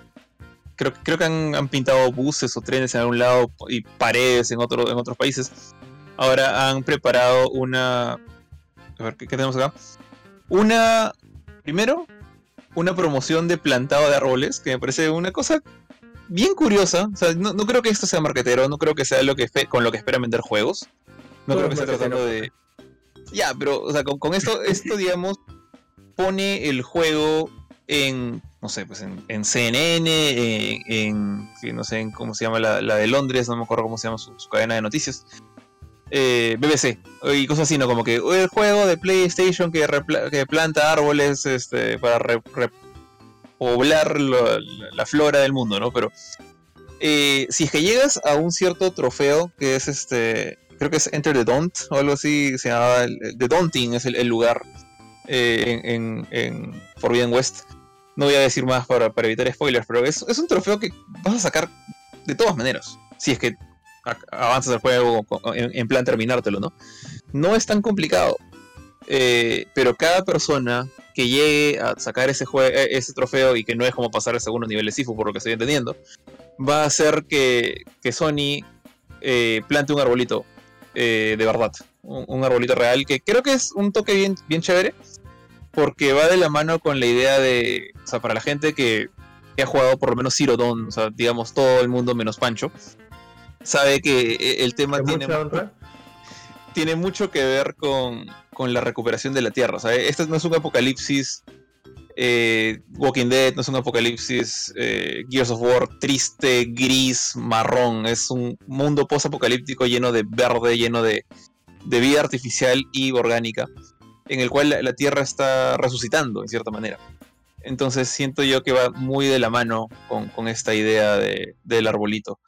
Creo, creo que han, han pintado buses o trenes en algún lado y paredes en, otro, en otros países. Ahora han preparado una... A ver, ¿qué, qué tenemos acá? Una... Primero, una promoción de plantado de árboles, que me parece una cosa bien curiosa. O sea, no, no creo que esto sea marquetero, no creo que sea lo que con lo que esperan vender juegos. No Todo creo que es esté tratando de. Ya, pero, o sea, con, con esto, esto, digamos, pone el juego en, no sé, pues en, en CNN, en, en- no sé en cómo se llama la, la de Londres, no me acuerdo cómo se llama su, su cadena de noticias. Eh, BBC y cosas así, ¿no? Como que el juego de PlayStation que, planta árboles este, para re- repoblar la, flora del mundo, ¿no? Pero eh, si es que llegas a un cierto trofeo que es este, creo que es Enter the Daunt o algo así, se llama el- el- The Daunting es el, lugar eh, en, en- en Forbidden West. No voy a decir más para, evitar spoilers, pero es, un trofeo que vas a sacar de todas maneras. Si es que avanzas el juego en, plan terminártelo, ¿no? No es tan complicado. Eh, pero cada persona que llegue a sacar ese, ese trofeo y que no es como pasar el segundo nivel de Sifu, por lo que estoy entendiendo, va a hacer que, Sony eh, plante un arbolito eh, de verdad. Un, arbolito real que creo que es un toque bien, bien chévere porque va de la mano con la idea de, o sea, para la gente que, que ha jugado por lo menos Zero Dawn, o sea, digamos todo el mundo menos Pancho, sabe que eh, el tema ¿De tiene, mucho que ver con, con la recuperación de la Tierra. Este no es un apocalipsis eh, Walking Dead, no es un apocalipsis eh, Gears of War triste, gris, marrón. Es un mundo post-apocalíptico lleno de verde, lleno de, de vida artificial y orgánica, en el cual la, la Tierra está resucitando, en cierta manera. Entonces siento yo que va muy de la mano con, con esta idea de- del arbolito.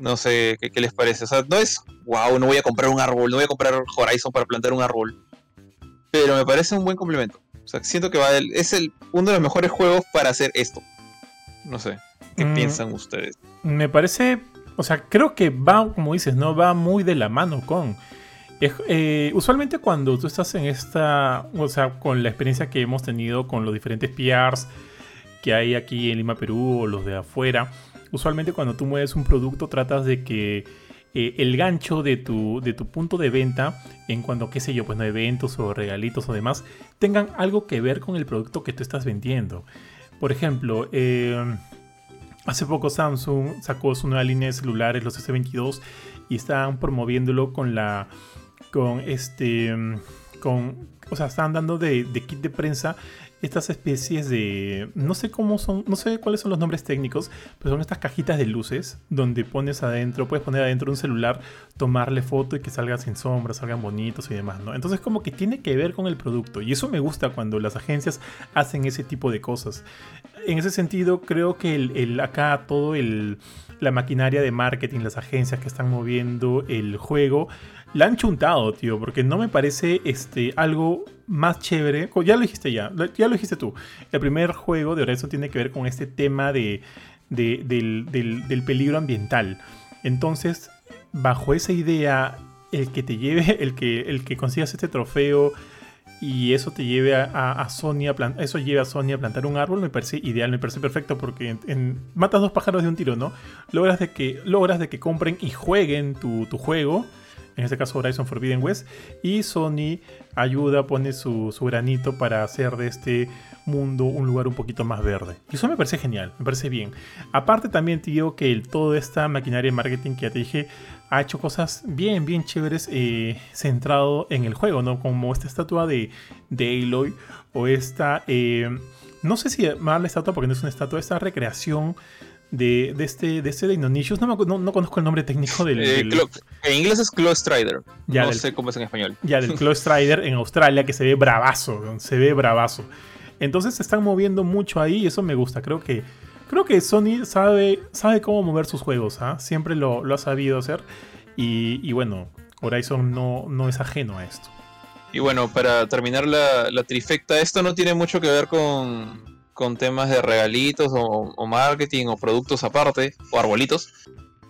No sé ¿qué, qué les parece. O sea, no es, wow, no voy a comprar un árbol, no voy a comprar Horizon para plantar un árbol. Pero me parece un buen complemento. O sea, siento que va del- es el, uno de los mejores juegos para hacer esto. No sé, ¿qué Mm. piensan ustedes? Me parece, o sea, creo que va, como dices, no va muy de la mano con. es- eh, usualmente cuando tú estás en esta, o sea, con la experiencia que hemos tenido con los diferentes PRs que hay aquí en Lima, Perú o los de afuera, usualmente cuando tú mueves un producto tratas de que eh, el gancho de tu, de tu punto de venta en cuanto, qué sé yo, pues no eventos o regalitos o demás, tengan algo que ver con el producto que tú estás vendiendo. Por ejemplo, eh, Hace poco Samsung sacó su nueva línea de celulares, los S22, y estaban promoviéndolo con la. con este. mm, con. O sea, estaban dando de kit de prensa estas especies de. No sé cómo son. No sé cuáles son los nombres técnicos, pero son estas cajitas de luces donde pones adentro, puedes poner adentro un celular, tomarle foto y que salga sin sombra, salgan bonitos y demás, ¿no? Entonces, como que tiene que ver con el producto. Y eso me gusta cuando las agencias hacen ese tipo de cosas en ese sentido, creo que el, el- acá todo el, la maquinaria de marketing, las agencias que están moviendo el juego, la han chuntado, tío, porque no me parece este, algo más chévere. Ya lo dijiste ya, ya lo dijiste tú. El primer juego de Horizon tiene que ver con este tema de, de- del, del- peligro ambiental. Entonces, bajo esa idea, el que te lleve, el que, el que consigas este trofeo y eso te lleve a, a, a Sony eso lleve a Sony a plantar un árbol me parece ideal, me parece perfecto porque en- matas dos pájaros de un tiro, ¿no? Logras de que logras de que compren y jueguen tu, tu juego, en este caso Horizon Forbidden West, y Sony ayuda, pone su, granito para hacer de este mundo un lugar un poquito más verde. Y eso me parece genial, me parece bien. Aparte también te digo que el, toda esta maquinaria de marketing que ya te dije ha hecho cosas bien, bien chéveres eh, centrado en el juego, ¿no? Como esta estatua de, de Aloy o esta, eh, no sé si llamarla estatua porque no es una estatua, esta recreación de, de este de este Deinonychus, no, me no, no conozco el nombre técnico del... Eh, del- en inglés es Claw Strider. Ya, no del- sé cómo es en español. ya, del Claw Strider en Australia, que se ve bravazo, se ve bravazo. Entonces se están moviendo mucho ahí y eso me gusta. Creo que, creo que Sony sabe, sabe cómo mover sus juegos, ¿ah? siempre lo, lo ha sabido hacer. Y, y bueno, Horizon no, no es ajeno a esto. Y bueno, para terminar la, la trifecta, esto no tiene mucho que ver con, con temas de regalitos o, o, marketing o productos aparte, o arbolitos,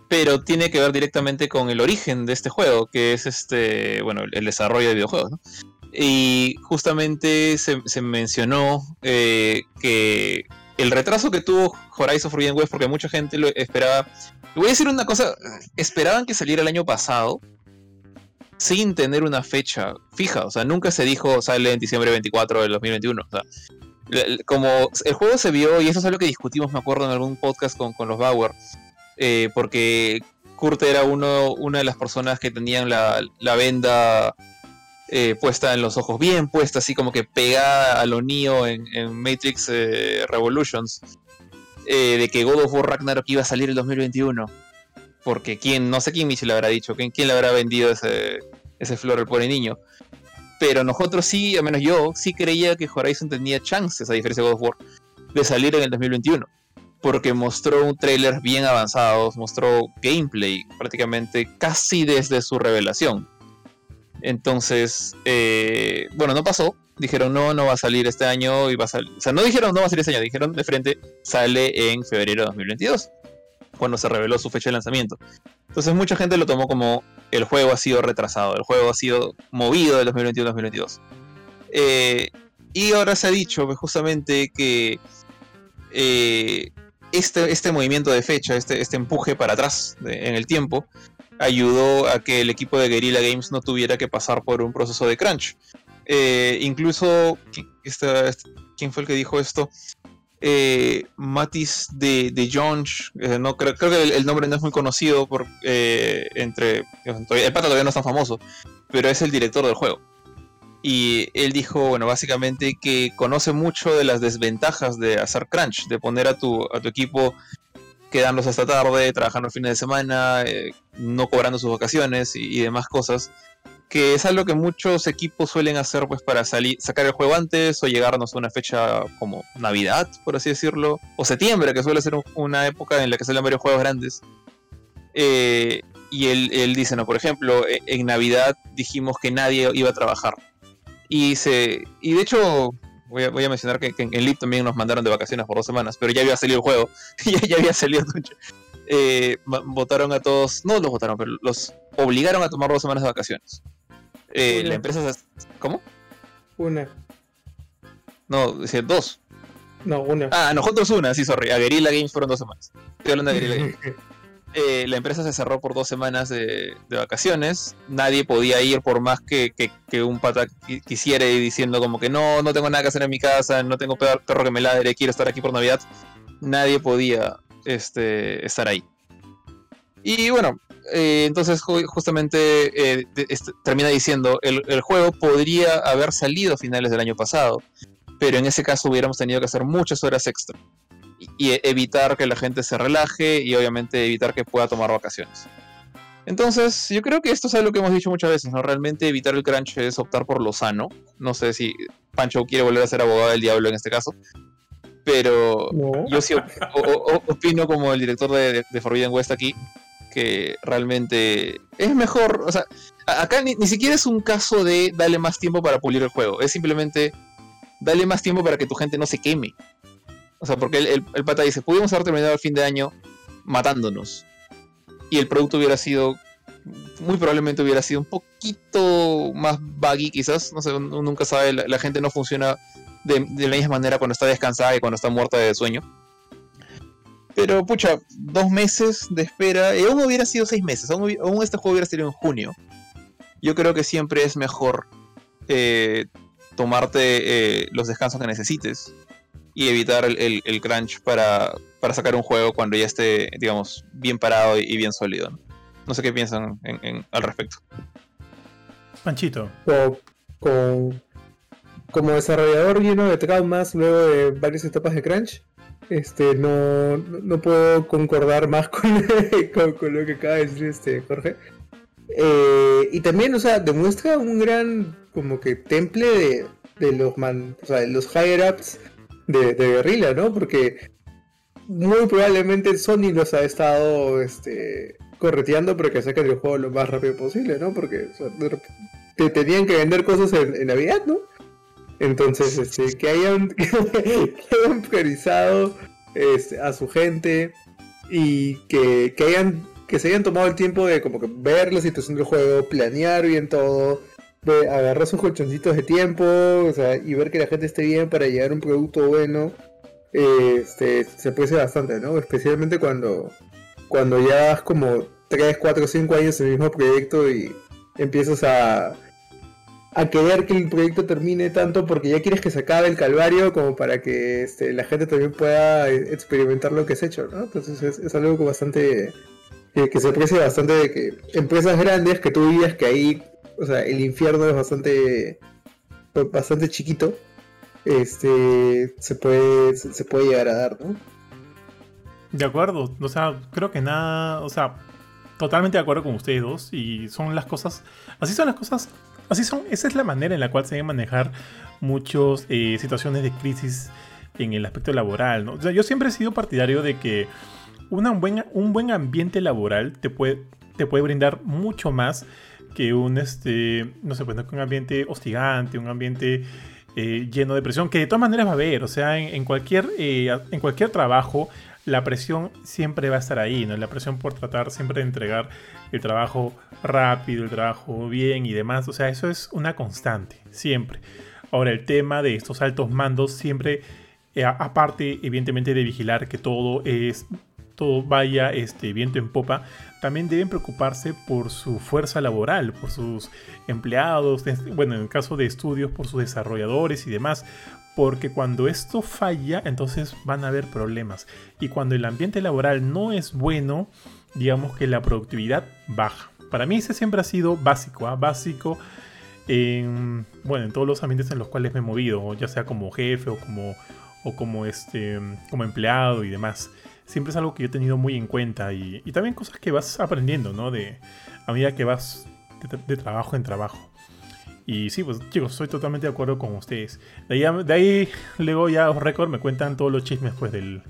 pero tiene que ver directamente con el origen de este juego, que es este, bueno, el desarrollo de videojuegos. ¿no? Y justamente se, se mencionó eh, que el retraso que tuvo Horizon Forbidden West, porque mucha gente lo esperaba. voy a decir una cosa: esperaban que saliera el año pasado sin tener una fecha fija. O sea, nunca se dijo sale en diciembre 24 del 2021. O sea, como el juego se vio, y eso es algo que discutimos, me acuerdo, en algún podcast con, con los Bauer, eh, porque Kurt era uno, una de las personas que tenían la, la venda eh, puesta en los ojos, bien puesta, así como que pegada a lo Neo en, Matrix eh, Revolutions, de que God of War Ragnarok iba a salir el 2021. Porque quién, no sé quién me le habrá dicho, quién, quién le habrá vendido ese, ese flor al pobre niño. Pero nosotros sí, al menos yo, sí creía que Horizon tenía chances, a diferencia de God of War, de salir en el 2021. Porque mostró un trailer bien avanzado, mostró gameplay prácticamente casi desde su revelación. Entonces, eh, bueno, no pasó. Dijeron, no, no va a salir este año y va a salir. O sea, no dijeron, no va a salir este año, dijeron de frente, sale en febrero de 2022, cuando se reveló su fecha de lanzamiento. Entonces, mucha gente lo tomó como el juego ha sido retrasado, el juego ha sido movido del 2021 2022. Eh, y ahora se ha dicho justamente que eh, este, este movimiento de fecha, este, este empuje para atrás en el tiempo, ayudó a que el equipo de Guerrilla Games no tuviera que pasar por un proceso de crunch. Eh, incluso, esta, ¿quién fue el que dijo esto? Eh, Matis de, de Jones, eh, no, creo, que el, nombre no es muy conocido por, eh, entre... El pata todavía no es tan famoso, pero es el director del juego. Y él dijo, bueno, básicamente que conoce mucho de las desventajas de hacer crunch, de poner a tu, a tu equipo quedándose hasta tarde, trabajando el fin de semana, eh, no cobrando sus vacaciones y, demás cosas. Que es algo que muchos equipos suelen hacer pues para salir, sacar el juego antes o llegarnos a una fecha como Navidad, por así decirlo, o septiembre, que suele ser un, una época en la que salen varios juegos grandes. Eh, y él, él, dice, no, por ejemplo, en, en Navidad dijimos que nadie iba a trabajar. Y, se, y de hecho, Voy a, voy a, mencionar que, que, en Leap también nos mandaron de vacaciones por dos semanas, pero ya había salido el juego, ya, ya, había salido. Eh, votaron a todos, no los votaron, pero los obligaron a tomar dos semanas de vacaciones. Eh, la empresa se, ¿Cómo? Una. No, decía dos. No, una. Ah, nosotros una, sí, sorry. A Guerrilla Games fueron dos semanas. Estoy hablando de Guerrilla Games. Eh, la empresa se cerró por dos semanas de, de vacaciones. Nadie podía ir por más que, que, que, un pata quisiera ir diciendo como que no, no tengo nada que hacer en mi casa, no tengo perro que me ladre, quiero estar aquí por Navidad. Nadie podía este, estar ahí. Y bueno, eh, entonces justamente eh, termina diciendo, el, el juego podría haber salido a finales del año pasado, pero en ese caso hubiéramos tenido que hacer muchas horas extra y evitar que la gente se relaje y obviamente evitar que pueda tomar vacaciones. Entonces, yo creo que esto es algo que hemos dicho muchas veces, ¿no? Realmente evitar el crunch es optar por lo sano. No sé si Pancho quiere volver a ser abogado del diablo en este caso. Pero no. yo sí op op opino como el director de, de, Forbidden West aquí, que realmente es mejor, o sea, acá ni, siquiera es un caso de darle más tiempo para pulir el juego, es simplemente darle más tiempo para que tu gente no se queme. O sea, porque el, el, el, pata dice, pudimos haber terminado el fin de año matándonos. Y el producto hubiera sido, muy probablemente hubiera sido un poquito más buggy quizás. No sé, uno nunca sabe, la, gente no funciona de, la misma manera cuando está descansada y cuando está muerta de sueño. Pero, pucha, dos meses de espera, y aún hubiera sido seis meses, aún, aún este juego hubiera sido en junio. Yo creo que siempre es mejor eh, tomarte eh, los descansos que necesites y evitar el, el, el crunch para, para, sacar un juego cuando ya esté, digamos, bien parado y bien sólido. No, no sé qué piensan en, en, al respecto. Panchito. Como, como, como, desarrollador lleno de traumas luego de varias etapas de crunch, este, no, no puedo concordar más con, con, lo que acaba de decir este Jorge. Eh, y también, o sea, demuestra un gran como que temple de, de los man, o sea, de los higher ups de, guerrilla, ¿no? Porque muy probablemente Sony los ha estado este, correteando pero que saquen el juego lo más rápido posible, ¿no? Porque te tenían que vender cosas en, Navidad, ¿no? Entonces, este, que hayan, que hayan priorizado este, a su gente y que, que, hayan que se hayan tomado el tiempo de como que ver la situación del juego, planear bien todo, agarrar sus colchoncitos de tiempo, o sea, y ver que la gente esté bien para llegar a un producto bueno, este, se aprecia bastante, ¿no? Especialmente cuando, cuando ya has como 3, 4, 5 años en el mismo proyecto y empiezas a, a querer que el proyecto termine tanto porque ya quieres que se acabe el calvario como para que este, la gente también pueda experimentar lo que has hecho, ¿no? Entonces es, algo bastante que, se aprecia bastante de que empresas grandes que tú digas que ahí, o sea, el infierno es bastante, bastante chiquito, este, se puede, se, puede llegar a dar, ¿no? De acuerdo, o sea, creo que nada, o sea, totalmente de acuerdo con ustedes dos y son las cosas, así son las cosas, así son, esa es la manera en la cual se deben manejar muchas eh, situaciones de crisis en el aspecto laboral, ¿no? O sea, yo siempre he sido partidario de que un buen ambiente laboral te puede, te puede brindar mucho más que un, este, no sé, pues, un ambiente hostigante, un ambiente eh, lleno de presión, que de todas maneras va a haber, o sea, en, cualquier, eh, en cualquier trabajo la presión siempre va a estar ahí, ¿no? La presión por tratar siempre de entregar el trabajo rápido, el trabajo bien y demás, o sea, eso es una constante, siempre. Ahora, el tema de estos altos mandos siempre, eh, aparte evidentemente de vigilar que todo es todo vaya este, viento en popa, también deben preocuparse por su fuerza laboral, por sus empleados, bueno, en el caso de estudios, por sus desarrolladores y demás, porque cuando esto falla, entonces van a haber problemas. Y cuando el ambiente laboral no es bueno, digamos que la productividad baja. Para mí ese siempre ha sido básico, ¿ah? básico en, bueno, en todos los ambientes en los cuales me he movido, ya sea como jefe o como, o como, este, como empleado y demás siempre es algo que yo he tenido muy en cuenta y, también cosas que vas aprendiendo, ¿no? De, a medida que vas de, trabajo en trabajo. Y sí, pues chicos, estoy totalmente de acuerdo con ustedes. De ahí, de ahí luego ya os récord me cuentan todos los chismes pues del,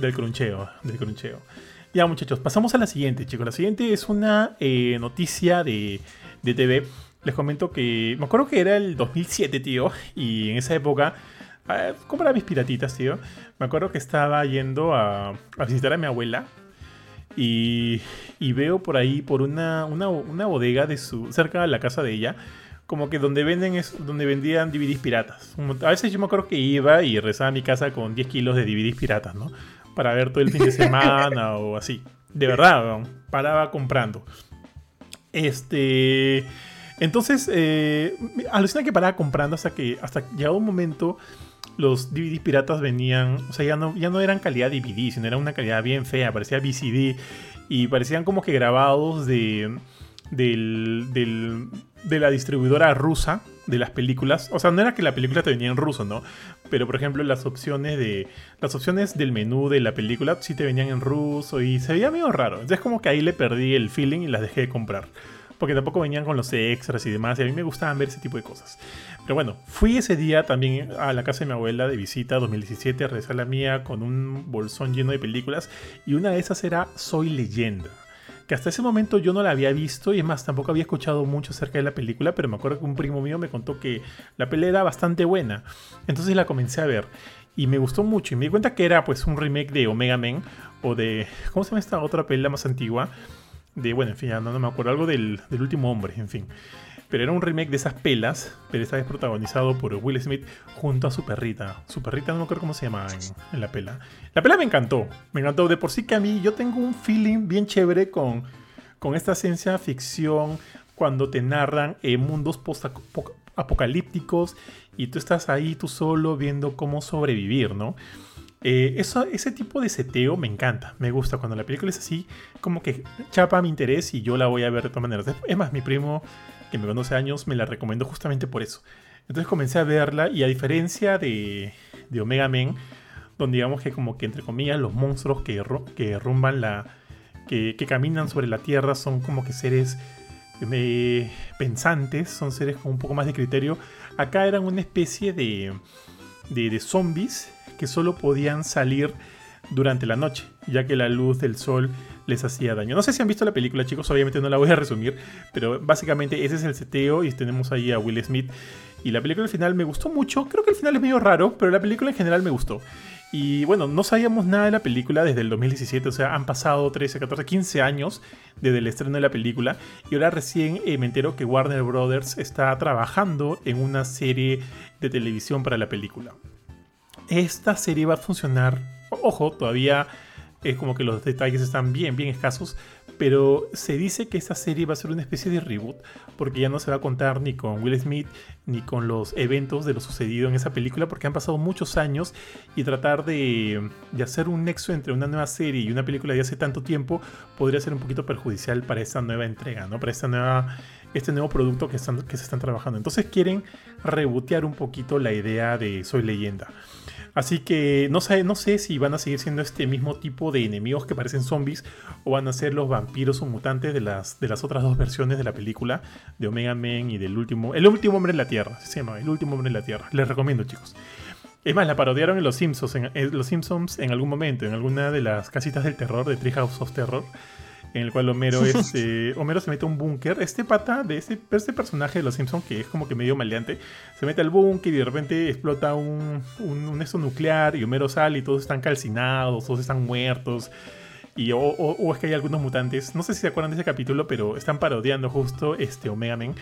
del, cruncheo, del cruncheo. Ya muchachos, pasamos a la siguiente, chicos. La siguiente es una eh, noticia de, de TV. Les comento que me acuerdo que era el 2007, tío, y en esa época eh, comprar mis piratitas, tío. Me acuerdo que estaba yendo a, visitar a mi abuela y, veo por ahí, por una, una, bodega de su, cerca de la casa de ella, como que donde venden es donde vendían DVDs piratas. A veces yo me acuerdo que iba y rezaba a mi casa con 10 kilos de DVDs piratas, ¿no? Para ver todo el fin de semana o así. De verdad, paraba comprando. Este. Entonces, eh, alucina que paraba comprando hasta que hasta llegó un momento los DVDs piratas venían, o sea, ya no, ya no eran calidad DVD, sino era una calidad bien fea, parecía VCD y parecían como que grabados de, de la distribuidora rusa de las películas. O sea, no era que la película te venía en ruso, ¿no? Pero por ejemplo, las opciones de. Las opciones del menú de la película sí te venían en ruso y se veía medio raro. Entonces como que ahí le perdí el feeling y las dejé de comprar porque tampoco venían con los extras y demás, y a mí me gustaban ver ese tipo de cosas. Pero bueno, fui ese día también a la casa de mi abuela de visita 2017, a regresar la mía con un bolsón lleno de películas, y una de esas era Soy leyenda. Que hasta ese momento yo no la había visto y es más, tampoco había escuchado mucho acerca de la película, pero me acuerdo que un primo mío me contó que la pelea era bastante buena. Entonces la comencé a ver y me gustó mucho y me di cuenta que era pues un remake de Omega Men o de ¿cómo se llama esta otra pelea más antigua? De, bueno, en fin, ya no, me acuerdo, algo del, último hombre, en fin. Pero era un remake de esas pelas, pero esta vez protagonizado por Will Smith junto a su perrita. Su perrita no me acuerdo cómo se llama en, la pela. La pela me encantó, me encantó. De por sí que a mí yo tengo un feeling bien chévere con, con esta ciencia ficción cuando te narran en mundos post-apocalípticos y tú estás ahí tú solo viendo cómo sobrevivir, ¿no? Eh, ese tipo de seteo me encanta, me gusta. Cuando la película es así, como que chapa mi interés y yo la voy a ver de todas maneras. Es más, mi primo, que me conoce años, me la recomendó justamente por eso. Entonces comencé a verla y a diferencia de, de Omega Men, donde digamos que como que entre comillas los monstruos que, que rumban la... Que, que, caminan sobre la Tierra son como que seres eh, pensantes, son seres con un poco más de criterio. Acá eran una especie de, de, de zombies que solo podían salir durante la noche, ya que la luz del sol les hacía daño. No sé si han visto la película, chicos, obviamente no la voy a resumir, pero básicamente ese es el seteo y tenemos ahí a Will Smith. Y la película al final me gustó mucho, creo que el final es medio raro, pero la película en general me gustó. Y bueno, no sabíamos nada de la película desde el 2017, o sea, han pasado 13, 14, 15 años desde el estreno de la película. Y ahora recién eh, me entero que Warner Brothers está trabajando en una serie de televisión para la película. Esta serie va a funcionar, ojo, todavía es como que los detalles están bien, bien escasos, pero se dice que esta serie va a ser una especie de reboot, porque ya no se va a contar ni con Will Smith ni con los eventos de lo sucedido en esa película, porque han pasado muchos años y tratar de, hacer un nexo entre una nueva serie y una película de hace tanto tiempo podría ser un poquito perjudicial para esta nueva entrega, ¿no? Para nueva, este nuevo producto que, están, que se están trabajando. Entonces quieren rebotear un poquito la idea de Soy leyenda. Así que no sé, no sé si van a seguir siendo este mismo tipo de enemigos que parecen zombies o van a ser los vampiros o mutantes de las, de las otras dos versiones de la película, de Omega Man y del último, el último hombre en la Tierra, se llama, el último hombre en la Tierra. Les recomiendo, chicos. Es más, la parodiaron en Los Simpsons en, Los Simpsons en algún momento, en alguna de las casitas del terror de Treehouse of Terror en el cual Homero, este, Homero se mete a un búnker. Este pata de este, este personaje de los Simpsons, que es como que medio maleante, se mete al búnker y de repente explota un, un, esto nuclear y Homero sale y todos están calcinados, todos están muertos. Y, o, es que hay algunos mutantes, no sé si se acuerdan de ese capítulo, pero están parodiando justo este Omega Man.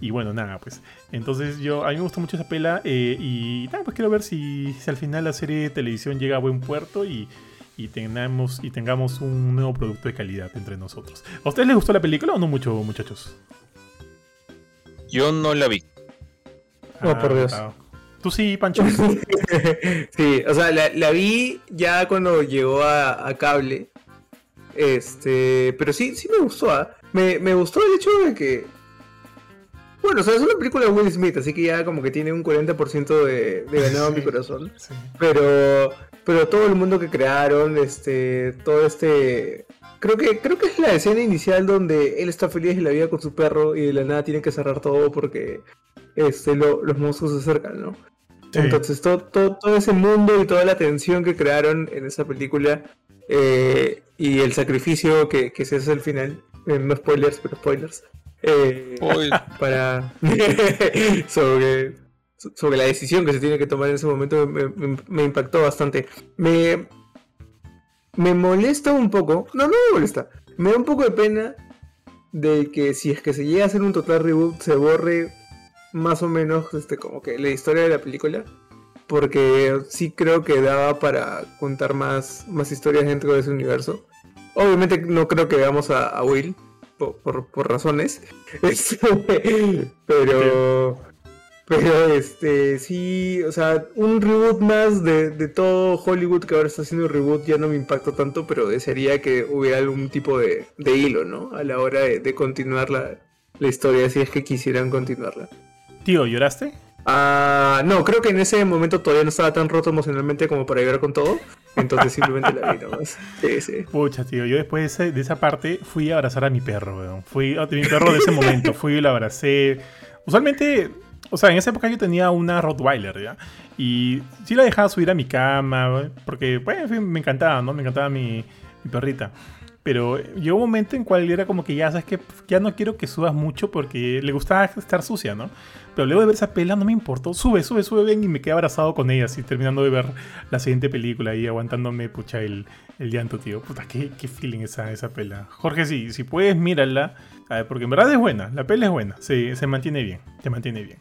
Y bueno, nada, pues. Entonces yo, a mí me gustó mucho esa pela eh, y nada, pues quiero ver si, si al final la serie de televisión llega a buen puerto y y tengamos, y tengamos un nuevo producto de calidad entre nosotros. ¿A ustedes les gustó la película o no mucho, muchachos? Yo no la vi. oh, por Dios. ¿Tú sí, Pancho? sí, o sea, la, vi ya cuando llegó a, cable. Este, pero sí, sí me gustó. ¿ah? Me, gustó el hecho de que. Bueno, o sea, es una película de Will Smith, así que ya como que tiene un 40% de, de ganado en mi corazón. Pero pero todo el mundo que crearon, este, todo este, creo que creo que es la escena inicial donde él está feliz en la vida con su perro y de la nada tiene que cerrar todo porque este, los monstruos se acercan, ¿no? Entonces todo, todo, ese mundo y toda la tensión que crearon en esa película eh, y el sacrificio que, se hace al final, eh, no spoilers, pero spoilers, eh, para sobre sobre la decisión que se tiene que tomar en ese momento me, impactó bastante. Me, me molesta un poco, no, no me molesta, me da un poco de pena de que si es que se llega a hacer un total reboot se borre más o menos este, como que la historia de la película. Porque sí creo que daba para contar más, más historias dentro de ese universo. Obviamente no creo que veamos a, Will, por, por, razones. Este, pero... Pero este, sí, o sea, un reboot más de, todo Hollywood que ahora está haciendo un reboot ya no me impactó tanto, pero desearía que hubiera algún tipo de, hilo, ¿no? A la hora de, continuar la, historia, si es que quisieran continuarla. Tío, ¿lloraste? Ah, no, creo que en ese momento todavía no estaba tan roto emocionalmente como para llorar con todo. Entonces simplemente la vi nomás. Sí, sí. Pucha, tío, yo después de, esa parte fui a abrazar a mi perro, weón. Fui a mi perro de ese momento, fui y lo abracé. Usualmente o sea, en esa época yo tenía una Rottweiler, ¿ya? Y sí la dejaba subir a mi cama, porque, pues, me encantaba, ¿no? Me encantaba mi, perrita. Pero llegó un momento en cual era como que ya, sabes que ya no quiero que subas mucho porque le gustaba estar sucia, ¿no? Pero luego de ver esa pela no me importó. Sube, sube, sube bien y me quedé abrazado con ella, así terminando de ver la siguiente película y aguantándome, pucha, el, el llanto, tío. Puta, qué, qué feeling esa, esa pela. Jorge, sí, si puedes, mírala. A ver, porque en verdad es buena, la pela es buena, se, se mantiene bien, se mantiene bien.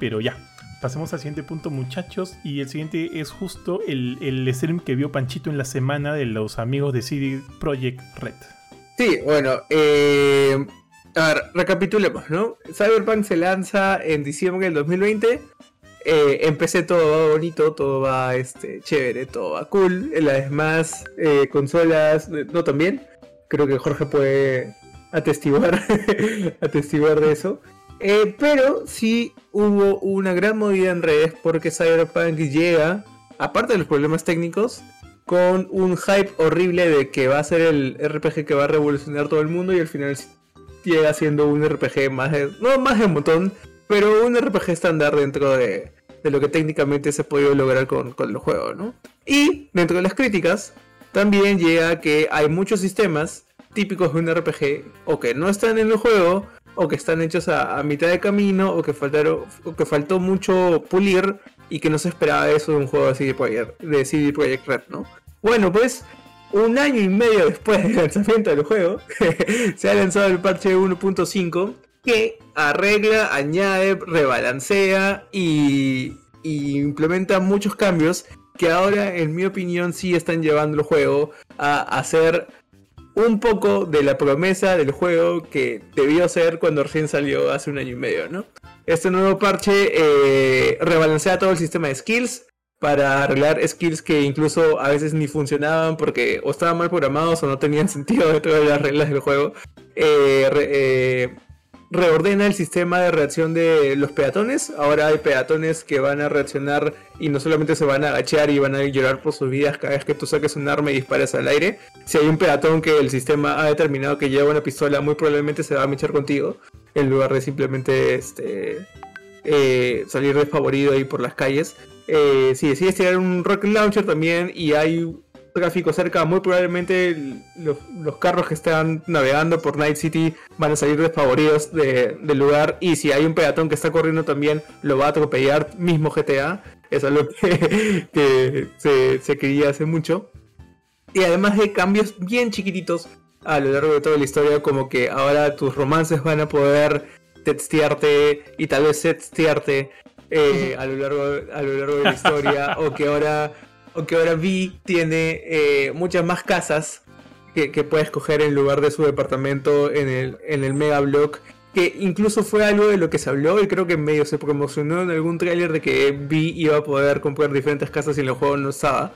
Pero ya, pasemos al siguiente punto, muchachos. Y el siguiente es justo el, el stream que vio Panchito en la semana de los amigos de CD Projekt Red. Sí, bueno, eh, a ver, recapitulemos, ¿no? Cyberpunk se lanza en diciembre del 2020. Eh, empecé todo va bonito, todo va este, chévere, todo va cool. Las demás eh, consolas, no también. Creo que Jorge puede atestiguar, atestiguar de eso. Eh, pero sí hubo una gran movida en redes porque Cyberpunk llega, aparte de los problemas técnicos, con un hype horrible de que va a ser el RPG que va a revolucionar todo el mundo y al final llega siendo un RPG más de, no más de un montón, pero un RPG estándar dentro de, lo que técnicamente se ha podido lograr con, con el juego, ¿no? Y dentro de las críticas, también llega que hay muchos sistemas típicos de un RPG o que no están en el juego o que están hechos a, mitad de camino o que faltaron que faltó mucho pulir y que no se esperaba eso de un juego de CD Projekt, de CD Projekt Red, ¿no? Bueno, pues un año y medio después del lanzamiento del juego, se ha lanzado el parche 1.5 que arregla, añade, rebalancea y, y, implementa muchos cambios que ahora, en mi opinión, sí están llevando el juego a hacer un poco de la promesa del juego que debió ser cuando recién salió hace un año y medio, ¿no? Este nuevo parche eh, rebalancea todo el sistema de skills, para arreglar skills que incluso a veces ni funcionaban porque o estaban mal programados o no tenían sentido dentro de las reglas del juego. Eh, eh, reordena el sistema de reacción de los peatones. Ahora hay peatones que van a reaccionar y no solamente se van a agachar y van a llorar por sus vidas cada vez que tú saques un arma y dispares al aire. Si hay un peatón que el sistema ha determinado que lleva una pistola, muy probablemente se va a mechar contigo en lugar de simplemente este, eh, salir desfavorido ahí por las calles. Eh, si decides tirar un rocket launcher también y hay tráfico cerca, muy probablemente los, carros que están navegando por Night City van a salir desfavoridos del lugar y si hay un peatón que está corriendo también lo va a atropellar mismo GTA. Eso es lo que, se, se, quería hace mucho. Y además de cambios bien chiquititos a lo largo de toda la historia, como que ahora tus romances van a poder textearte y tal vez sextearte eh, a, lo largo, a lo largo de la historia, o que ahora, o que ahora Vi tiene eh, muchas más casas que, puede escoger en lugar de su departamento en el, en el Mega Block. Que incluso fue algo de lo que se habló y creo que medio se promocionó en algún tráiler de que Vi iba a poder comprar diferentes casas y en el juego no estaba.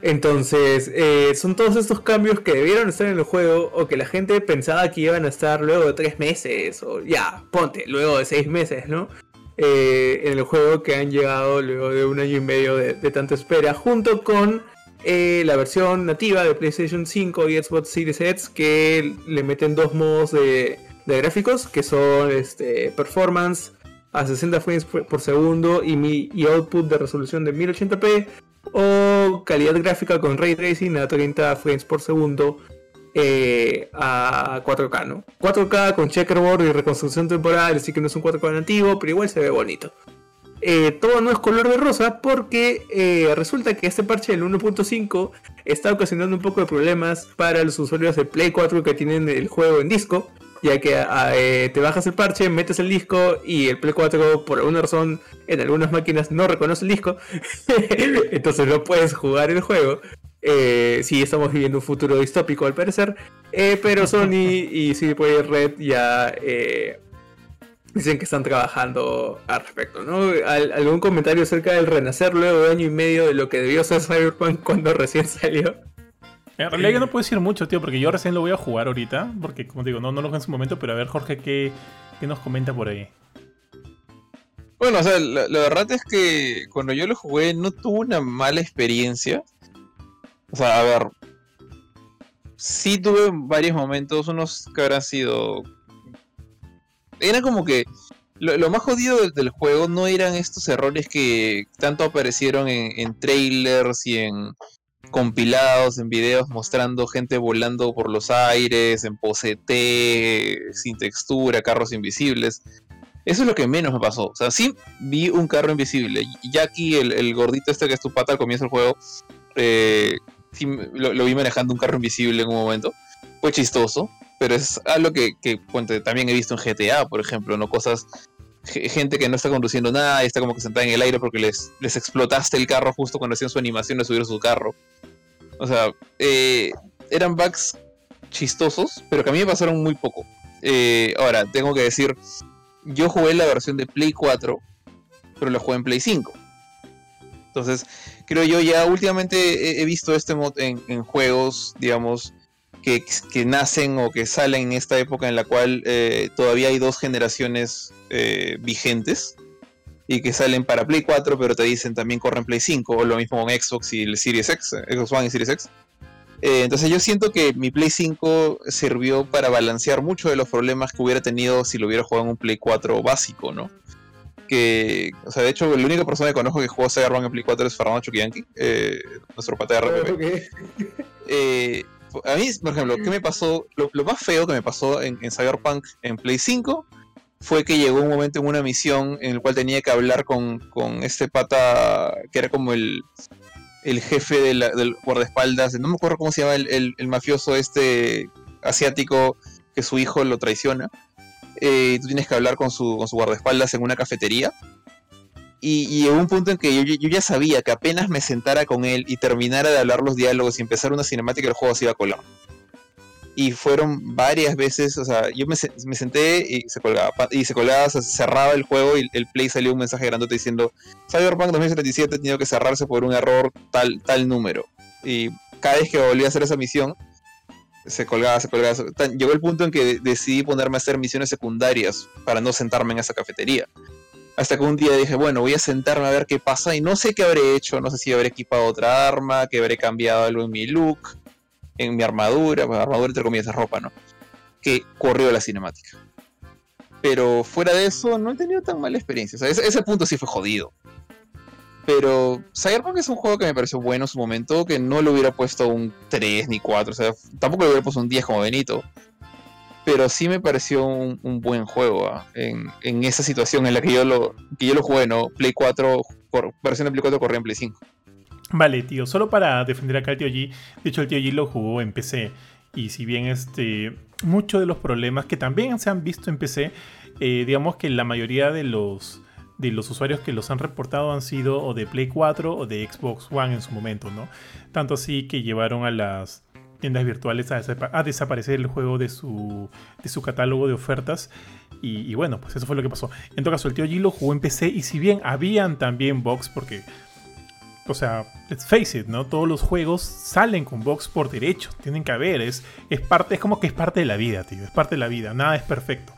Entonces, eh, son todos estos cambios que debieron estar en el juego o que la gente pensaba que iban a estar luego de tres meses o ya, ponte, luego de seis meses, ¿no? Eh, en el juego que han llegado luego de un año y medio de, tanta espera, junto con eh, la versión nativa de PlayStation 5 y Xbox Series X que le meten dos modos de, gráficos que son este, performance a 60 frames por segundo y, mi, y output de resolución de 1080p o calidad gráfica con ray tracing a 30 frames por segundo eh, a 4K, ¿no? 4K con checkerboard y reconstrucción temporal, así que no es un 4K nativo, pero igual se ve bonito. Eh, todo no es color de rosa porque eh, resulta que este parche del 1.5 está ocasionando un poco de problemas para los usuarios de Play 4 que tienen el juego en disco, ya que ah, te bajas el parche, metes el disco y el Play 4 por alguna razón en algunas máquinas no reconoce el disco, entonces no puedes jugar el juego. Eh, sí, estamos viviendo un futuro distópico al parecer. Eh, pero Sony y CD Projekt Red ya eh, dicen que están trabajando al respecto, ¿no? ¿Algún comentario acerca del renacer luego de año y medio de lo que debió ser Cyberpunk cuando recién salió? En realidad yo no puedo decir mucho, tío, porque yo recién lo voy a jugar ahorita, porque como digo, no, no lo jugué en su momento, pero a ver, Jorge, ¿qué, qué nos comenta por ahí? Bueno, o sea, la, la, verdad es que cuando yo lo jugué no tuve una mala experiencia. O sea, a ver. Sí tuve varios momentos, unos que habrán sido. Era como que. Lo, más jodido del, juego no eran estos errores que tanto aparecieron en, trailers y en compilados, en videos mostrando gente volando por los aires, en pose sin textura, carros invisibles. Eso es lo que menos me pasó. O sea, sí vi un carro invisible. Aquí el, el gordito este que es tu pata al comienzo del juego, eh, lo, vi manejando un carro invisible en un momento. Fue chistoso, pero es algo que, también he visto en GTA, por ejemplo, ¿no? Cosas, gente que no está conduciendo nada y está como que sentada en el aire porque les, les explotaste el carro justo cuando hacían su animación de subir su carro. O sea, eh, eran bugs chistosos, pero que a mí me pasaron muy poco. Eh, ahora, tengo que decir, yo jugué la versión de Play 4, pero la jugué en Play 5. Entonces, creo yo ya últimamente he, visto este mod en, juegos, digamos, que, nacen o que salen en esta época en la cual eh, todavía hay dos generaciones eh, vigentes y que salen para Play 4, pero te dicen también corren Play 5, o lo mismo con Xbox y el Series X, Xbox One y Series X. Eh, entonces yo siento que mi Play 5 sirvió para balancear mucho de los problemas que hubiera tenido si lo hubiera jugado en un Play 4 básico, ¿no? Que, o sea, de hecho, la única persona que conozco que jugó Cyberpunk en Play 4 es Fernando Chuquianqui, eh, nuestro pata de RPP. Eh, a mí, por ejemplo, ¿qué me pasó? Lo, más feo que me pasó en, Cyberpunk en Play 5 fue que llegó un momento en una misión en el cual tenía que hablar con, con este pata que era como el, el jefe del guardaespaldas, no me acuerdo cómo se llama el, el, mafioso este asiático que su hijo lo traiciona. Eh, tú tienes que hablar con su, con su guardaespaldas en una cafetería. Y, y un punto en que yo, ya sabía que apenas me sentara con él y terminara de hablar los diálogos y empezar una cinemática, el juego se iba a colar. Y fueron varias veces, o sea, yo me, me senté y se colgaba, y se colgaba, se cerraba el juego y el play salió un mensaje grandote diciendo Cyberpunk 2077 ha tenido que cerrarse por un error tal, tal número. Y cada vez que volví a hacer esa misión, se colgaba, se colgaba. Llegó el punto en que decidí ponerme a hacer misiones secundarias para no sentarme en esa cafetería. Hasta que un día dije, bueno, voy a sentarme a ver qué pasa y no sé qué habré hecho, no sé si habré equipado otra arma, que habré cambiado algo en mi look, en mi armadura, pues, armadura entre comillas ropa, ¿no? Que corrió la cinemática. Pero fuera de eso, no he tenido tan mala experiencia. Ese punto sí fue jodido. Pero Cyberpunk es un juego que me pareció bueno en su momento, que no le hubiera puesto un 3 ni 4, o sea, tampoco le hubiera puesto un 10 como Benito. Pero sí me pareció un, buen juego ¿ah? en, esa situación en la que yo lo, que yo lo jugué, ¿no? Play 4, por, versión de Play 4 corría en Play 5. Vale, tío, solo para defender acá al tío G, de hecho el tío G lo jugó en PC. Y si bien este, muchos de los problemas que también se han visto en PC, eh, digamos que la mayoría de los de los usuarios que los han reportado han sido o de Play 4 o de Xbox One en su momento, ¿no? Tanto así que llevaron a las tiendas virtuales a, desaparecer el juego de su, de su catálogo de ofertas. Y, bueno, pues eso fue lo que pasó. En todo caso, el tío G lo jugó en PC y si bien habían también box, porque, o sea, let's face it, ¿no? Todos los juegos salen con box por derecho, tienen que haber, es, es, parte, es como que es parte de la vida, tío, es parte de la vida, nada es perfecto.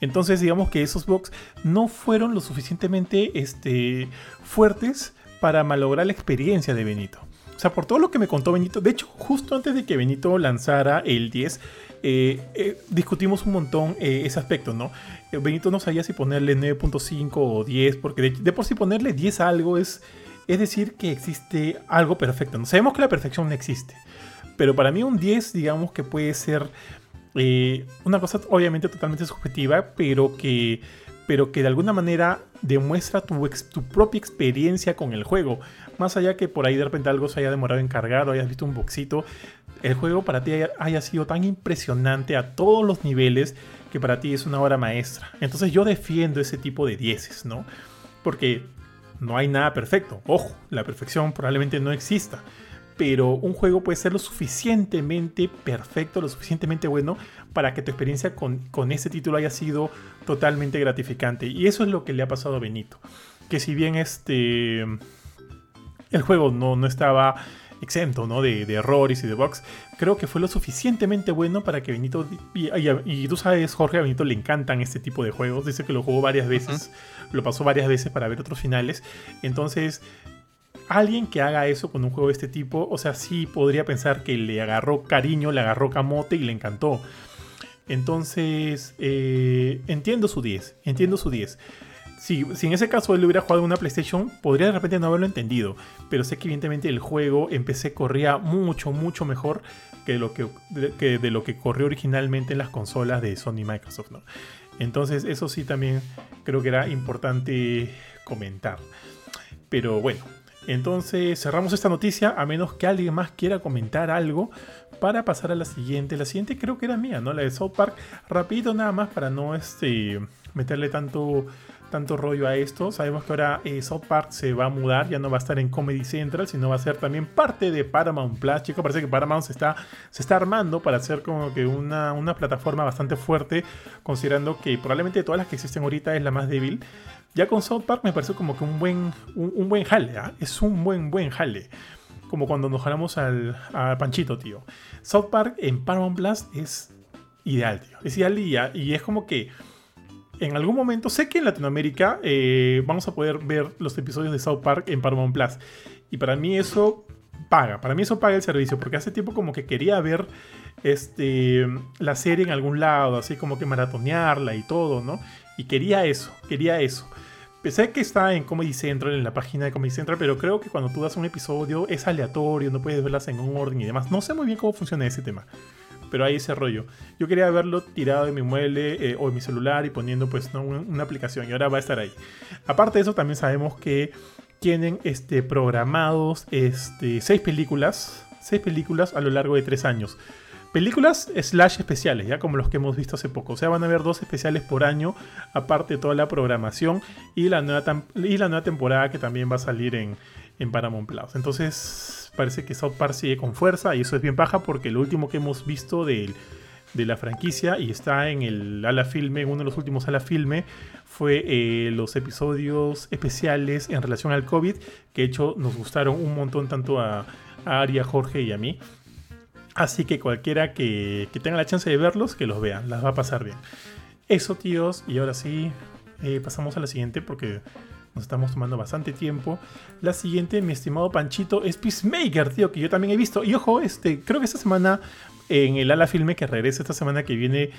Entonces digamos que esos bugs no fueron lo suficientemente este, fuertes para malograr la experiencia de Benito. O sea, por todo lo que me contó Benito, de hecho, justo antes de que Benito lanzara el 10, eh, eh, discutimos un montón eh, ese aspecto, ¿no? Benito no sabía si ponerle 9.5 o 10, porque de, por sí ponerle 10 a algo es, es decir que existe algo perfecto. ¿no? Sabemos que la perfección no existe, pero para mí un 10, digamos que puede ser eh, una cosa obviamente totalmente subjetiva, pero que, pero que de alguna manera demuestra tu, propia experiencia con el juego. Más allá que por ahí de repente algo se haya demorado en cargar o hayas visto un boxito, el juego para ti haya, sido tan impresionante a todos los niveles que para ti es una obra maestra. Entonces yo defiendo ese tipo de dieces, ¿no? Porque no hay nada perfecto. Ojo, la perfección probablemente no exista pero un juego puede ser lo suficientemente perfecto, lo suficientemente bueno para que tu experiencia con, con este título haya sido totalmente gratificante. Y eso es lo que le ha pasado a Benito. Que si bien este el juego no, no estaba exento ¿no? de, errores y de bugs, creo que fue lo suficientemente bueno para que Benito, y, tú sabes Jorge, a Benito le encantan este tipo de juegos, dice que lo jugó varias veces, lo pasó varias veces para ver otros finales, entonces alguien que haga eso con un juego de este tipo, o sea, sí podría pensar que le agarró cariño, le agarró camote y le encantó. Entonces, eh, entiendo su 10, entiendo su 10. Si, en ese caso él hubiera jugado una PlayStation, podría de repente no haberlo entendido. Pero sé que evidentemente el juego en PC corría mucho, mucho mejor que lo que, de, de lo que corrió originalmente en las consolas de Sony y Microsoft. Entonces eso sí también creo que era importante comentar. Pero bueno, entonces cerramos esta noticia a menos que alguien más quiera comentar algo para pasar a la siguiente. La siguiente creo que era mía, ¿no? La de South Park. Rapidito nada más para no este, meterle tanto, tanto rollo a esto. Sabemos que ahora eh, South Park se va a mudar, ya no va a estar en Comedy Central, sino va a ser también parte de Paramount Plus. Chicos, parece que Paramount se está, se está armando para hacer como que una, una plataforma bastante fuerte, considerando que probablemente de todas las que existen ahorita es la más débil. Ya con South Park me pareció como que un buen, un, buen jale, ¿ah? es un buen, buen jale. Como cuando nos jalamos al, Panchito, tío. South Park en Paramount Plus es ideal, tío. Es ideal y, es como que en algún momento, sé que en Latinoamérica eh, vamos a poder ver los episodios de South Park en Paramount Plus. Y para mí eso paga, para mí eso paga el servicio, porque hace tiempo como que quería ver este, la serie en algún lado, así como que maratonearla y todo, ¿no? Y quería eso, quería eso. Sé que está en Comedy Central, en la página de Comedy Central, pero creo que cuando tú das un episodio es aleatorio, no puedes verlas en un orden y demás. No sé muy bien cómo funciona ese tema, pero hay ese rollo. Yo quería verlo tirado en mi mueble eh, o en mi celular y poniendo pues una, una, aplicación y ahora va a estar ahí. Aparte de eso, también sabemos que tienen este, programados este, seis películas, seis películas a lo largo de tres años. Películas slash especiales, ya como los que hemos visto hace poco. O sea, van a haber dos especiales por año, aparte de toda la programación y la nueva, y la nueva temporada que también va a salir en, en Paramount Plus. Entonces, parece que South Park sigue con fuerza y eso es bien paja porque lo último que hemos visto de, la franquicia y está en el ala filme, uno de los últimos ala filme, fue eh, los episodios especiales en relación al COVID, que de hecho nos gustaron un montón tanto a, a Ari, a Jorge y a mí. Así que cualquiera que, tenga la chance de verlos, que los vean, las va a pasar bien. Eso, tíos, y ahora sí, eh, pasamos a la siguiente porque nos estamos tomando bastante tiempo. La siguiente, mi estimado Panchito, es Peacemaker, tío, que yo también he visto. Y ojo, este, creo que esta semana, en el ala filme que regresa esta semana que viene,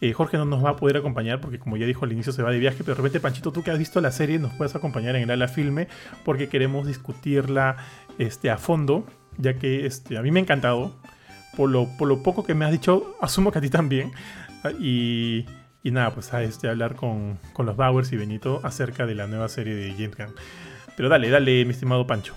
eh, Jorge no nos va a poder acompañar porque como ya dijo al inicio se va de viaje, pero de repente Panchito, tú que has visto la serie, nos puedes acompañar en el ala filme porque queremos discutirla este, a fondo, ya que este, a mí me ha encantado por lo, por lo poco que me has dicho, asumo que a ti también. Y, y nada, pues a este, hablar con, con, los Bowers y Benito acerca de la nueva serie de James Gunn. Pero dale, dale, mi estimado Pancho.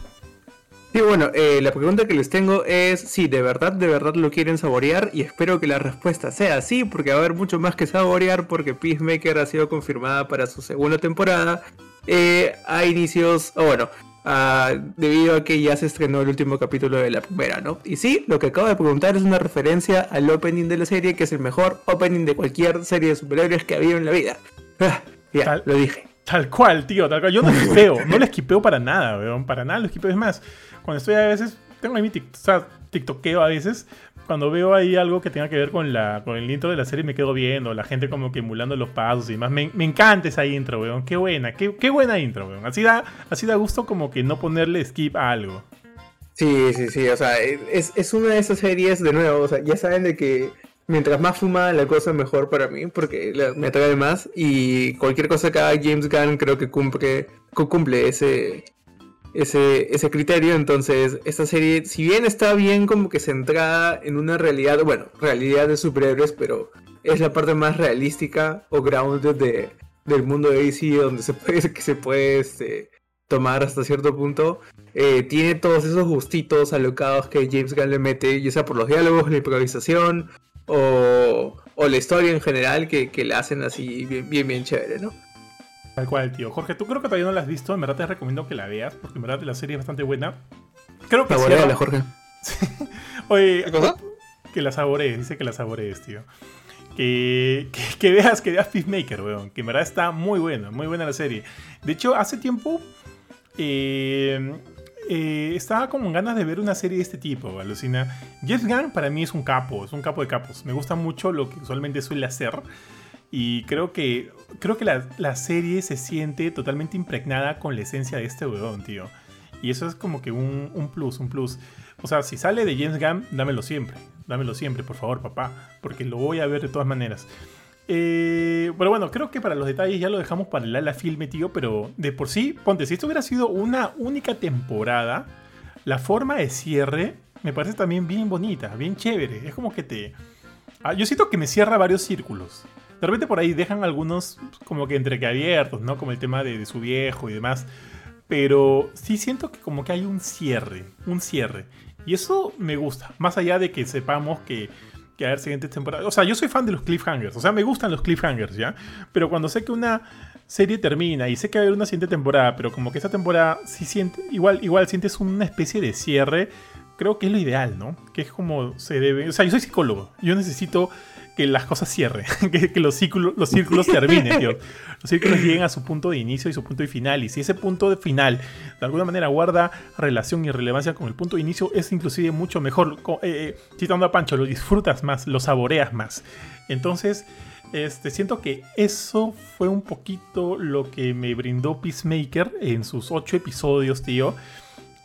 Sí, bueno, eh, la pregunta que les tengo es si de verdad, de verdad lo quieren saborear y espero que la respuesta sea sí, porque va a haber mucho más que saborear porque Peacemaker ha sido confirmada para su segunda temporada eh, a inicios, o bueno, Ah, debido a que ya se estrenó el último capítulo de la primera, ¿no? Y sí, lo que acabo de preguntar es una referencia al opening de la serie, que es el mejor opening de cualquier serie de superhéroes que ha habido en la vida. Ah, ya, lo dije. Tal cual, tío, tal cual. Yo no esquipeo, no le esquipeo para nada, weón, para nada lo esquipeo. Es más, cuando estoy a veces, tengo ahí mi TikTok, o sea, TikTokeo a veces, cuando veo ahí algo que tenga que ver con, la, con el intro de la serie me quedo viendo, la gente como que emulando los pasos y demás. Me, encanta esa intro, weón. Qué buena, qué, qué, buena intro, weón. Así da, así da gusto como que no ponerle skip a algo. Sí, sí, sí. O sea, es, es una de esas series, de nuevo, o sea, ya saben de que mientras más fumada la cosa mejor para mí, porque me atrae más. Y cualquier cosa que haga James Gunn creo que cumple, cumple ese, ese, ese criterio. Entonces, esta serie, si bien está bien como que centrada en una realidad, bueno, realidad de superhéroes, pero es la parte más realística o grounded de, del mundo de DC, donde se puede, que se puede este, tomar hasta cierto punto. Eh, tiene todos esos gustitos alocados que James Gunn le mete, ya sea por los diálogos, la improvisación o, o la historia en general, que, que la hacen así bien, bien, bien chévere, ¿no? Tal cual, tío. Jorge, tú creo que todavía no la has visto. En verdad te recomiendo que la veas, porque en verdad la serie es bastante buena. Creo que la Jorge. Oye, ¿Qué cosa? Que la saborees, dice que la saborees, tío. Que, que, veas, que veas Peacemaker, weón. Que en verdad está muy buena, muy buena la serie. De hecho, hace tiempo eh, eh, estaba como en ganas de ver una serie de este tipo, alucina. Jeff Gunn para mí es un capo, es un capo de capos. Me gusta mucho lo que usualmente suele hacer. Y creo que, creo que la, serie se siente totalmente impregnada con la esencia de este weón, tío. Y eso es como que un, plus, un plus. O sea, si sale de James Gunn, dámelo siempre. Dámelo siempre, por favor, papá. Porque lo voy a ver de todas maneras. Eh, pero bueno, creo que para los detalles ya lo dejamos para el ala filme, tío. Pero de por sí, ponte, si esto hubiera sido una única temporada, la forma de cierre me parece también bien bonita, bien chévere. Es como que te. Ah, yo siento que me cierra varios círculos. De repente por ahí dejan algunos como que entre que abiertos, ¿no? Como el tema de, su viejo y demás. Pero sí siento que como que hay un cierre, un cierre. Y eso me gusta. Más allá de que sepamos que, que a ver siguientes temporadas. O sea, yo soy fan de los cliffhangers. O sea, me gustan los cliffhangers, ¿ya? Pero cuando sé que una serie termina y sé que va a haber una siguiente temporada, pero como que esa temporada sí siente, igual, igual sientes una especie de cierre, creo que es lo ideal, ¿no? Que es como se debe. O sea, yo soy psicólogo. Yo necesito que las cosas cierren, que, los, círculos, los círculos terminen, tío. Los círculos lleguen a su punto de inicio y su punto de final. Y si ese punto de final de alguna manera guarda relación y relevancia con el punto de inicio, es inclusive mucho mejor. Eh, eh, citando a Pancho, lo disfrutas más, lo saboreas más. Entonces, este, siento que eso fue un poquito lo que me brindó Peacemaker en sus ocho episodios, tío.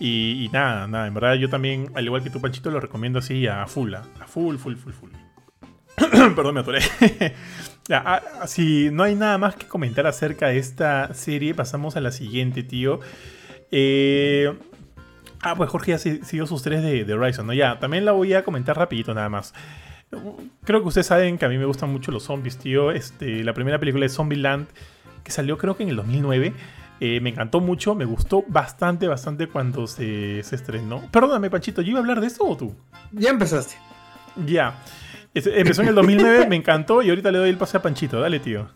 Y, nada, nada, en verdad yo también, al igual que tú, Panchito, lo recomiendo así a full, a full, full, full, full. Perdón, me atoré. ya, ah, si no hay nada más que comentar acerca de esta serie, pasamos a la siguiente, tío. Eh, ah, pues Jorge ya siguió sus tres de, de Horizon, ¿no? Ya, también la voy a comentar rapidito nada más. Creo que ustedes saben que a mí me gustan mucho los zombies, tío. Este, la primera película de Zombieland, que salió creo que en el 2009, eh, me encantó mucho, me gustó bastante, bastante cuando se, se, estrenó. Perdóname, Panchito, ¿yo iba a hablar de esto o tú? Ya empezaste. Ya. Empezó en el 2009, me encantó y ahorita le doy el pase a Panchito. Dale, tío.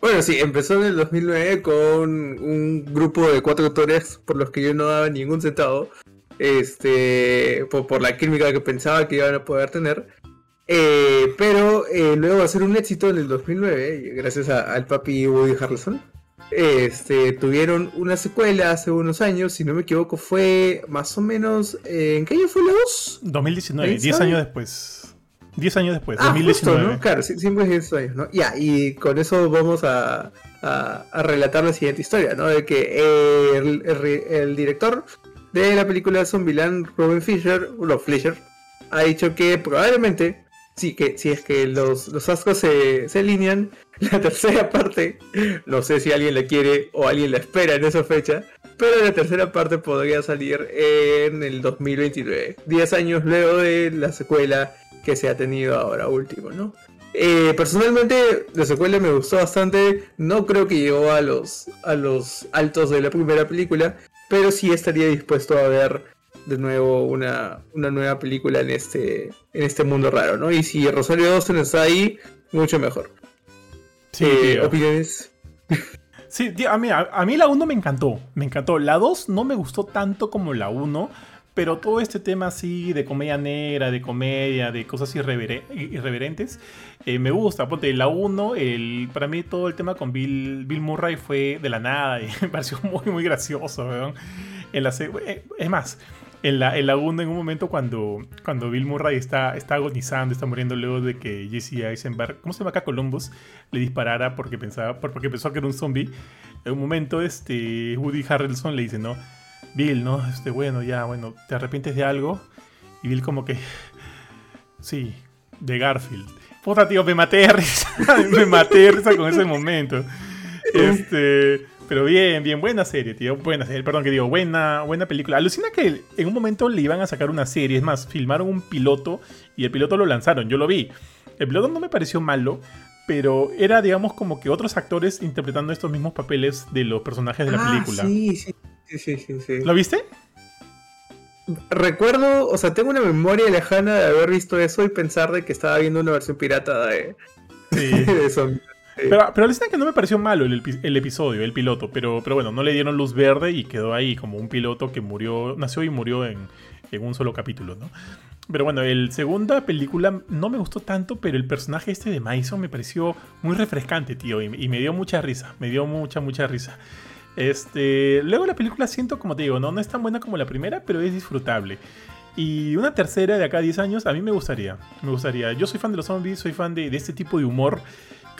Bueno, sí, empezó en el 2009 con un grupo de cuatro actores por los que yo no daba ningún centavo. Este, por, la química que pensaba que iban a poder tener. Eh, pero eh, luego va a ser un éxito en el 2009, gracias al papi Woody Harrelson. Este, tuvieron una secuela hace unos años, si no me equivoco, fue más o menos. Eh, ¿En qué año fue la 2? 2019, 10 años después. 10 años después, ah, 2019. ¿no? Claro, siempre es 10 años, ¿no? Ya, y con eso vamos a, a, relatar la siguiente historia, ¿no? De que el, el, director de la película Zombieland, Robin Fisher, Rob Fisher, ha dicho que probablemente, sí, que si es que los, los ascos se, se alinean, la tercera parte, no sé si alguien la quiere o alguien la espera en esa fecha, pero la tercera parte podría salir en el 2029, 10 años luego de la secuela que se ha tenido ahora último, ¿no? Eh, personalmente la secuela me gustó bastante, no creo que llegó a los, a los altos de la primera película, pero sí estaría dispuesto a ver de nuevo una, una nueva película en este, en este mundo raro, ¿no? Y si Rosario Dawson está ahí, mucho mejor. Sí, eh, ¿Opiniones? Sí, a mí, a, mí la 1 me encantó, me encantó. La 2 no me gustó tanto como la 1, pero todo este tema así de comedia negra, de comedia, de cosas irreverentes, eh, me gusta. Ponte, la 1, para mí todo el tema con Bill, Bill Murray fue de la nada y me pareció muy, muy gracioso. En la, eh, es más, en la, en en un momento cuando, cuando Bill Murray está, está agonizando, está muriendo luego de que Jesse Eisenberg, ¿cómo se llama acá? Columbus, le disparara porque pensaba, porque pensó que era un zombie. En un momento, este, Woody Harrelson le dice, ¿no? Bill, ¿no? Este, bueno, ya, bueno, ¿te arrepientes de algo? Y Bill como que, sí, de Garfield. Puta, tío, me maté de risa, me maté de risa con ese momento. Este... Pero bien, bien, buena serie, tío. Buena serie, perdón que digo, buena, buena película. Alucina que en un momento le iban a sacar una serie. Es más, filmaron un piloto y el piloto lo lanzaron. Yo lo vi. El piloto no me pareció malo, pero era, digamos, como que otros actores interpretando estos mismos papeles de los personajes de la ah, película. Sí, sí, sí, sí, sí. ¿Lo viste? Recuerdo, o sea, tengo una memoria lejana de haber visto eso y pensar de que estaba viendo una versión pirata de, sí. de pero, pero que no me pareció malo el, episodio, el piloto, pero, pero bueno, no le dieron luz verde y quedó ahí como un piloto que murió, nació y murió en, un solo capítulo, ¿no? Pero bueno, el segunda película no me gustó tanto, pero el personaje este de Mason me pareció muy refrescante, tío, y, me dio mucha risa, me dio mucha, mucha risa. Este, luego la película siento, como te digo, no, no es tan buena como la primera, pero es disfrutable. Y una tercera de acá a 10 años, a mí me gustaría. Me gustaría. Yo soy fan de los zombies, soy fan de, de este tipo de humor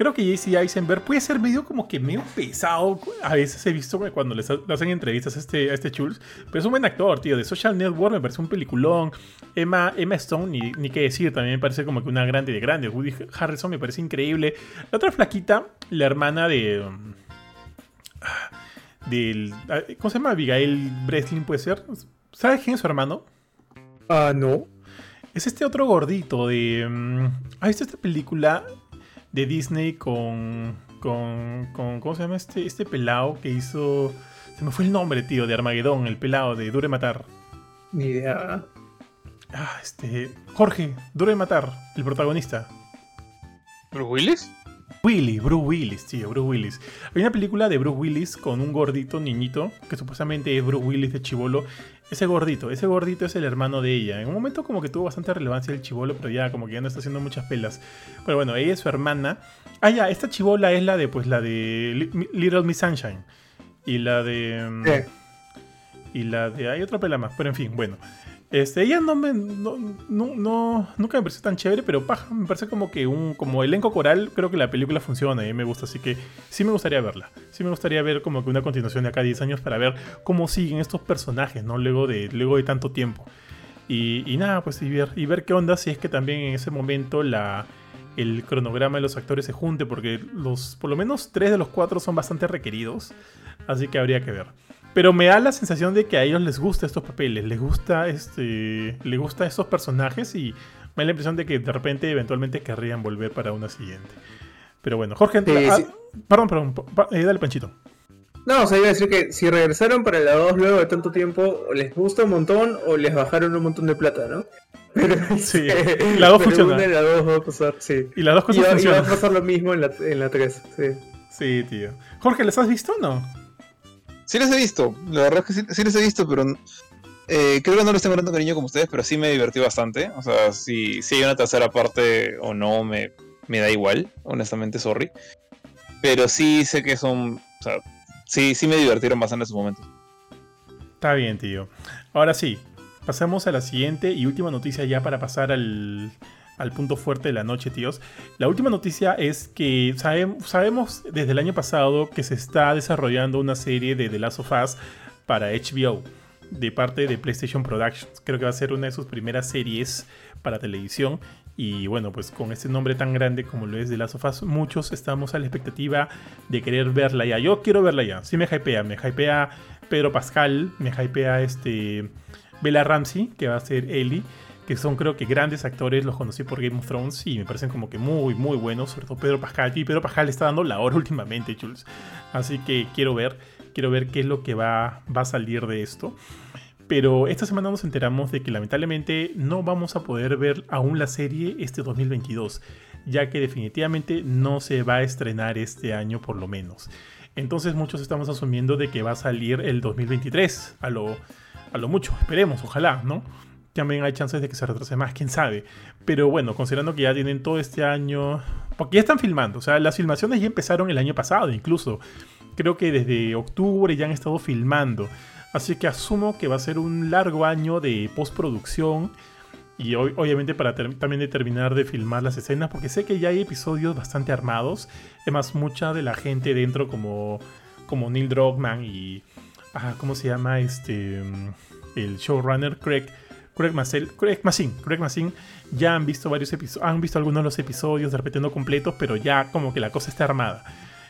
creo que JC Eisenberg puede ser medio como que medio pesado. A veces he visto cuando le hacen entrevistas a este, este Schultz. Pero es un buen actor, tío. De Social Network me parece un peliculón. Emma, Emma Stone, ni, ni qué decir, también me parece como que una grande de grandes. Woody Harrison me parece increíble. La otra flaquita, la hermana de. Del, ah, ¿Cómo se llama? Abigail Breslin, puede ser. ¿Sabes quién es su hermano? Ah, no. Es este otro gordito de. Um, ¿Has visto esta película? de Disney con, con, con ¿cómo se llama este, este pelado que hizo... Se me fue el nombre, tío, de Armagedón, el pelado de Dure Matar. Ni idea. Ah, este... Jorge, Dure Matar, el protagonista. ¿Bruce Willis? Willy, Bruce Willis, tío, Bruce Willis. Hay una película de Bruce Willis con un gordito niñito, que supuestamente es Bruce Willis de Chivolo. Ese gordito, ese gordito es el hermano de ella. En un momento como que tuvo bastante relevancia el Chivolo, pero ya como que ya no está haciendo muchas pelas. Pero bueno, ella es su hermana. Ah, ya, esta Chivola es la de, pues, la de Little Miss Sunshine. Y la de... Mm, y la de... Hay otra pela más, pero en fin, bueno. Este, ella no me. No, no, nunca me pareció tan chévere, pero paja, me parece como que un. Como elenco coral, creo que la película funciona y me gusta, así que sí me gustaría verla. Sí me gustaría ver como que una continuación de acá 10 años para ver cómo siguen estos personajes, ¿no? Luego de, luego de tanto tiempo. Y, y nada, pues y ver, y ver qué onda si es que también en ese momento la, el cronograma de los actores se junte, porque los, por lo menos tres de los cuatro son bastante requeridos, así que habría que ver. Pero me da la sensación de que a ellos les gusta estos papeles, les gusta este, les gusta estos personajes y me da la impresión de que de repente eventualmente querrían volver para una siguiente. Pero bueno, Jorge, Sí, ah, sí. perdón, perdón, pa- eh, dale Panchito. No, o sea, iba a decir que si regresaron para la 2 luego de tanto tiempo, o les gusta un montón o les bajaron un montón de plata, ¿no? Pero, Sí, este, la dos pero funciona. una las dos va a pasar, sí. Y dos Y cosas va, y va a pasar lo mismo en la, en la 3, sí. Sí, tío. Jorge, ¿les has visto o no? Sí les he visto, la verdad es que sí, sí les he visto, pero eh, creo que no les tengo tanto cariño como ustedes, pero sí me divertí bastante. O sea, si, si hay una tercera parte o no, me, me da igual, honestamente, sorry. Pero sí sé que son, o sea, sí, sí me divertieron bastante en sus momentos. Está bien, tío. Ahora sí, pasamos a la siguiente y última noticia ya para pasar al, al punto fuerte de la noche, tíos. La última noticia es que sabe- sabemos desde el año pasado que se está desarrollando una serie de The Last of Us para HBO de parte de PlayStation Productions. Creo que va a ser una de sus primeras series para televisión. Y bueno, pues con este nombre tan grande como lo es The Last of Us, muchos estamos a la expectativa de querer verla ya. Yo quiero verla ya. Sí me hypea. Me hypea Pedro Pascal. Me hypea este Bella Ramsey, que va a ser Ellie. Que son creo que grandes actores. Los conocí por Game of Thrones y me parecen como que muy, muy buenos. Sobre todo Pedro Pascal. Y Pedro Pascal está dando la hora últimamente, Jules. Así que quiero ver. Quiero ver qué es lo que va, va a salir de esto. Pero esta semana nos enteramos de que lamentablemente no vamos a poder ver aún la serie este 2022, ya que definitivamente no se va a estrenar este año por lo menos. Entonces muchos estamos asumiendo de que va a salir el 2023, a lo, a lo mucho, esperemos, ojalá, ¿no? También hay chances de que se retrase más, quién sabe. Pero bueno, considerando que ya tienen todo este año, porque ya están filmando, o sea, las filmaciones ya empezaron el año pasado incluso. Creo que desde octubre ya han estado filmando. Así que asumo que va a ser un largo año de postproducción. Y ob- obviamente para también de terminar de filmar las escenas. Porque sé que ya hay episodios bastante armados. Además, mucha de la gente dentro como, como Neil Druckmann y... ah, ¿Cómo se llama? Este... El showrunner Craig... Craig Mazin, Craig Mazin, ya han visto varios episodios, han visto algunos de los episodios, de repente no completos, pero ya como que la cosa está armada.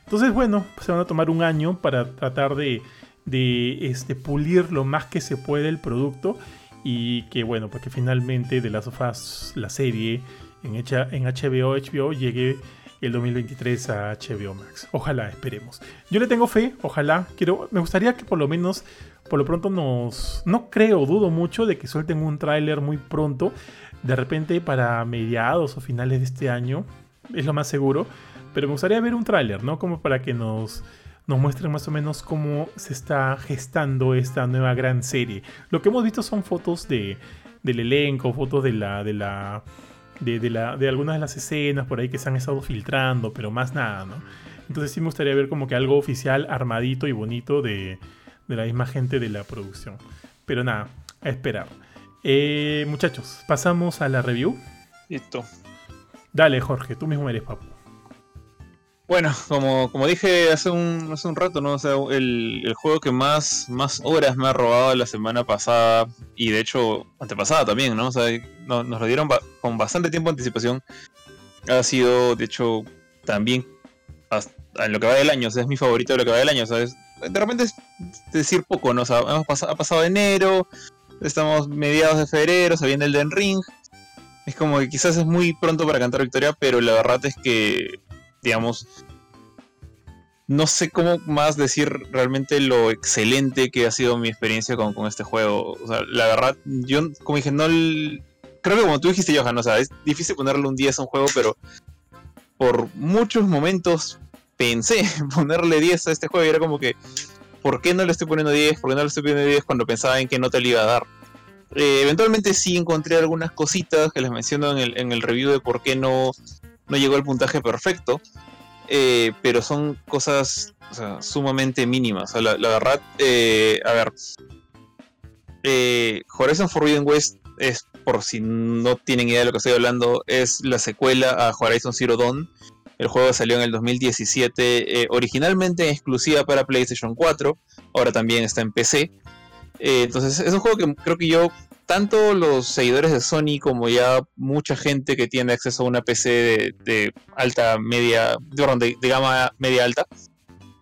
Entonces, bueno, pues se van a tomar un año para tratar de, de este, pulir lo más que se puede el producto y que, bueno, pues que finalmente de las sofás, la serie en, hecha, en HBO, HBO llegue el 2023 a HBO Max. Ojalá, esperemos. Yo le tengo fe, ojalá. Quiero, me gustaría que por lo menos, por lo pronto nos... No creo, dudo mucho de que suelten un tráiler muy pronto. De repente para mediados o finales de este año. Es lo más seguro. Pero me gustaría ver un tráiler, ¿no? Como para que nos, nos muestren más o menos cómo se está gestando esta nueva gran serie. Lo que hemos visto son fotos de, del elenco, fotos de la... De la de, de la, de algunas de las escenas por ahí que se han estado filtrando, pero más nada, ¿no? Entonces sí me gustaría ver como que algo oficial, armadito y bonito de, de la misma gente de la producción. Pero nada, a esperar. Eh, muchachos, pasamos a la review. Listo. Dale, Jorge, tú mismo eres papu. Bueno, como, como dije hace un, hace un rato, ¿no? O sea, el, el juego que más, más horas me ha robado la semana pasada y de hecho antepasada también, ¿no? O sea, no- nos lo dieron ba- con bastante tiempo de anticipación. Ha sido, de hecho, también hasta en lo que va del año, o sea, es mi favorito de lo que va del año, ¿sabes? De repente es decir poco, ¿no? O sea, ha pasado enero, estamos mediados de febrero, se viene el Den Ring. Es como que quizás es muy pronto para cantar victoria, pero la verdad es que digamos, no sé cómo más decir realmente lo excelente que ha sido mi experiencia con, con este juego. O sea, la verdad, yo, como dije, no. Creo que como tú dijiste, Johan, o sea, es difícil ponerle un 10 a un juego, pero por muchos momentos pensé ponerle 10 a este juego y era como que, ¿por qué no le estoy poniendo 10? ¿Por qué no le estoy poniendo 10 cuando pensaba en que no te le iba a dar? Eh, eventualmente sí encontré algunas cositas que les menciono en el, en el review de por qué no, no llegó al puntaje perfecto. Eh, pero son cosas sumamente mínimas. O la verdad, eh, a ver, eh, Horizon Forbidden West es, por si no tienen idea de lo que estoy hablando, es la secuela a Horizon Zero Dawn. El juego salió en el 2017, eh, originalmente exclusiva para PlayStation 4, ahora también está en PC. Eh, entonces es un juego que creo que yo tanto los seguidores de Sony como ya mucha gente que tiene acceso a una PC de, alta, media, de, de, gama media alta,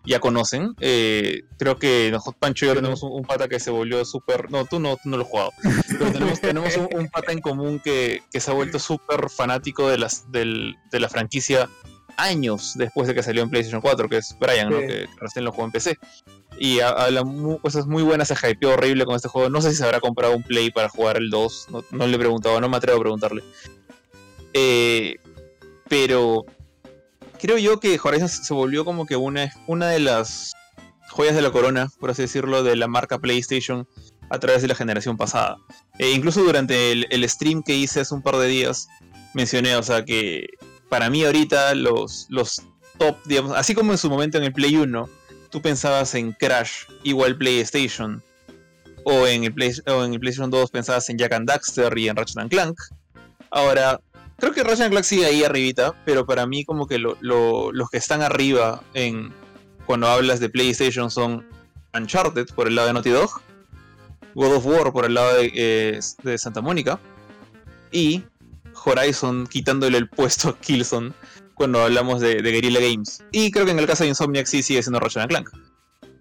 ya conocen. Eh, creo que nosotros, Pancho y yo tenemos un, pata que se volvió súper. No, tú no, tú no lo has jugado. Pero tenemos, un, pata en común que, se ha vuelto súper fanático de, las, de la franquicia años después de que salió en PlayStation 4, que es Brian, que recién lo jugó en PC. Y habla cosas muy buenas, se hypeó horrible con este juego. No sé si se habrá comprado un Play para jugar el 2, no, le he preguntado, no me atrevo a preguntarle. Eh, pero creo yo que Horizon se volvió como que una, una de las joyas de la corona, por así decirlo, de la marca PlayStation a través de la generación pasada. E incluso durante el, stream que hice hace un par de días, mencioné, o sea, que para mí ahorita los, los top, digamos, así como en su momento en el Play 1, tú pensabas en Crash igual PlayStation, o en el, Play, o en el PlayStation 2 pensabas en Jack and Daxter y en Ratchet Clank, ahora Creo que Ratchet Clank sigue ahí arribita, pero para mí como que los que están arriba en cuando hablas de PlayStation son Uncharted por el lado de Naughty Dog, God of War por el lado de, eh, Santa Mónica y Horizon quitándole el puesto a Killzone cuando hablamos de, Guerrilla Games. Y creo que en el caso de Insomniac sí sigue siendo Ratchet Clank.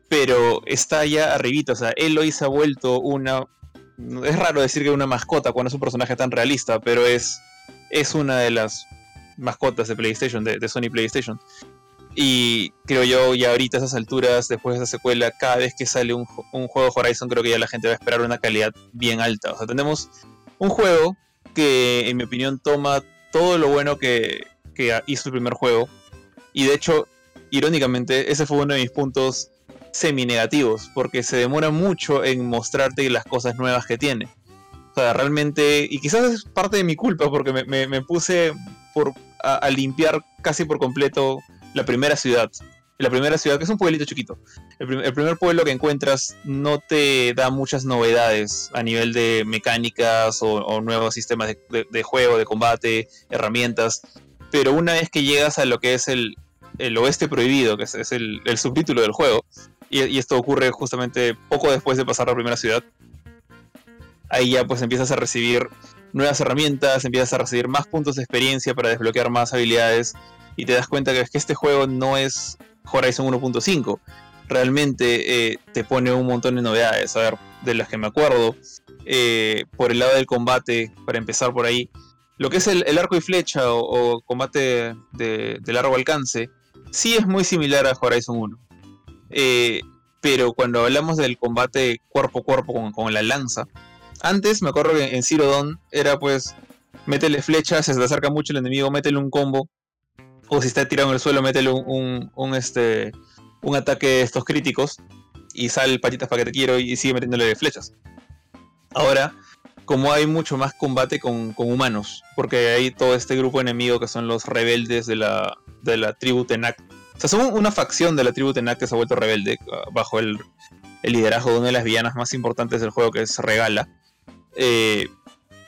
Pero está ya arribita, o sea, Eloy se ha vuelto una... Es raro decir que una mascota cuando es un personaje tan realista, pero es es una de las mascotas de PlayStation, de, Sony PlayStation. Y creo yo, ya ahorita a esas alturas, después de esa secuela, cada vez que sale un, juego Horizon, creo que ya la gente va a esperar una calidad bien alta. O sea, tenemos un juego que, en mi opinión, toma todo lo bueno que, hizo el primer juego. Y de hecho, irónicamente, ese fue uno de mis puntos semi-negativos, porque se demora mucho en mostrarte las cosas nuevas que tiene realmente, y quizás es parte de mi culpa porque me, puse por, a, limpiar casi por completo la primera ciudad. La primera ciudad, que es un pueblito chiquito. El, primer pueblo que encuentras no te da muchas novedades a nivel de mecánicas o, nuevos sistemas de, juego, de combate, herramientas. Pero una vez que llegas a lo que es el, oeste prohibido, que es, el, subtítulo del juego, y, esto ocurre justamente poco después de pasar la primera ciudad, ahí ya pues empiezas a recibir nuevas herramientas, empiezas a recibir más puntos de experiencia para desbloquear más habilidades y te das cuenta que este juego no es Horizon 1.5. Realmente eh, te pone un montón de novedades, a ver, de las que me acuerdo. Eh, por el lado del combate, para empezar por ahí, lo que es el, arco y flecha o, combate de, largo alcance, sí es muy similar a Horizon 1. Eh, pero cuando hablamos del combate cuerpo a cuerpo con, con la lanza, antes me acuerdo que en Zero Dawn era pues, métele flechas, se te acerca mucho el enemigo, métele un combo. O si está tirado en el suelo, métele un, un, este, un ataque de estos críticos. Y sale patitas para que te quiero y sigue metiéndole flechas. Ahora, como hay mucho más combate con, humanos, porque hay todo este grupo enemigo que son los rebeldes de la, de la tribu Tenak. O sea, son una facción de la tribu Tenak que se ha vuelto rebelde uh, bajo el, el liderazgo de una de las villanas más importantes del juego, que es Regala. Eh,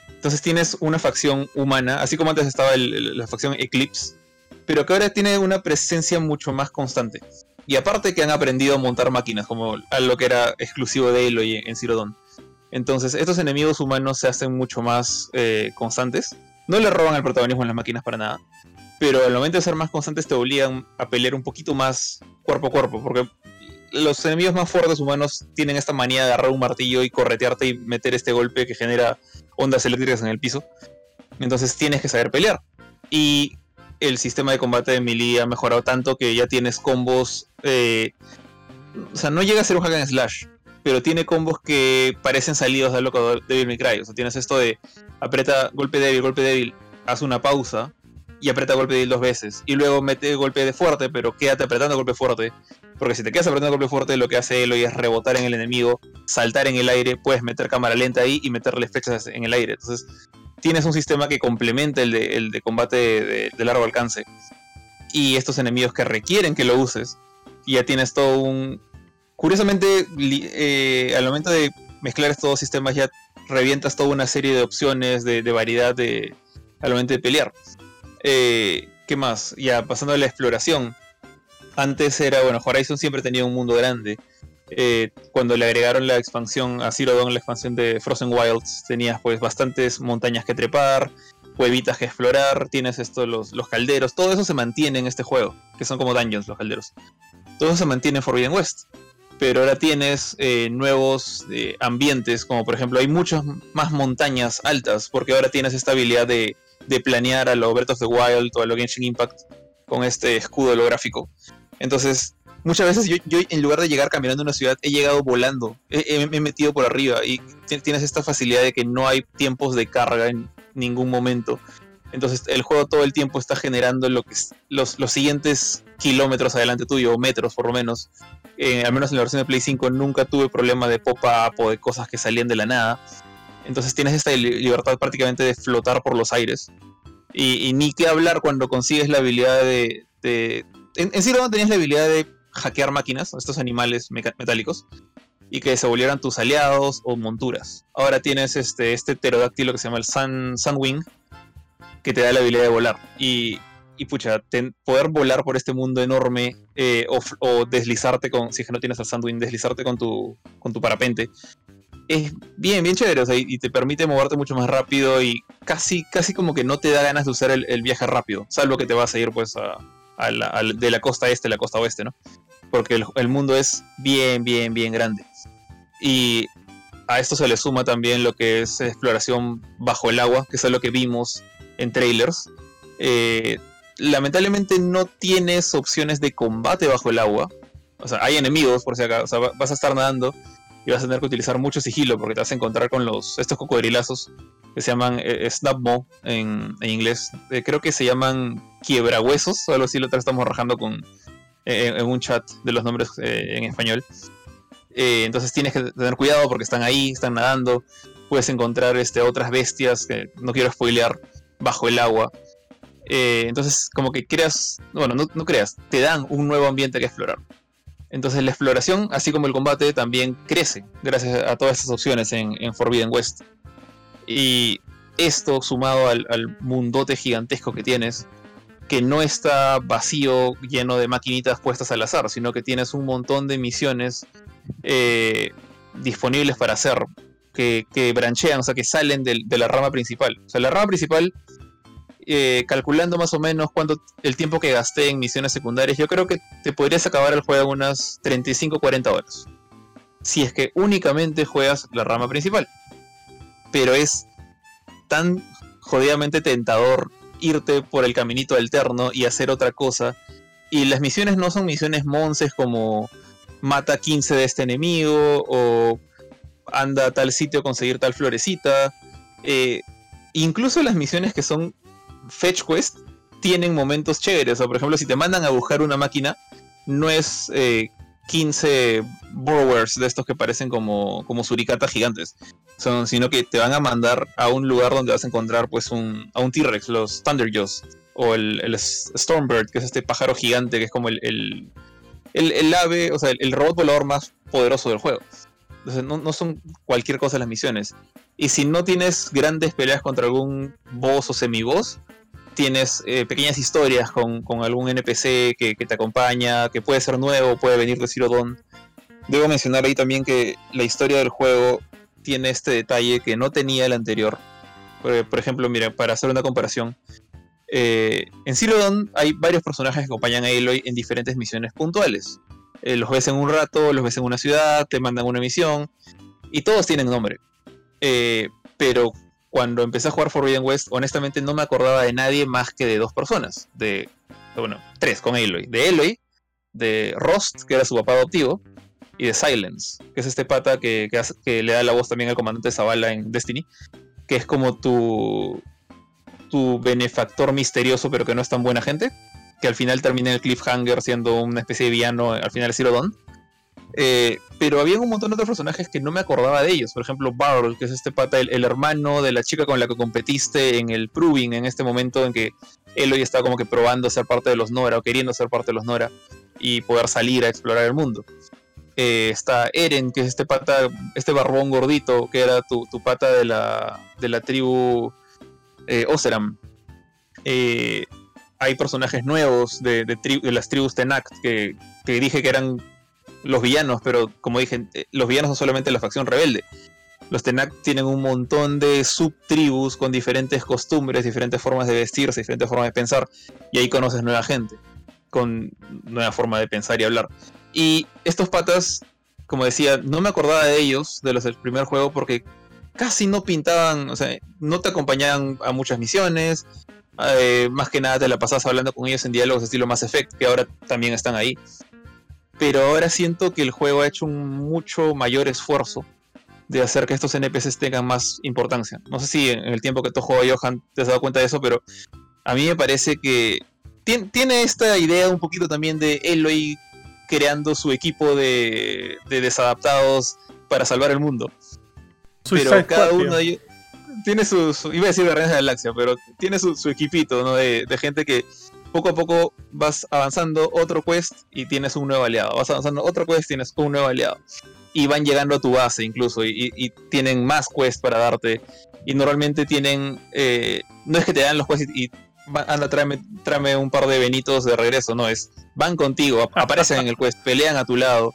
entonces tienes una facción humana, así como antes estaba la facción Eclipse, pero que ahora tiene una presencia mucho más constante. Y aparte que han aprendido a montar máquinas, como algo que era exclusivo de Aloy en Zero Dawn. Entonces, estos enemigos humanos se hacen mucho más eh, constantes. No le roban el protagonismo a las máquinas para nada. Pero al momento de ser más constantes te obligan a pelear un poquito más cuerpo a cuerpo. Porque los enemigos más fuertes humanos tienen esta manía de agarrar un martillo y corretearte y meter este golpe que genera ondas eléctricas en el piso. Entonces tienes que saber pelear. Y el sistema de combate de melee ha mejorado tanto que ya tienes combos. Eh, o sea, no llega a ser un hack and slash, pero tiene combos que parecen salidos de loco de Devil May Cry. O sea, tienes esto de aprieta golpe débil, golpe débil, haz una pausa y aprieta golpe débil dos veces. Y luego mete golpe de fuerte, pero quédate apretando golpe fuerte porque si te quedas apretando golpe fuerte, lo que hace Eloy es rebotar en el enemigo, saltar en el aire, puedes meter cámara lenta ahí y meterle flechas en el aire. Entonces, tienes un sistema que complementa el de, combate de, largo alcance. Y estos enemigos que requieren que lo uses. Ya tienes todo un. Curiosamente, eh, al momento de mezclar estos dos sistemas, ya revientas toda una serie de opciones, de, variedad de, al momento de pelear. Eh, ¿Qué más? Ya pasando a la exploración antes era, bueno, Horizon siempre tenía un mundo grande, eh, cuando le agregaron la expansión a Zero Dawn, la expansión de Frozen Wilds, tenías pues bastantes montañas que trepar, cuevitas que explorar, tienes esto, los, calderos, todo eso se mantiene en este juego, que son como dungeons los calderos. Todo eso se mantiene en Forbidden West. Pero ahora tienes eh, nuevos eh, ambientes, como por ejemplo hay muchas más montañas altas, porque ahora tienes esta habilidad de, de planear a lo Breath of the Wild o a lo Genshin Impact con este escudo holográfico. Entonces, muchas veces yo, yo, en lugar de llegar caminando a una ciudad, he llegado volando, he, he, metido por arriba y tienes esta facilidad de que no hay tiempos de carga en ningún momento. Entonces el juego todo el tiempo está generando lo que los, los siguientes kilómetros adelante tuyo, o metros por lo menos. Eh, al menos en la versión de Play 5 nunca tuve problema de pop-up o de cosas que salían de la nada. Entonces tienes esta libertad prácticamente de flotar por los aires. Y, y ni qué hablar cuando consigues la habilidad de... de en, en sí no tenías la habilidad de hackear máquinas, estos animales metálicos, y que se volvieran tus aliados o monturas. Ahora tienes este, este pterodáctilo que se llama el Sun, Sunwing, que te da la habilidad de volar. Y, y pucha, poder volar por este mundo enorme eh, o, deslizarte con, si es que no tienes el Sunwing, deslizarte con tu, con tu parapente. Es bien, bien chévere, o sea, y te permite moverte mucho más rápido y casi, casi como que no te da ganas de usar el, viaje rápido, salvo que te vas a ir pues a, a la, de la costa este a la costa oeste, ¿no? Porque el, mundo es bien, bien, bien grande. Y a esto se le suma también lo que es exploración bajo el agua, que es lo que vimos en trailers. Eh, lamentablemente no tienes opciones de combate bajo el agua. O sea, hay enemigos, por si acaso. O sea, vas a estar nadando y vas a tener que utilizar mucho sigilo porque te vas a encontrar con los estos cocodrilazos que se llaman eh, snapmo en, en inglés. Eh, creo que se llaman quiebrahuesos o algo así. Lo estamos rajando con, eh, en un chat de los nombres eh, en español. entonces tienes que tener cuidado porque están ahí, están nadando. Puedes encontrar este, otras bestias que no quiero spoilear bajo el agua. Eh, entonces, como que creas, bueno, no, no, creas, te dan un nuevo ambiente que explorar. Entonces, la exploración, así como el combate, también crece gracias a todas estas opciones en, en Forbidden West. Y esto, sumado al, mundote gigantesco que tienes, que no está vacío, lleno de maquinitas puestas al azar, sino que tienes un montón de misiones eh, disponibles para hacer que, branchean, o sea, que salen de, de, la rama principal. O sea, la rama principal, eh, calculando más o menos cuánto el tiempo que gasté en misiones secundarias, yo creo que te podrías acabar el juego en unas 35-40 horas. Si es que únicamente juegas la rama principal. Pero es tan jodidamente tentador irte por el caminito alterno y hacer otra cosa. Y las misiones no son misiones monces como mata 15 de este enemigo o anda a tal sitio a conseguir tal florecita. Eh, incluso las misiones que son fetch quest tienen momentos chéveres. O por ejemplo, si te mandan a buscar una máquina, no es eh, 15 borrowers de estos que parecen como, como suricatas gigantes. Son, sino que te van a mandar a un lugar donde vas a encontrar pues un, a un T-Rex, los Thunderjaws, o el, el, Stormbird, que es este pájaro gigante que es como el, el, el, el ave, o sea, el, robot volador más poderoso del juego. Entonces no, no, son cualquier cosa las misiones. Y si no tienes grandes peleas contra algún boss o semi-boss, tienes eh, pequeñas historias con, algún NPC que, te acompaña, que puede ser nuevo, puede venir de Zero. Debo mencionar ahí también que la historia del juego tiene este detalle que no tenía el anterior. Por, ejemplo, mira, para hacer una comparación, eh, en Zero hay varios personajes que acompañan a Aloy en diferentes misiones puntuales. Eh, los ves en un rato, los ves en una ciudad, te mandan una misión, y todos tienen nombre. Pero cuando empecé a jugar Forbidden West, honestamente no me acordaba de nadie más que de dos personas. De, bueno, tres con Aloy. De Aloy, de Rost, que era su papá adoptivo, y de Silence, que es este pata que, le da la voz también al comandante Zavala en Destiny, que es como tu, tu benefactor misterioso, pero que no es tan buena gente, que al final termina en el cliffhanger siendo una especie de villano al final de Zero. Eh, pero había un montón de otros personajes que no me acordaba de ellos. Por ejemplo, Barrel, que es este pata, el, hermano de la chica con la que competiste en el Proving, en este momento en que él hoy está como que probando ser parte de los Nora o queriendo ser parte de los Nora y poder salir a explorar el mundo. Eh, está Eren, que es este pata, este barbón gordito, que era tu, pata de la, de la tribu eh, Oseram. Eh, hay personajes nuevos de, de, de las tribus Tenact que, que dije que eran los villanos, pero como dije, eh, los villanos son solamente la facción rebelde. Los Tenak tienen un montón de subtribus con diferentes costumbres, diferentes formas de vestirse, diferentes formas de pensar, y ahí conoces nueva gente, con nueva forma de pensar y hablar. Y estos patas, como decía, no me acordaba de ellos, de los del primer juego, porque casi no pintaban, o sea, no te acompañaban a muchas misiones, eh, más que nada te la pasabas hablando con ellos en diálogos estilo Mass Effect, que ahora también están ahí. Pero ahora siento que el juego ha hecho un mucho mayor esfuerzo de hacer que estos NPCs tengan más importancia. No sé si en el tiempo que tú juegas Johan te has dado cuenta de eso, pero a mí me parece que tiene, esta idea un poquito también de Eloy creando su equipo de, desadaptados para salvar el mundo. pero cada uno de ellos tiene su, iba a decir de la Galaxia, pero tiene su, equipito, ¿no? De, de, gente que poco a poco vas avanzando otro quest y tienes un nuevo aliado. Vas avanzando otro quest y tienes un nuevo aliado. Y van llegando a tu base incluso y, tienen más quests para darte. Y normalmente tienen eh, no es que te dan los quests y, anda tráeme, un par de benitos de regreso no es van contigo aparecen en el quest pelean a tu lado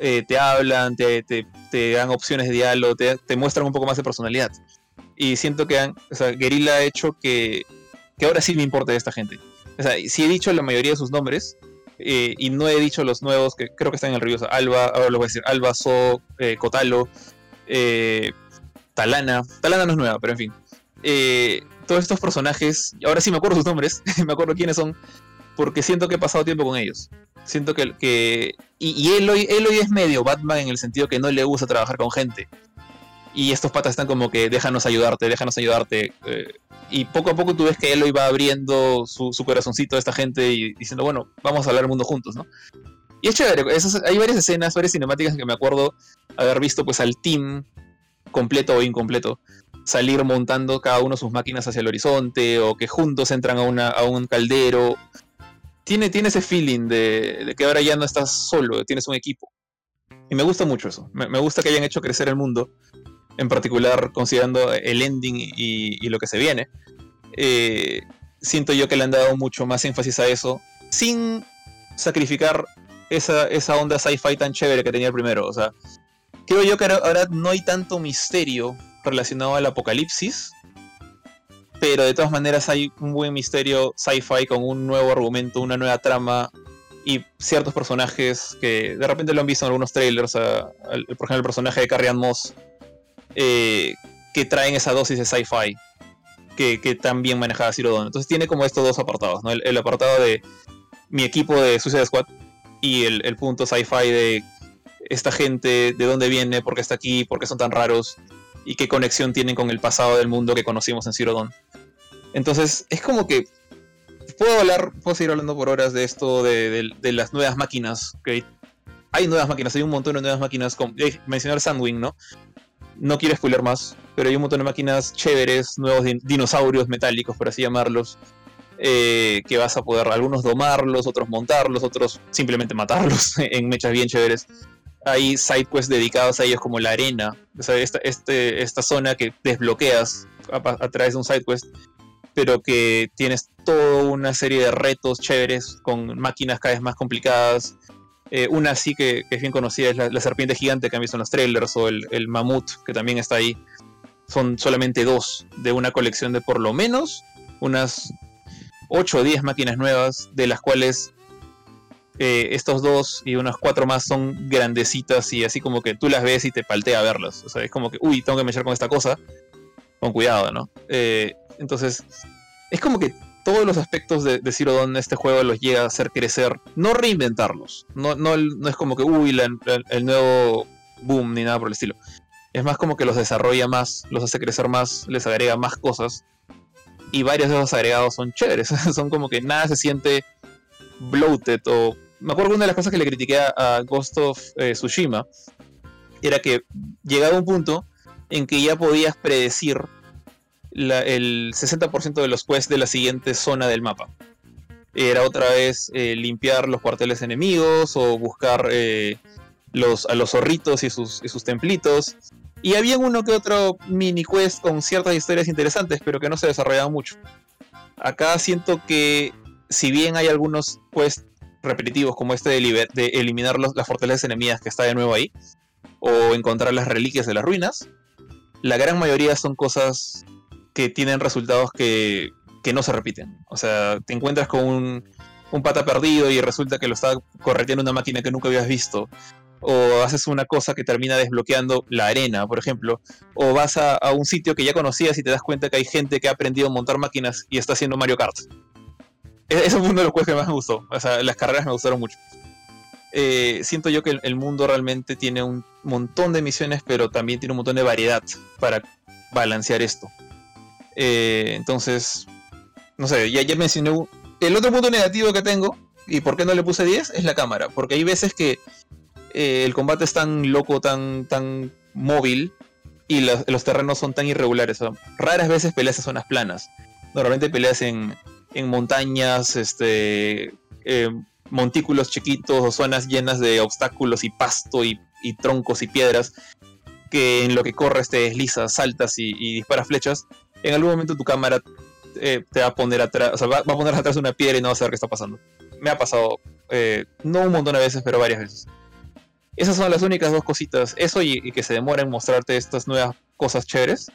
eh, te hablan te, dan opciones de diálogo te, muestran un poco más de personalidad. Y siento que han, o sea, Guerrilla ha hecho que, que ahora sí me importa esta gente o sea, si he dicho la mayoría de sus nombres eh, y no he dicho los nuevos que creo que están en el río. Alba, ahora lo voy a decir, Alba, So, eh, Kotalo, eh, Talana. Talana no es nueva, pero en fin. todos estos personajes, ahora sí me acuerdo sus nombres, me acuerdo quiénes son, porque siento que he pasado tiempo con ellos. Siento que... que y, y Eloy, Eloy es medio Batman en el sentido que no le gusta trabajar con gente. Y estos patas están como que déjanos ayudarte, déjanos ayudarte y poco a poco tú ves que él lo iba abriendo su, corazoncito a esta gente y diciendo, bueno, vamos a hablar el mundo juntos, ¿no? Y es chévere, hay varias escenas, varias cinemáticas en que me acuerdo haber visto pues al team completo o incompleto salir montando cada uno sus máquinas hacia el horizonte o que juntos entran a, una, a un caldero. Tiene, tiene ese feeling de, que ahora ya no estás solo, tienes un equipo. Y me gusta mucho eso. me gusta que hayan hecho crecer el mundo en particular considerando el ending y, lo que se viene. Eh, siento yo que le han dado mucho más énfasis a eso, sin sacrificar esa, onda sci-fi tan chévere que tenía el primero. O sea, creo yo que ahora no hay tanto misterio relacionado al apocalipsis, pero de todas maneras hay un buen misterio sci-fi con un nuevo argumento, una nueva trama y ciertos personajes que de repente lo han visto en algunos trailers. por ejemplo, el personaje de Carrie Ann Moss eh, que traen esa dosis de sci-fi que, que tan bien manejaba Zero Dawn. Entonces tiene como estos dos apartados, ¿no? el, apartado de mi equipo de Suicide Squad y el, punto sci-fi de esta gente, de dónde viene, por qué está aquí, por qué son tan raros y qué conexión tienen con el pasado del mundo que conocimos en Zero Dawn. Entonces es como que puedo hablar, puedo seguir hablando por horas de esto, de, las nuevas máquinas. Hay nuevas máquinas, hay un montón de nuevas máquinas. Con, eh, mencionar Sandwing, ¿no? No quiero spoiler más, pero hay un montón de máquinas chéveres, nuevos dinosaurios metálicos, por así llamarlos, eh, que vas a poder algunos domarlos, otros montarlos, otros simplemente matarlos en mechas bien chéveres. Hay sidequests dedicados a ellos como la arena, o sea, esta, este, esta zona que desbloqueas a, a través de un sidequest, pero que tienes toda una serie de retos chéveres con máquinas cada vez más complicadas, eh, una sí que, es bien conocida es la, serpiente gigante que han visto en los trailers o el, mamut que también está ahí. Son solamente dos de una colección de por lo menos unas 8 o 10 máquinas nuevas, de las cuales eh, estos dos y unas cuatro más son grandecitas y así como que tú las ves y te paltea verlas. O sea, es como que, uy, tengo que mechar con esta cosa. Con cuidado, ¿no? Eh, entonces, es como que todos los aspectos de, de Zero Dawn este juego los llega a hacer crecer, no reinventarlos, no, es como que, uy, el nuevo boom ni nada por el estilo. Es más como que los desarrolla más, los hace crecer más, les agrega más cosas. Y varios de esos agregados son chéveres, son como que nada se siente bloated o... Me acuerdo que una de las cosas que le critiqué a, Ghost of eh, Tsushima era que llegaba un punto en que ya podías predecir el 60% de los quests de la siguiente zona del mapa. Era otra vez eh, limpiar los cuarteles enemigos o buscar eh, a los zorritos y sus, sus templitos. Y había uno que otro mini quest con ciertas historias interesantes, pero que no se desarrollaban mucho. Acá siento que, si bien hay algunos quests repetitivos como este de eliminar las fortalezas enemigas que está de nuevo ahí, o encontrar las reliquias de las ruinas, la gran mayoría son cosas que tienen resultados que, que no se repiten. O sea, te encuentras con un, un pata perdido y resulta que lo está correteando una máquina que nunca habías visto. O haces una cosa que termina desbloqueando la arena, por ejemplo. O vas a, un sitio que ya conocías y te das cuenta que hay gente que ha aprendido a montar máquinas y está haciendo Mario Kart. E, ese es uno de los juegos que más me gustó. O sea, las carreras me gustaron mucho. Eh, siento yo que el, mundo realmente tiene un montón de misiones, pero también tiene un montón de variedad para balancear esto. Eh, entonces, no sé, ya, ya mencioné el otro punto negativo que tengo, y por qué no le puse 10, es la cámara. Porque hay veces que eh, el combate es tan loco, tan, tan móvil, y los, terrenos son tan irregulares. raras veces peleas en zonas planas. Normalmente peleas en, montañas, este, eh, montículos chiquitos o zonas llenas de obstáculos y pasto y, troncos y piedras. Que en lo que corres te deslizas, saltas y disparas flechas. En algún momento tu cámara eh, te va a poner atrás, o sea, va, a poner atrás una piedra y no va a saber qué está pasando. Me ha pasado, eh, no un montón de veces, pero varias veces. Esas son las únicas dos cositas. Eso y, que se demora en mostrarte estas nuevas cosas chéveres.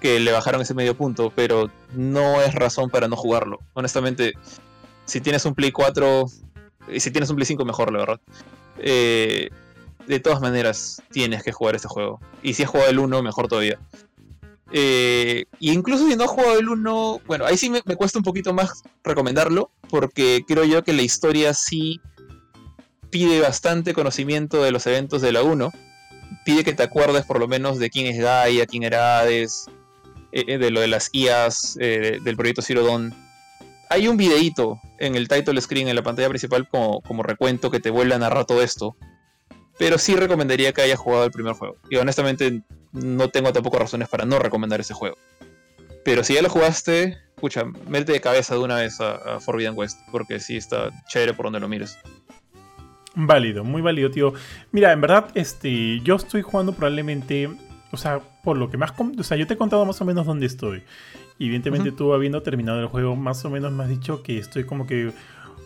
Que le bajaron ese medio punto, pero no es razón para no jugarlo. Honestamente, si tienes un Play 4, y si tienes un Play 5, mejor, la verdad. Eh, de todas maneras, tienes que jugar este juego. Y si has jugado el 1, mejor todavía. Eh, y incluso si no he jugado el 1, bueno, ahí sí me, cuesta un poquito más recomendarlo, porque creo yo que la historia sí pide bastante conocimiento de los eventos de la 1. Pide que te acuerdes por lo menos de quién es Gaia, quién era Hades, eh, eh, de lo de las IAs, del proyecto Zero Dawn. Hay un videíto en el title screen, en la pantalla principal, como, como recuento que te vuelve a narrar todo esto. Pero sí recomendaría que hayas jugado el primer juego. Y honestamente no tengo tampoco razones para no recomendar ese juego. Pero si ya lo jugaste, escucha, mete de cabeza de una vez a, Forbidden West, porque sí está chévere por donde lo mires. Válido, muy válido, tío. Mira, en verdad, este, yo estoy jugando probablemente, o sea, por lo que más, o sea, yo te he contado más o menos dónde estoy. evidentemente tú habiendo terminado el juego, más o menos me has dicho que estoy como que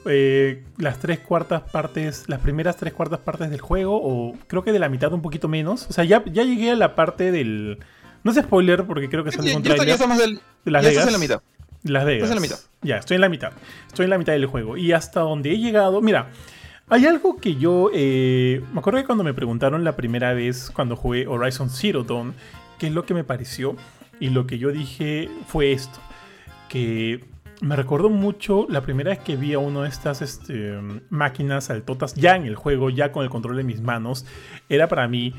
eh, las tres cuartas partes, las primeras tres cuartas partes del juego, o creo que de la mitad un poquito menos. O sea, ya, ya llegué a la parte del. No es spoiler porque creo que son un trailer. Ya, estamos del, de Las Vegas. en la mitad. Las Vegas. en la mitad. Ya, estoy en la mitad. Estoy en la mitad del juego. Y hasta donde he llegado. Mira, hay algo que yo. Eh, me acuerdo que cuando me preguntaron la primera vez cuando jugué Horizon Zero Dawn, qué es lo que me pareció. Y lo que yo dije fue esto. Que me recordó mucho la primera vez que vi a una de estas este, máquinas altotas ya en el juego, ya con el control de mis manos. Era para mí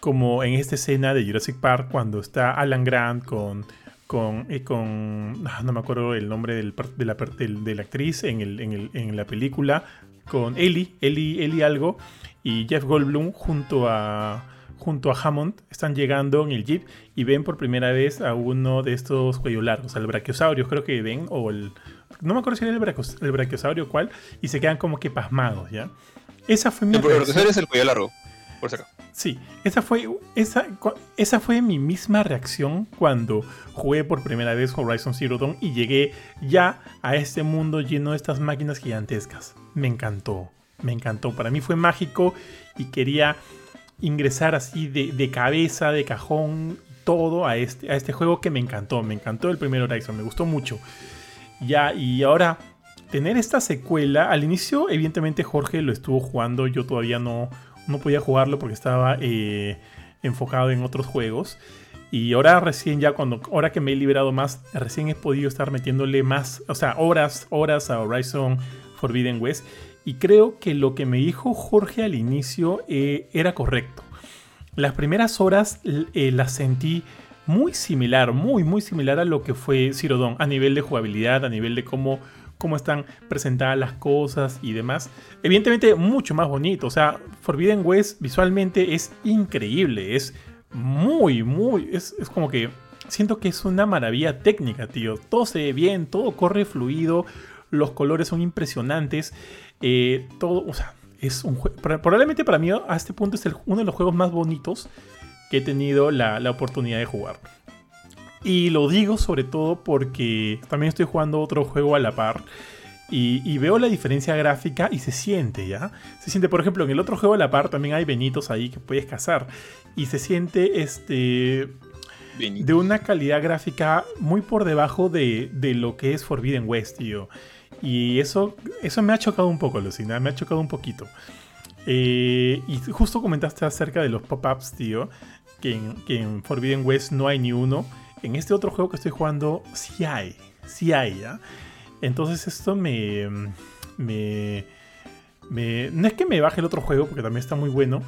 como en esta escena de Jurassic Park cuando está Alan Grant con con, eh, con ah, no me acuerdo el nombre de, la, de, la, actriz en, el, en, el, en, la película, con Ellie, Ellie, Ellie algo, y Jeff Goldblum junto a, junto a Hammond están llegando en el jeep y ven por primera vez a uno de estos cuello largos, al brachiosaurio, creo que ven, o el. No me acuerdo si era el, brachiosaurio cuál, y se quedan como que pasmados, ¿ya? Esa fue mi. El brachiosaurio es el cuello largo, por si Sí, esa fue, esa, esa fue mi misma reacción cuando jugué por primera vez Horizon Zero Dawn y llegué ya a este mundo lleno de estas máquinas gigantescas. Me encantó, me encantó. Para mí fue mágico y quería ingresar así de, cabeza, de cajón, todo a este, a este juego que me encantó. Me encantó el primer Horizon, me gustó mucho. Ya, y ahora tener esta secuela, al inicio evidentemente Jorge lo estuvo jugando, yo todavía no, no podía jugarlo porque estaba eh, enfocado en otros juegos. Y ahora recién ya cuando, ahora que me he liberado más, recién he podido estar metiéndole más, o sea, horas, horas a Horizon Forbidden West. Y creo que lo que me dijo Jorge al inicio eh, era correcto. Las primeras horas eh, las sentí muy similar, muy, muy similar a lo que fue Zero Dawn, a nivel de jugabilidad, a nivel de cómo, cómo están presentadas las cosas y demás. Evidentemente, mucho más bonito. O sea, Forbidden West visualmente es increíble, es muy, muy. Es, es como que siento que es una maravilla técnica, tío. Todo se ve bien, todo corre fluido, los colores son impresionantes. Eh, todo, o sea, es un juego. Probablemente para mí a este punto es uno de los juegos más bonitos que he tenido la, oportunidad de jugar. Y lo digo sobre todo porque también estoy jugando otro juego a la par. y, veo la diferencia gráfica y se siente, ¿ya? Se siente, por ejemplo, en el otro juego a la par también hay benitos ahí que puedes cazar. Y se siente este de una calidad gráfica muy por debajo de, lo que es Forbidden West, tío. Y eso, eso me ha chocado un poco, Lucina, me ha chocado un poquito. Eh, y justo comentaste acerca de los pop-ups, tío, que en, Forbidden West no hay ni uno. En este otro juego que estoy jugando sí hay, sí hay, ¿ya? Entonces esto me, me, No es que me baje el otro juego, porque también está muy bueno,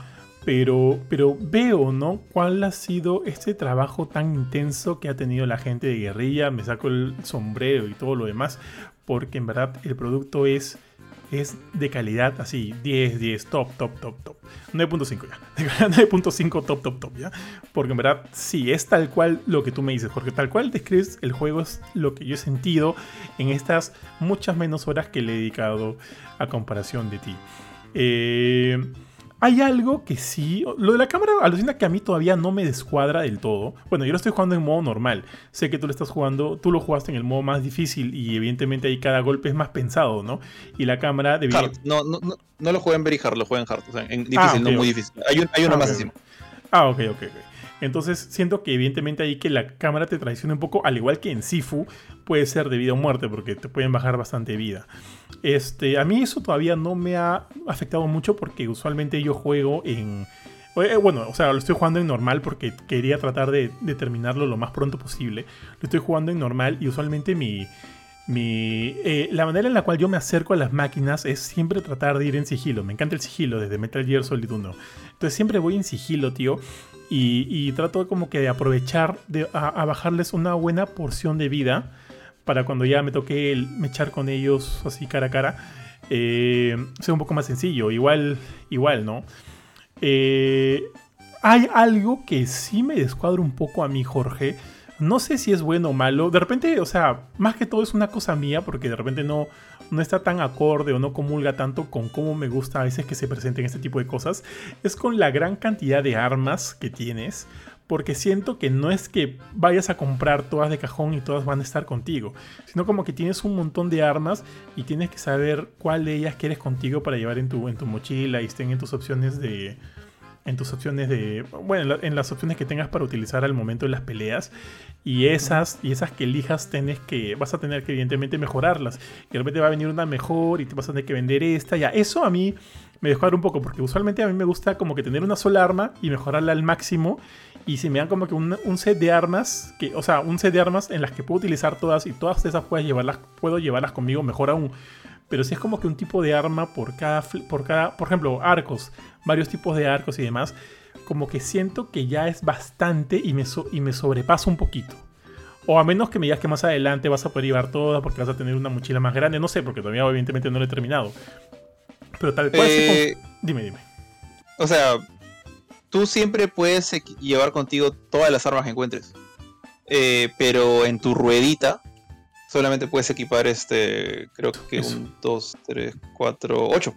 pero, pero veo, ¿no? ¿Cuál ha sido este trabajo tan intenso que ha tenido la gente de guerrilla? Me saco el sombrero y todo lo demás, porque en verdad el producto es es de calidad así, 10, 10, top, top, top, top. 9.5 ya. 9.5 top, top, top, ¿ya? Porque en verdad, sí, es tal cual lo que tú me dices, porque tal cual describes el juego es lo que yo he sentido en estas muchas menos horas que le he dedicado a comparación de ti. Eh hay algo que sí. Lo de la cámara alucina que a mí todavía no me descuadra del todo. Bueno, yo lo estoy jugando en modo normal. Sé que tú lo estás jugando. Tú lo jugaste en el modo más difícil. Y evidentemente ahí cada golpe es más pensado, ¿no? Y la cámara debería. No, no, no, no lo jugué en very hard, lo jugué en hard. O sea, en difícil, ah, no muy difícil. Hay, un, hay uno ah, más encima. Ah, ok, ok, ok. Entonces siento que evidentemente ahí que la cámara te traiciona un poco, al igual que en Sifu, puede ser de vida o muerte, porque te pueden bajar bastante vida. Este, a mí eso todavía no me ha afectado mucho porque usualmente yo juego en... Eh, bueno, o sea, lo estoy jugando en normal porque quería tratar de, terminarlo lo más pronto posible. Lo estoy jugando en normal y usualmente mi, mi, eh, la manera en la cual yo me acerco a las máquinas es siempre tratar de ir en sigilo. Me encanta el sigilo desde Metal Gear Solid 1. Entonces siempre voy en sigilo, tío. Y, trato como que de aprovechar de, a, bajarles una buena porción de vida para cuando ya me toque el, echar con ellos así cara a cara, eh, sea un poco más sencillo. Igual, igual, ¿no? Eh, hay algo que sí me descuadra un poco a mí, Jorge. No sé si es bueno o malo. De repente, o sea, más que todo es una cosa mía, porque de repente no, no está tan acorde o no comulga tanto con cómo me gusta a veces que se presenten este tipo de cosas. Es con la gran cantidad de armas que tienes porque siento que no es que vayas a comprar todas de cajón y todas van a estar contigo, sino como que tienes un montón de armas y tienes que saber cuál de ellas quieres contigo para llevar en tu, en tu mochila y estén en tus opciones de, en tus opciones de, bueno, en las opciones que tengas para utilizar al momento de las peleas y esas y esas que elijas tienes que vas a tener que evidentemente mejorarlas. Y de repente va a venir una mejor y te vas a tener que vender esta. Ya eso a mí me descuadra un poco porque usualmente a mí me gusta como que tener una sola arma y mejorarla al máximo. Y si me dan como que un, set de armas, que, o sea, un set de armas en las que puedo utilizar todas y todas esas puedes llevarlas, puedo llevarlas conmigo mejor aún. Pero si es como que un tipo de arma por cada, por cada, por ejemplo, arcos, varios tipos de arcos y demás, como que siento que ya es bastante y me, y me sobrepasa un poquito. O a menos que me digas que más adelante vas a poder llevar todas porque vas a tener una mochila más grande. No sé, porque todavía evidentemente no lo he terminado. Pero tal cual... Eh, dime, dime. O sea, tú siempre puedes llevar contigo todas las armas que encuentres. Eh, pero en tu ruedita solamente puedes equipar este, creo que un, dos, tres, cuatro, ocho.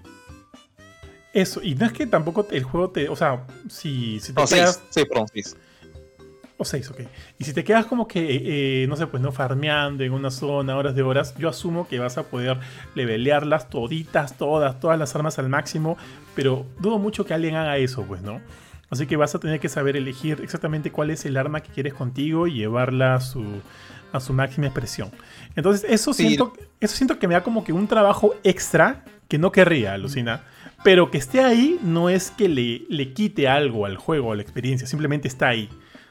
Eso, y no es que tampoco el juego te, o sea, si, si te no, quedas... seis, perdón, seis. O seis, ok. Y si te quedas como que, eh, eh, no sé, pues no farmeando en una zona, horas de horas, yo asumo que vas a poder levelearlas toditas, todas, todas las armas al máximo, pero dudo mucho que alguien haga eso, pues, ¿no? Así que vas a tener que saber elegir exactamente cuál es el arma que quieres contigo y llevarla a su, a su máxima expresión. Entonces, eso, siento, eso siento que me da como que un trabajo extra que no querría, alucina. Pero que esté ahí no es que le, le quite algo al juego, a la experiencia, simplemente está ahí.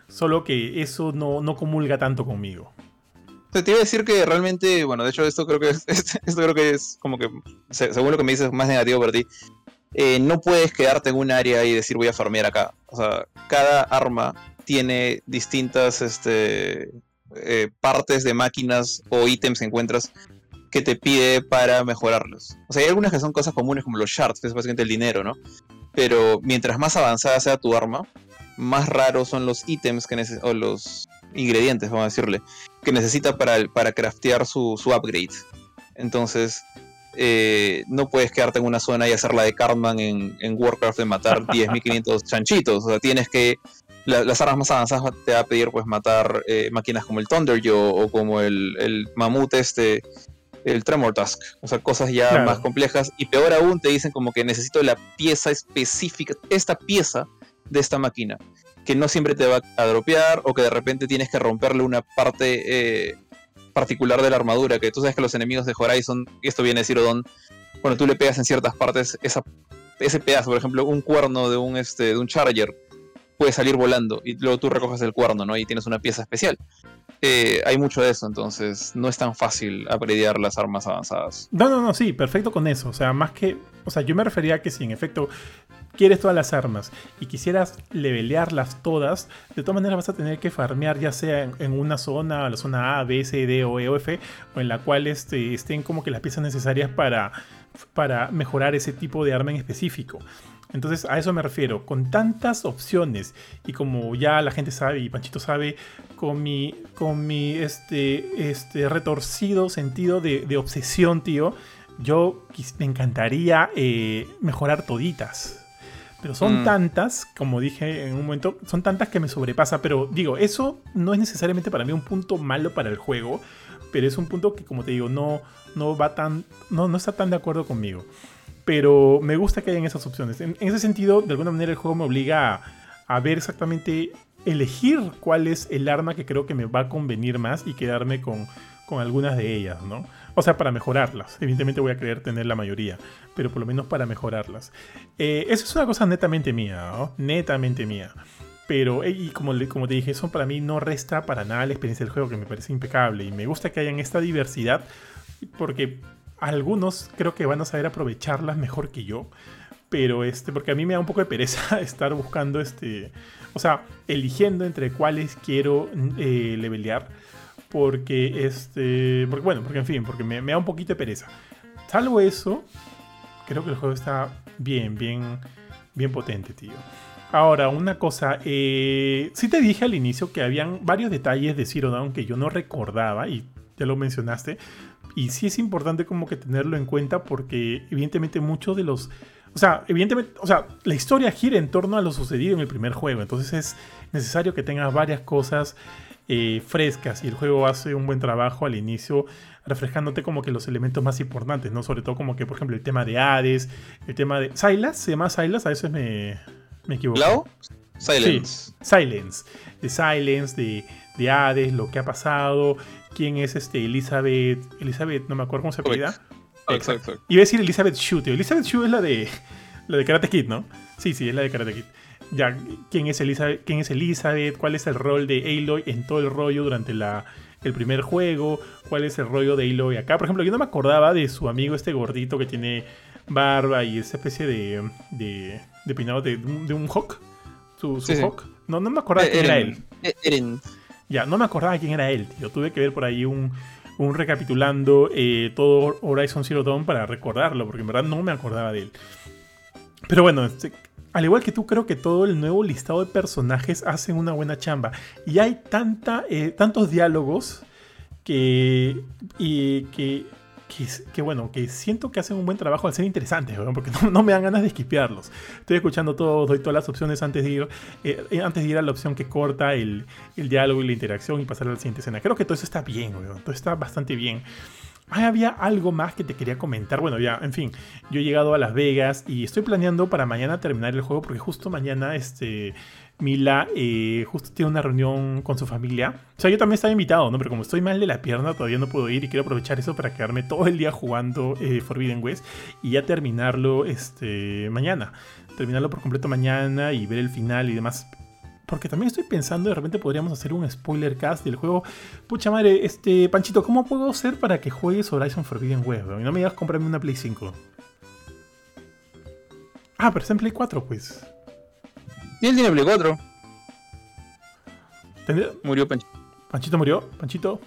Solo que eso no, no comulga tanto conmigo. te iba a decir que realmente, bueno, de hecho esto creo que es, esto creo que es como que, según lo que me dices, más negativo para ti. Eh, no puedes quedarte en un área y decir voy a farmear acá. O sea, cada arma tiene distintas este, eh, partes de máquinas o ítems que encuentras que te pide para mejorarlos. O sea, hay algunas que son cosas comunes como los shards, que es básicamente el dinero, ¿no? Pero mientras más avanzada sea tu arma, más raros son los ítems que o los ingredientes, vamos a decirle, que necesita para, para craftear su, su upgrade. Entonces, eh, no puedes quedarte en una zona y hacerla de Cartman en, Warcraft de matar 10.500 chanchitos. O sea, tienes que. Las armas más avanzadas te va a pedir pues matar eh, máquinas como el Thunder o como el, el mamut este. el Tremor Task, o sea, cosas ya Claro. más complejas. Y peor aún, te dicen como que necesito la pieza específica, esta pieza de esta máquina, que no siempre te va a dropear o que de repente tienes que romperle una parte eh, particular de la armadura, que tú sabes que los enemigos de Horizon, y esto viene de Zero Dawn, cuando tú le pegas en ciertas partes, esa, ese pedazo, por ejemplo, un cuerno de un, este, de un Charger puede salir volando y luego tú recoges el cuerno, ¿no? Y tienes una pieza especial. Eh, hay mucho de eso, entonces no es tan fácil apreciar las armas avanzadas. No, no, no, sí, perfecto con eso. O sea, más que. O sea, yo me refería a que si en efecto quieres todas las armas y quisieras levelearlas todas, de todas maneras vas a tener que farmear ya sea en, una zona, la zona A, B, C, D o E o F, o en la cual este, estén como que las piezas necesarias para, para mejorar ese tipo de arma en específico. Entonces a eso me refiero, con tantas opciones y como ya la gente sabe y Panchito sabe, con mi, con mi este, este retorcido sentido de, de obsesión, tío, yo me encantaría eh, mejorar toditas. Pero son Mm. tantas, como dije en un momento, son tantas que me sobrepasa. Pero digo, eso no es necesariamente para mí un punto malo para el juego. Pero es un punto que, como te digo, no, no va tan. No, no está tan de acuerdo conmigo. Pero me gusta que hayan esas opciones. En, ese sentido, de alguna manera, el juego me obliga a, ver exactamente. Elegir cuál es el arma que creo que me va a convenir más y quedarme con, con algunas de ellas, ¿no? O sea, para mejorarlas. Evidentemente voy a querer tener la mayoría, pero por lo menos para mejorarlas. Eh, eso es una cosa netamente mía, ¿no? Netamente mía. Pero, eh, y como, como te dije, eso para mí no resta para nada la experiencia del juego, que me parece impecable. Y me gusta que hayan esta diversidad, porque algunos creo que van a saber aprovecharlas mejor que yo. Pero este, porque a mí me da un poco de pereza estar buscando este. O sea, eligiendo entre cuáles quiero eh, levelear. Porque este. Porque, bueno, porque en fin, porque me, da un poquito de pereza. Salvo eso, creo que el juego está bien, bien, bien potente, tío. Ahora, una cosa, eh, sí te dije al inicio que habían varios detalles de Zero Dawn que yo no recordaba y ya lo mencionaste. Y sí es importante como que tenerlo en cuenta porque evidentemente muchos de los... O sea, evidentemente, o sea, la historia gira en torno a lo sucedido en el primer juego. Entonces es necesario que tengas varias cosas eh, frescas y el juego hace un buen trabajo al inicio refrescándote como que los elementos más importantes, ¿no? Sobre todo como que, por ejemplo, el tema de Hades, el tema de... Silas, se llama Silas, a veces me, me equivoco. ¿Lao? Silence. Silence. De Silence, de, de Hades, lo que ha pasado, quién es este Elizabeth. Elizabeth, no me acuerdo cómo se apellida. Exacto. Iba a decir Elizabeth Shue, tío. Elizabeth Shue es la de la de Karate Kid, ¿no? Sí, sí, es la de Karate Kid. Ya, ¿quién es Elizabeth? ¿Quién es Elizabeth? ¿Cuál es el rol de Aloy en todo el rollo durante la, el primer juego? ¿Cuál es el rollo de Aloy acá? Por ejemplo, yo no me acordaba de su amigo este gordito que tiene barba y esa especie de, de, de peinado de, de un hawk. Su, su Sí, sí. hawk. No, no me acordaba quién era él. Eh, Eren. Ya, no me acordaba quién era él, tío. Tuve que ver por ahí un, un recapitulando eh, todo Horizon Zero Dawn para recordarlo, porque en verdad no me acordaba de él. Pero bueno, este, al igual que tú, creo que todo el nuevo listado de personajes hacen una buena chamba. Y hay tanta, eh, tantos diálogos que, y que, que, bueno, que siento que hacen un buen trabajo al ser interesantes, weón, porque no, me dan ganas de esquipearlos. Estoy escuchando todo, doy todas las opciones antes de ir, eh, eh, antes de ir a la opción que corta el, el diálogo y la interacción y pasar a la siguiente escena. Creo que todo eso está bien, todo está bastante bien. Había algo más que te quería comentar. Bueno, ya, en fin, yo he llegado a Las Vegas y estoy planeando para mañana terminar el juego porque justo mañana, este, Mila eh, justo tiene una reunión con su familia. O sea, yo también estaba invitado, ¿no? Pero como estoy mal de la pierna, todavía no puedo ir y quiero aprovechar eso para quedarme todo el día jugando eh, Forbidden West y ya terminarlo, este, mañana. Terminarlo por completo mañana y ver el final y demás. Porque también estoy pensando, de repente podríamos hacer un spoiler cast del juego. Pucha madre, este, Panchito, ¿cómo puedo hacer para que juegues Horizon Forbidden West? Y no me digas comprarme una Play 5. Ah, pero está en Play 4, pues. Y él tiene Play 4. ¿Tendría- Murió Pancho. ¿Panchito murió? ¿Panchito?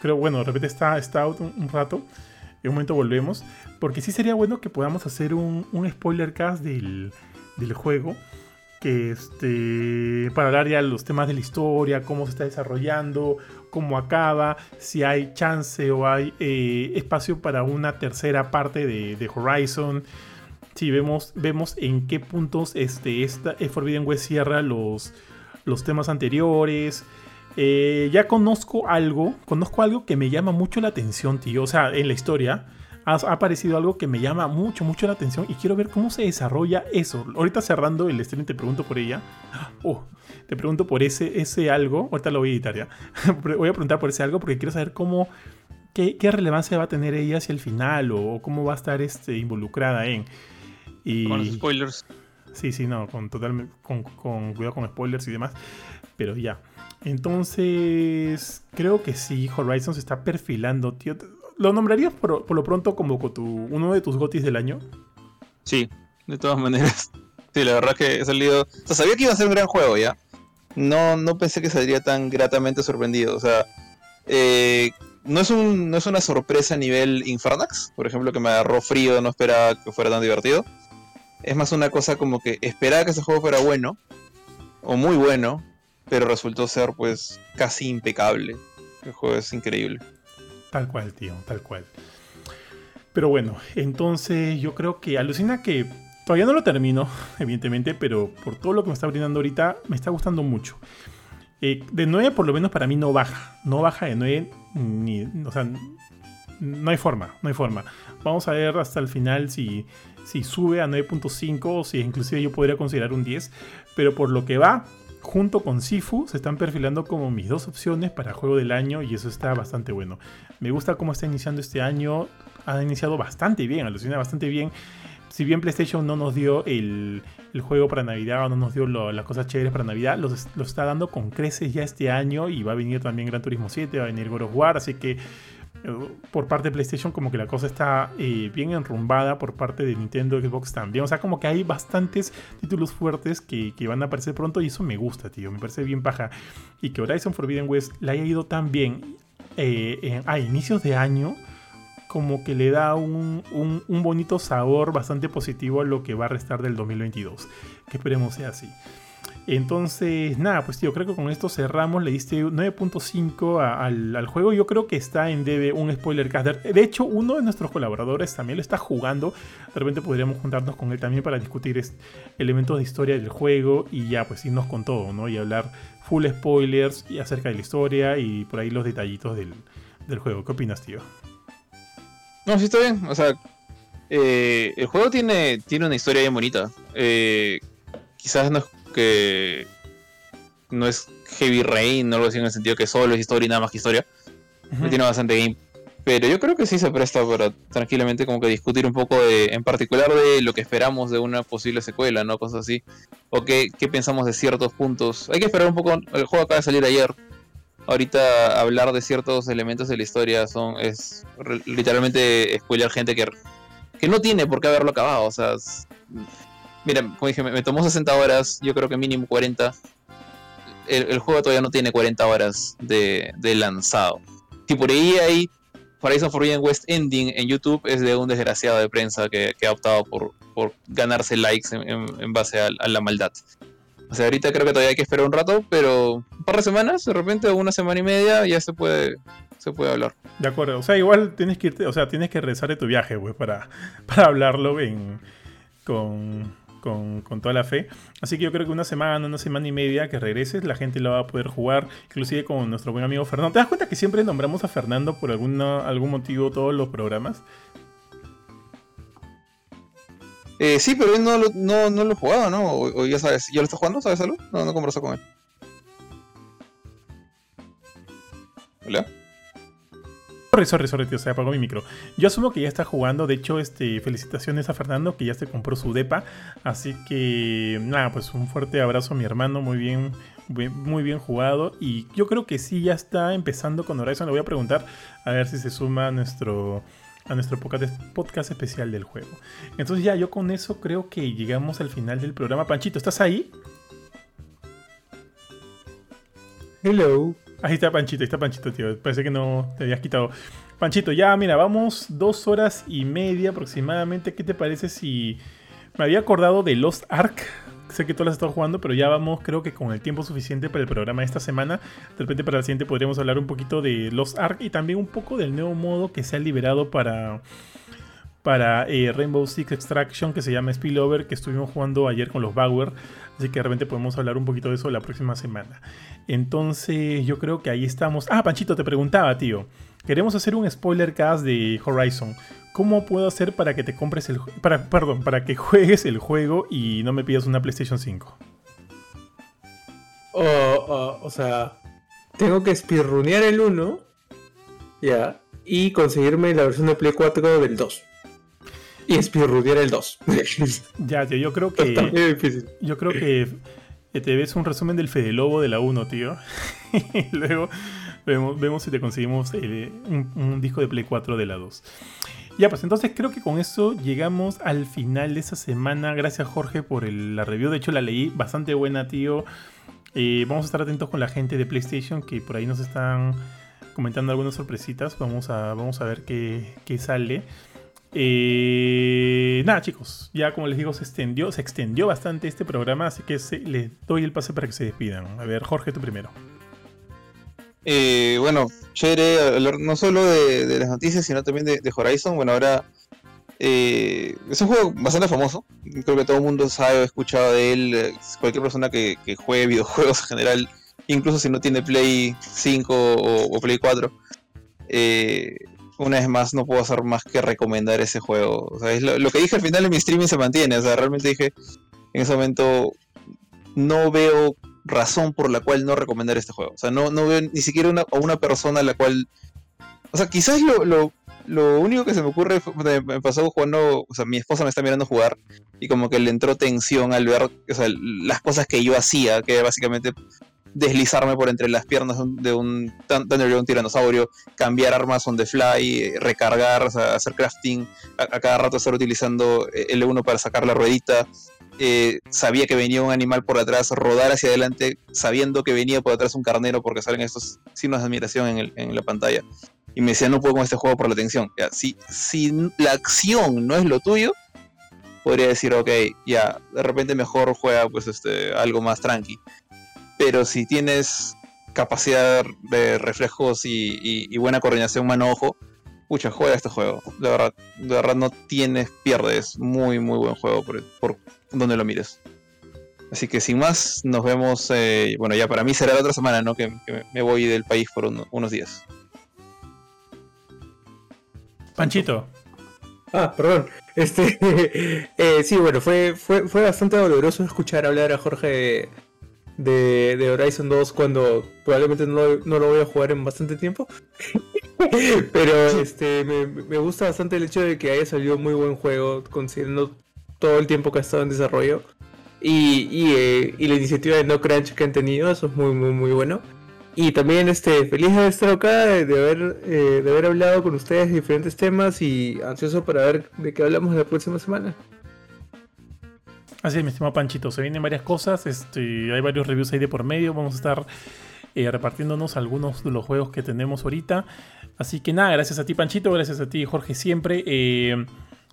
Creo, bueno, de repente está, está out un, un rato. En un momento volvemos. Porque sí sería bueno que podamos hacer un, un spoiler cast del, del juego. Que este. Para hablar ya de los temas de la historia, cómo se está desarrollando, cómo acaba, si hay chance o hay eh, espacio para una tercera parte de, de Horizon. Si vemos, vemos en qué puntos este, esta eh, Forbidden West cierra los, los temas anteriores. Eh, ya conozco algo, conozco algo que me llama mucho la atención, tío. O sea, en la historia ha, aparecido algo que me llama mucho, mucho la atención y quiero ver cómo se desarrolla eso. Ahorita cerrando el stream te pregunto por ella. Oh, te pregunto por ese, ese algo. Ahorita lo voy a editar ya. voy a preguntar por ese algo porque quiero saber cómo, qué, relevancia va a tener ella hacia el final o, cómo va a estar este, involucrada en. Y... Con spoilers. Sí, sí, no, con totalmente, con, con cuidado con spoilers y demás. Pero ya. Entonces, creo que sí, Horizon se está perfilando, tío. ¿Lo nombrarías por, lo pronto como tu, uno de tus gotis del año? Sí, de todas maneras. Sí, la verdad que he salido. O sea, sabía que iba a ser un gran juego ya. No, no pensé que saldría tan gratamente sorprendido. O sea, eh, no, es un, no es una sorpresa a nivel Infernax, por ejemplo, que me agarró frío, no esperaba que fuera tan divertido. Es más una cosa como que esperaba que ese juego fuera bueno, o muy bueno, pero resultó ser pues casi impecable. El juego es increíble. Tal cual, tío, tal cual. Pero bueno, entonces yo creo que alucina que todavía no lo termino, evidentemente, pero por todo lo que me está brindando ahorita, me está gustando mucho. Eh, de 9 por lo menos para mí no baja. No baja de 9 ni... O sea, no hay forma, no hay forma. Vamos a ver hasta el final si, si sube a 9.5 o si inclusive yo podría considerar un 10. Pero por lo que va, junto con Sifu se están perfilando como mis dos opciones para juego del año y eso está bastante bueno. Me gusta cómo está iniciando este año, ha iniciado bastante bien, alucina bastante bien. Si bien PlayStation no nos dio el, juego para Navidad o no nos dio las cosas chéveres para Navidad, lo está dando con creces ya este año y va a venir también Gran Turismo 7, va a venir God of War, así que por parte de PlayStation como que la cosa está eh, bien enrumbada por parte de Nintendo Xbox también. O sea, como que hay bastantes títulos fuertes que, van a aparecer pronto y eso me gusta, tío. Me parece bien paja. Y que Horizon Forbidden West le haya ido tan bien eh, a inicios de año como que le da un, un, bonito sabor bastante positivo a lo que va a restar del 2022. Que esperemos sea así. Entonces, nada, pues tío, creo que con esto cerramos. Le diste 9.5 al, al, juego. Yo creo que está en DB un spoiler caster. De hecho, uno de nuestros colaboradores también lo está jugando. De repente podríamos juntarnos con él también para discutir elementos de historia del juego y ya, pues irnos con todo, ¿no? Y hablar full spoilers y acerca de la historia y por ahí los detallitos del, juego. ¿Qué opinas, tío? No, sí está bien. O sea, eh, el juego tiene, tiene una historia bien bonita. Eh, quizás no que no es Heavy Rain, no lo así en el sentido que solo es historia y nada más que historia. Tiene bastante game. Pero yo creo que sí se presta para tranquilamente como que discutir un poco de, en particular de lo que esperamos de una posible secuela, ¿no? Cosas así. O qué, qué pensamos de ciertos puntos. Hay que esperar un poco, el juego acaba de salir ayer. Ahorita hablar de ciertos elementos de la historia son es literalmente spoiler gente que, que no tiene por qué haberlo acabado. O sea, Mira, como dije, me, tomó 60 horas, yo creo que mínimo 40. El, juego todavía no tiene 40 horas de, lanzado. Si por ahí hay Horizon Forbidden West Ending en YouTube, es de un desgraciado de prensa que, ha optado por, ganarse likes en, base a, la maldad. O sea, ahorita creo que todavía hay que esperar un rato, pero un par de semanas, de repente una semana y media, ya se puede se puede hablar. De acuerdo, o sea, igual tienes que irte, o sea, tienes que regresar de tu viaje, güey, para, para hablarlo en, con, con, toda la fe. Así que yo creo que una semana, una semana y media que regreses, la gente lo va a poder jugar, inclusive con nuestro buen amigo Fernando. ¿Te das cuenta que siempre nombramos a Fernando por alguna, algún motivo todos los programas? Eh, sí, pero él no lo, no, no lo he jugado, ¿no? O, ya sabes, ¿ya lo está jugando? ¿Sabes algo? No, no conversó con él. ¿Hola? Sorry, sorry, sorry, tío, se apagó mi micro. Yo asumo que ya está jugando. De hecho, este, felicitaciones a Fernando que ya se compró su depa. Así que, nada, pues un fuerte abrazo a mi hermano. Muy bien, muy bien jugado. Y yo creo que sí, ya está empezando con Horizon. Le voy a preguntar a ver si se suma a nuestro a nuestro podcast especial del juego. Entonces ya yo con eso creo que llegamos al final del programa. Panchito, ¿estás ahí? Hello. Ahí está Panchito, ahí está Panchito, tío. Parece que no te habías quitado. Panchito, ya, mira, vamos dos horas y media aproximadamente. ¿Qué te parece si me había acordado de Lost Ark? Sé que tú las has estado jugando, pero ya vamos, creo que con el tiempo suficiente para el programa de esta semana. De repente para el siguiente podríamos hablar un poquito de Lost Ark y también un poco del nuevo modo que se ha liberado para para eh, Rainbow Six Extraction que se llama Spillover, que estuvimos jugando ayer con los Bauer. Así que de repente podemos hablar un poquito de eso la próxima semana. Entonces yo creo que ahí estamos. Ah, Panchito, te preguntaba, tío. Queremos hacer un spoiler cast de Horizon. ¿Cómo puedo hacer para que te compres el para, perdón, para que juegues el juego y no me pidas una PlayStation 5? o sea, tengo que espirrunear el 1, ya, y conseguirme la versión de Play 4 del 2. Y espirrunear el 2. ya, tío, yo creo que. Yo creo que te ves un resumen del Fede Lobo de la 1, tío. y luego vemos, si te conseguimos un, disco de Play 4 de la 2. Ya, pues entonces creo que con eso llegamos al final de esta semana. Gracias Jorge por la review. De hecho la leí bastante buena, tío. Eh, vamos a estar atentos con la gente de PlayStation que por ahí nos están comentando algunas sorpresitas. Vamos a, vamos a ver qué, qué sale. Eh, nada, chicos, ya como les digo, se extendió, se extendió bastante este programa, así que les doy el pase para que se despidan. A ver, Jorge, tú primero. Eh, bueno, chévere no solo de, las noticias, sino también de, Horizon. Bueno, ahora eh, es un juego bastante famoso. Creo que todo el mundo sabe o ha escuchado de él. Cualquier persona que, juegue videojuegos en general, incluso si no tiene Play 5 o, Play 4. Eh, una vez más no puedo hacer más que recomendar ese juego. O sea, lo, que dije al final en mi streaming se mantiene. O sea, realmente dije en ese momento no veo razón por la cual no recomendar este juego. O sea, no, no veo ni siquiera una, a una persona a la cual... O sea, quizás lo, lo, lo único que se me ocurre fue, me pasó jugando, o sea, mi esposa me está mirando jugar y como que le entró tensión al ver o sea, las cosas que yo hacía, que básicamente deslizarme por entre las piernas de un Thunder un tiranosaurio, cambiar armas on the fly, recargar, hacer crafting, a, cada rato estar utilizando L1 para sacar la ruedita. Eh, sabía que venía un animal por atrás, rodar hacia adelante sabiendo que venía por atrás un carnero porque salen estos signos de admiración en, la pantalla. Y me decía, no puedo con este juego por la tensión. Ya, si, si la acción no es lo tuyo, podría decir, ok, ya, de repente mejor juega pues este, algo más tranqui pero si tienes capacidad de reflejos y, buena coordinación mano-ojo, pucha, juega este juego. De verdad, de verdad no tienes, pierdes. Muy, muy buen juego por, donde lo mires. Así que sin más, nos vemos. Eh, bueno, ya para mí será la otra semana, ¿no? Que, me voy del país por unos días. Panchito. Ah, perdón. Este, eh, sí, bueno, fue, fue, fue bastante doloroso escuchar hablar a Jorge de, Horizon 2 cuando probablemente no, lo voy a jugar en bastante tiempo. Pero este me, gusta bastante el hecho de que haya salido muy buen juego, considerando todo el tiempo que ha estado en desarrollo. Y, eh, y, la iniciativa de No Crunch que han tenido, eso es muy, muy, muy bueno. Y también este, feliz de estar acá, de haber, eh, de haber hablado con ustedes de diferentes temas y ansioso para ver de qué hablamos la próxima semana. Así es, mi estimado Panchito. Se vienen varias cosas. Este, hay varios reviews ahí de por medio. Vamos a estar eh, repartiéndonos algunos de los juegos que tenemos ahorita. Así que nada, gracias a ti, Panchito. Gracias a ti, Jorge, siempre. Eh,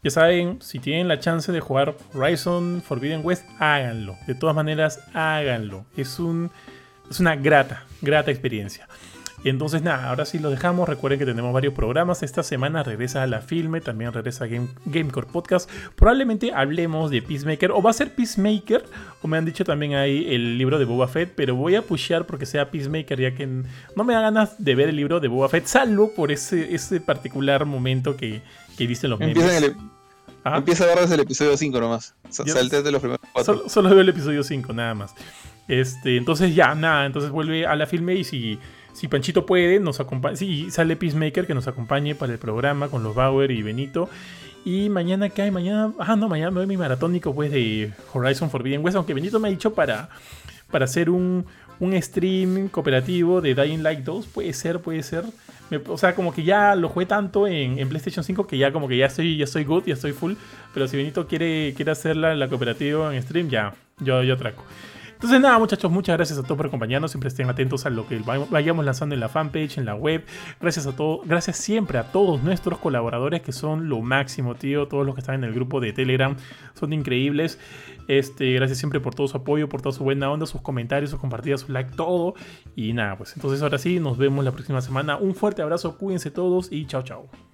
ya saben, si tienen la chance de jugar Horizon Forbidden West, háganlo. De todas maneras, háganlo. Es, un, es una grata, grata experiencia. Entonces nada, ahora sí lo dejamos. Recuerden que tenemos varios programas. Esta semana regresa a la filme, también regresa a Game, Gamecore Podcast. Probablemente hablemos de Peacemaker. O va a ser Peacemaker. O me han dicho también ahí el libro de Boba Fett. Pero voy a pushear porque sea Peacemaker. Ya que no me da ganas de ver el libro de Boba Fett. Salvo por ese, ese particular momento que, que viste en los memes. Empieza a ver desde el episodio 5 nomás. Salte de los primeros 4. Solo, veo el episodio 5, nada más. Este, entonces ya, nada. Entonces vuelve a la filme y si si Panchito puede, nos acompaña. Si sale Peacemaker que nos acompañe para el programa con los Bauer y Benito. Y mañana, ¿qué hay? Mañana. Ah, no, mañana me voy mi maratónico pues de Horizon Forbidden West. Aunque Benito me ha dicho para, para hacer un, un stream cooperativo de Dying Light 2. Puede ser, puede ser. o sea, como que ya lo jugué tanto en, PlayStation 5 que ya como que ya estoy, ya estoy good, ya estoy full. Pero si Benito quiere, quiere hacerla la cooperativa en stream, ya, yo, yo atraco. Entonces nada muchachos, muchas gracias a todos por acompañarnos, siempre estén atentos a lo que vayamos lanzando en la fanpage, en la web. Gracias a todos, gracias siempre a todos nuestros colaboradores que son lo máximo, tío, todos los que están en el grupo de Telegram son increíbles. Este, gracias siempre por todo su apoyo, por toda su buena onda, sus comentarios, sus compartidas, su like, todo. Y nada, pues entonces ahora sí, nos vemos la próxima semana. Un fuerte abrazo, cuídense todos y chao chao.